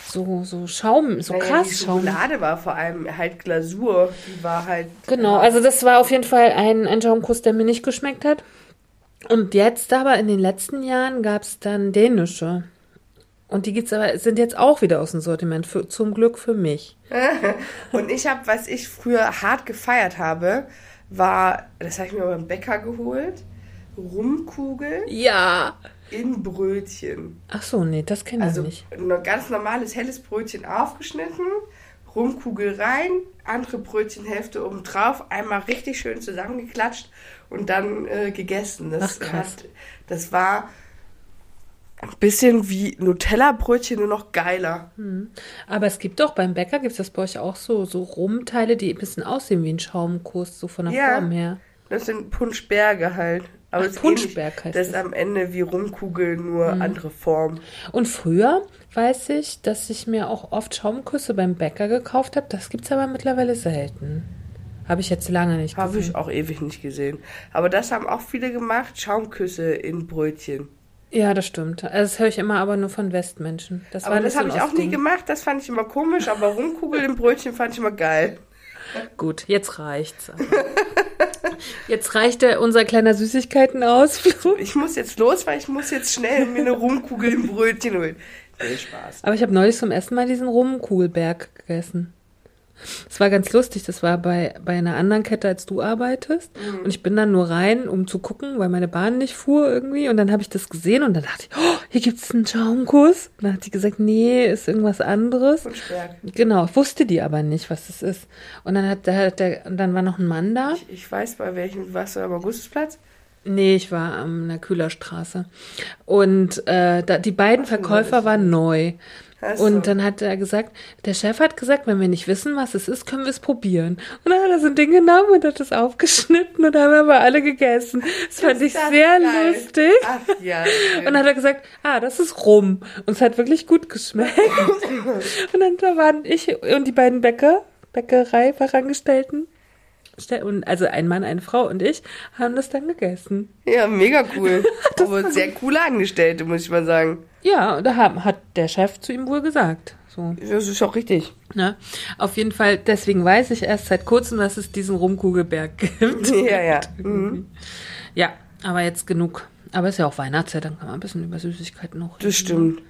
so, so Schaum, so Naja, krass die Schaum. Schokolade war vor allem halt Glasur. Die war halt. Genau, also das war auf jeden Fall ein, ein Schaumkuss, der mir nicht geschmeckt hat. Und jetzt aber in den letzten Jahren gab es dann dänische. Und die gibt's aber, sind jetzt auch wieder aus dem Sortiment, für, zum Glück für mich. Und ich habe, was ich früher hart gefeiert habe, war, das habe ich mir beim Bäcker geholt, Rumkugel Ja. in Brötchen. Ach so, nee, das kenne ich Also nicht. ein ganz normales helles Brötchen aufgeschnitten, Rumkugel rein, andere Brötchenhälfte oben drauf, einmal richtig schön zusammengeklatscht und dann äh, gegessen. Das, Ach. Hat, das war ein bisschen wie Nutella-Brötchen, nur noch geiler. Aber es gibt doch beim Bäcker, gibt es das bei euch auch so, so Rumteile, die ein bisschen aussehen wie ein Schaumkuss, so von der Ja. Form her. Das sind Punschberge halt. Aber Ach, es ist Punschberg ähnlich. heißt Das ist das. am Ende wie Rumkugel, nur andere Form. Und früher weiß ich, dass ich mir auch oft Schaumküsse beim Bäcker gekauft habe. Das gibt's aber mittlerweile selten. Habe ich jetzt lange nicht Habe gesehen. ich auch ewig nicht gesehen. Aber das haben auch viele gemacht, Schaumküsse in Brötchen. Ja, das stimmt. Also das höre ich immer aber nur von Westmenschen. Das Aber war das habe ich auch nie gemacht, das fand ich immer komisch, aber Rumkugel im Brötchen fand ich immer geil. Gut, jetzt reicht's. jetzt reicht der, unser kleiner Süßigkeitenausflug. Ich muss jetzt los, weil ich muss jetzt schnell mir eine Rumkugel im Brötchen holen. Viel Spaß. Aber ich habe neulich zum ersten Mal diesen Rumkugelberg gegessen. Das war ganz lustig. Das war bei, bei einer anderen Kette, als du arbeitest. Mhm. Und ich bin dann nur rein, um zu gucken, weil meine Bahn nicht fuhr irgendwie. Und dann habe ich das gesehen und dann dachte ich, oh, hier gibt's einen Schaumkuss. Und dann hat die gesagt, nee, ist irgendwas anderes. Punschberg. Genau, wusste die aber nicht, was es ist. Und dann hat der, der und dann war noch ein Mann da. Ich, ich weiß, bei welchem warst du am Augustusplatz? Nee, ich war an der Kühlerstraße. Und äh, da, die beiden Verkäufer waren neu. Ach so. Und dann hat er gesagt, der Chef hat gesagt, wenn wir nicht wissen, was es ist, können wir es probieren. Und dann hat er so ein Ding genommen und hat es aufgeschnitten und haben aber alle gegessen. Das fand ich das sehr geil. lustig. Ach ja. Und dann hat er gesagt, ah, das ist rum. Und es hat wirklich gut geschmeckt. und dann da waren ich und die beiden Bäcker, Bäckerei-Fachangestellten, Ste- und also ein Mann, eine Frau und ich haben das dann gegessen. ja, mega cool. Aber sehr coole Angestellte, muss ich mal sagen. Ja, und da haben, hat der Chef zu ihm wohl gesagt. So, Das ist auch richtig. ne? Auf jeden Fall, deswegen weiß ich erst seit kurzem, dass es diesen Rumkugelberg gibt. Ja, ja. Mhm. Ja, aber jetzt genug. Aber ist ja auch Weihnachtszeit, dann kann man ein bisschen über Süßigkeiten noch reden. Das stimmt.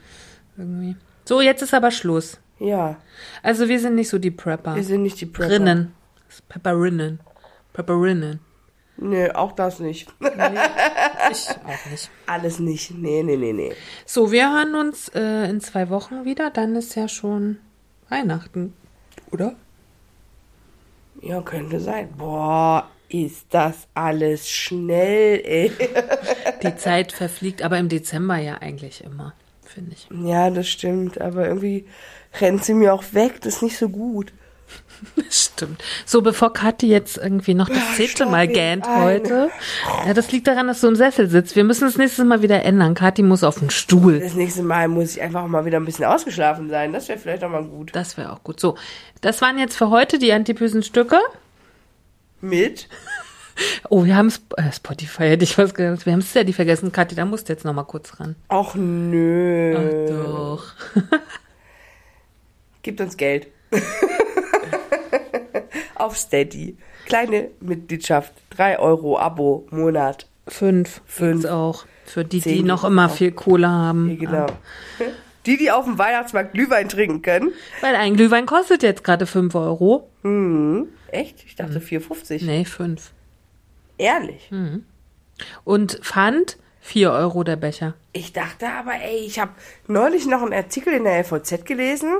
Irgendwie. So, jetzt ist aber Schluss. Ja. Also wir sind nicht so die Prepper. Wir sind nicht die Prepper. Rinnen. Pepperinnen. Pepperinnen. Nee, auch das nicht. Ich auch nicht. Alles nicht. Nee, nee, nee, nee. So, wir hören uns äh, in zwei Wochen wieder. Dann ist ja schon Weihnachten. Oder? Ja, könnte sein. Boah, ist das alles schnell, ey. Die Zeit verfliegt, aber im Dezember ja eigentlich immer, finde ich. Ja, das stimmt. Aber irgendwie rennt sie mir auch weg. Das ist nicht so gut. Stimmt. So, bevor Kathi jetzt irgendwie noch das zehnte Mal gähnt heute. Ja, das liegt daran, dass du im Sessel sitzt. Wir müssen es nächstes Mal wieder ändern. Kathi muss auf den Stuhl. Das nächste Mal muss ich einfach mal wieder ein bisschen ausgeschlafen sein. Das wäre vielleicht auch mal gut. Das wäre auch gut. So, das waren jetzt für heute die antipösen Stücke. Mit? Oh, wir haben Sp äh, Spotify, hätte ich was gesagt. Wir haben Steady vergessen. Kathi, da musst du jetzt noch mal kurz ran. Ach nö. Ach doch. Gibt uns Geld. Auf Steady. Kleine Mitgliedschaft. 3 Euro Abo Monat. Fünf. Fünf. Fünf auch. Für die, die noch immer viel Kohle haben. Ja, genau. Die, die auf dem Weihnachtsmarkt Glühwein trinken können. Weil ein Glühwein kostet jetzt gerade fünf Euro. Hm. Echt? Ich dachte 4,50. Nee, fünf. Ehrlich? Und Pfand 4 Euro der Becher. Ich dachte aber, ey, ich habe neulich noch einen Artikel in der LVZ gelesen,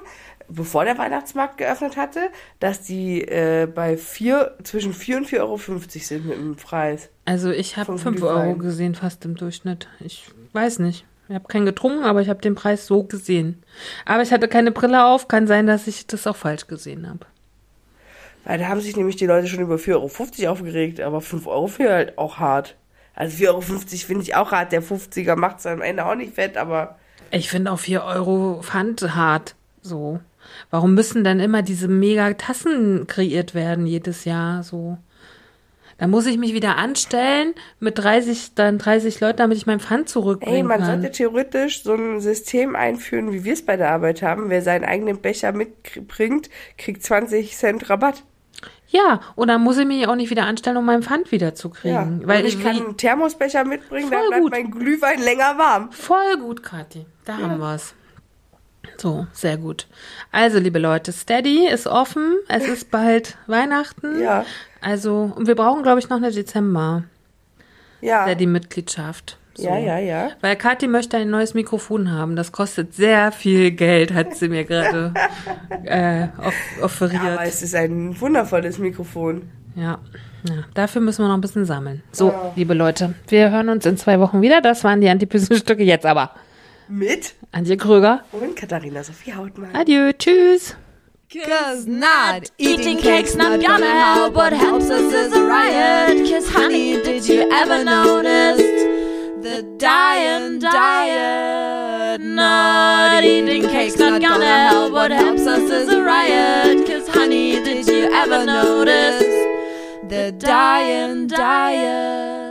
bevor der Weihnachtsmarkt geöffnet hatte, dass die äh, bei vier, zwischen 4 und 4,50 Euro sind mit dem Preis. Also ich habe Vom 5 Glühwein. Euro gesehen, fast im Durchschnitt. Ich weiß nicht. Ich habe keinen getrunken, aber ich habe den Preis so gesehen. Aber ich hatte keine Brille auf. Kann sein, dass ich das auch falsch gesehen habe. Weil da haben sich nämlich die Leute schon über 4,50 Euro aufgeregt, aber 5 Euro finde ich halt auch hart. Also 4,50 Euro finde ich auch hart. Der 50er macht es am Ende auch nicht fett, aber Ich finde auch 4 Euro Pfand hart. So. Warum müssen dann immer diese mega Tassen kreiert werden jedes Jahr? So. Da muss ich mich wieder anstellen mit 30, dann 30 Leuten, damit ich mein Pfand ey, zurückbringen man kann. sollte theoretisch so ein System einführen, wie wir es bei der Arbeit haben. Wer seinen eigenen Becher mitbringt, kriegt 20 Cent Rabatt. Ja, und dann muss ich mich auch nicht wieder anstellen, um mein Pfand wieder zu kriegen. Ja, weil ich kann einen Thermosbecher mitbringen, dann bleibt gut. mein Glühwein länger warm. Voll gut, Kathi. Da haben wir's. So, sehr gut. Also, liebe Leute, Steady ist offen. Es ist bald Weihnachten. Ja. Also, und wir brauchen, glaube ich, noch eine Dezember. Ja, Steady-Mitgliedschaft. So. ja, ja, ja. Weil Kathi möchte ein neues Mikrofon haben. Das kostet sehr viel Geld, hat sie mir gerade äh, off offeriert. Aber es ist ein wundervolles Mikrofon. Ja. ja, dafür müssen wir noch ein bisschen sammeln. So, liebe Leute, wir hören uns in zwei Wochen wieder. Das waren die Antipysen-Stücke jetzt aber. Mit Antje Kröger. und Katharina Sophie Hautmann. Adieu, tschüss. Cause not eating cake's not gonna help. What helps us is a riot. Cause honey, did you ever notice the dying diet? Not eating cake's not gonna help. What helps us is a riot. Cause honey, did you ever notice the dying diet?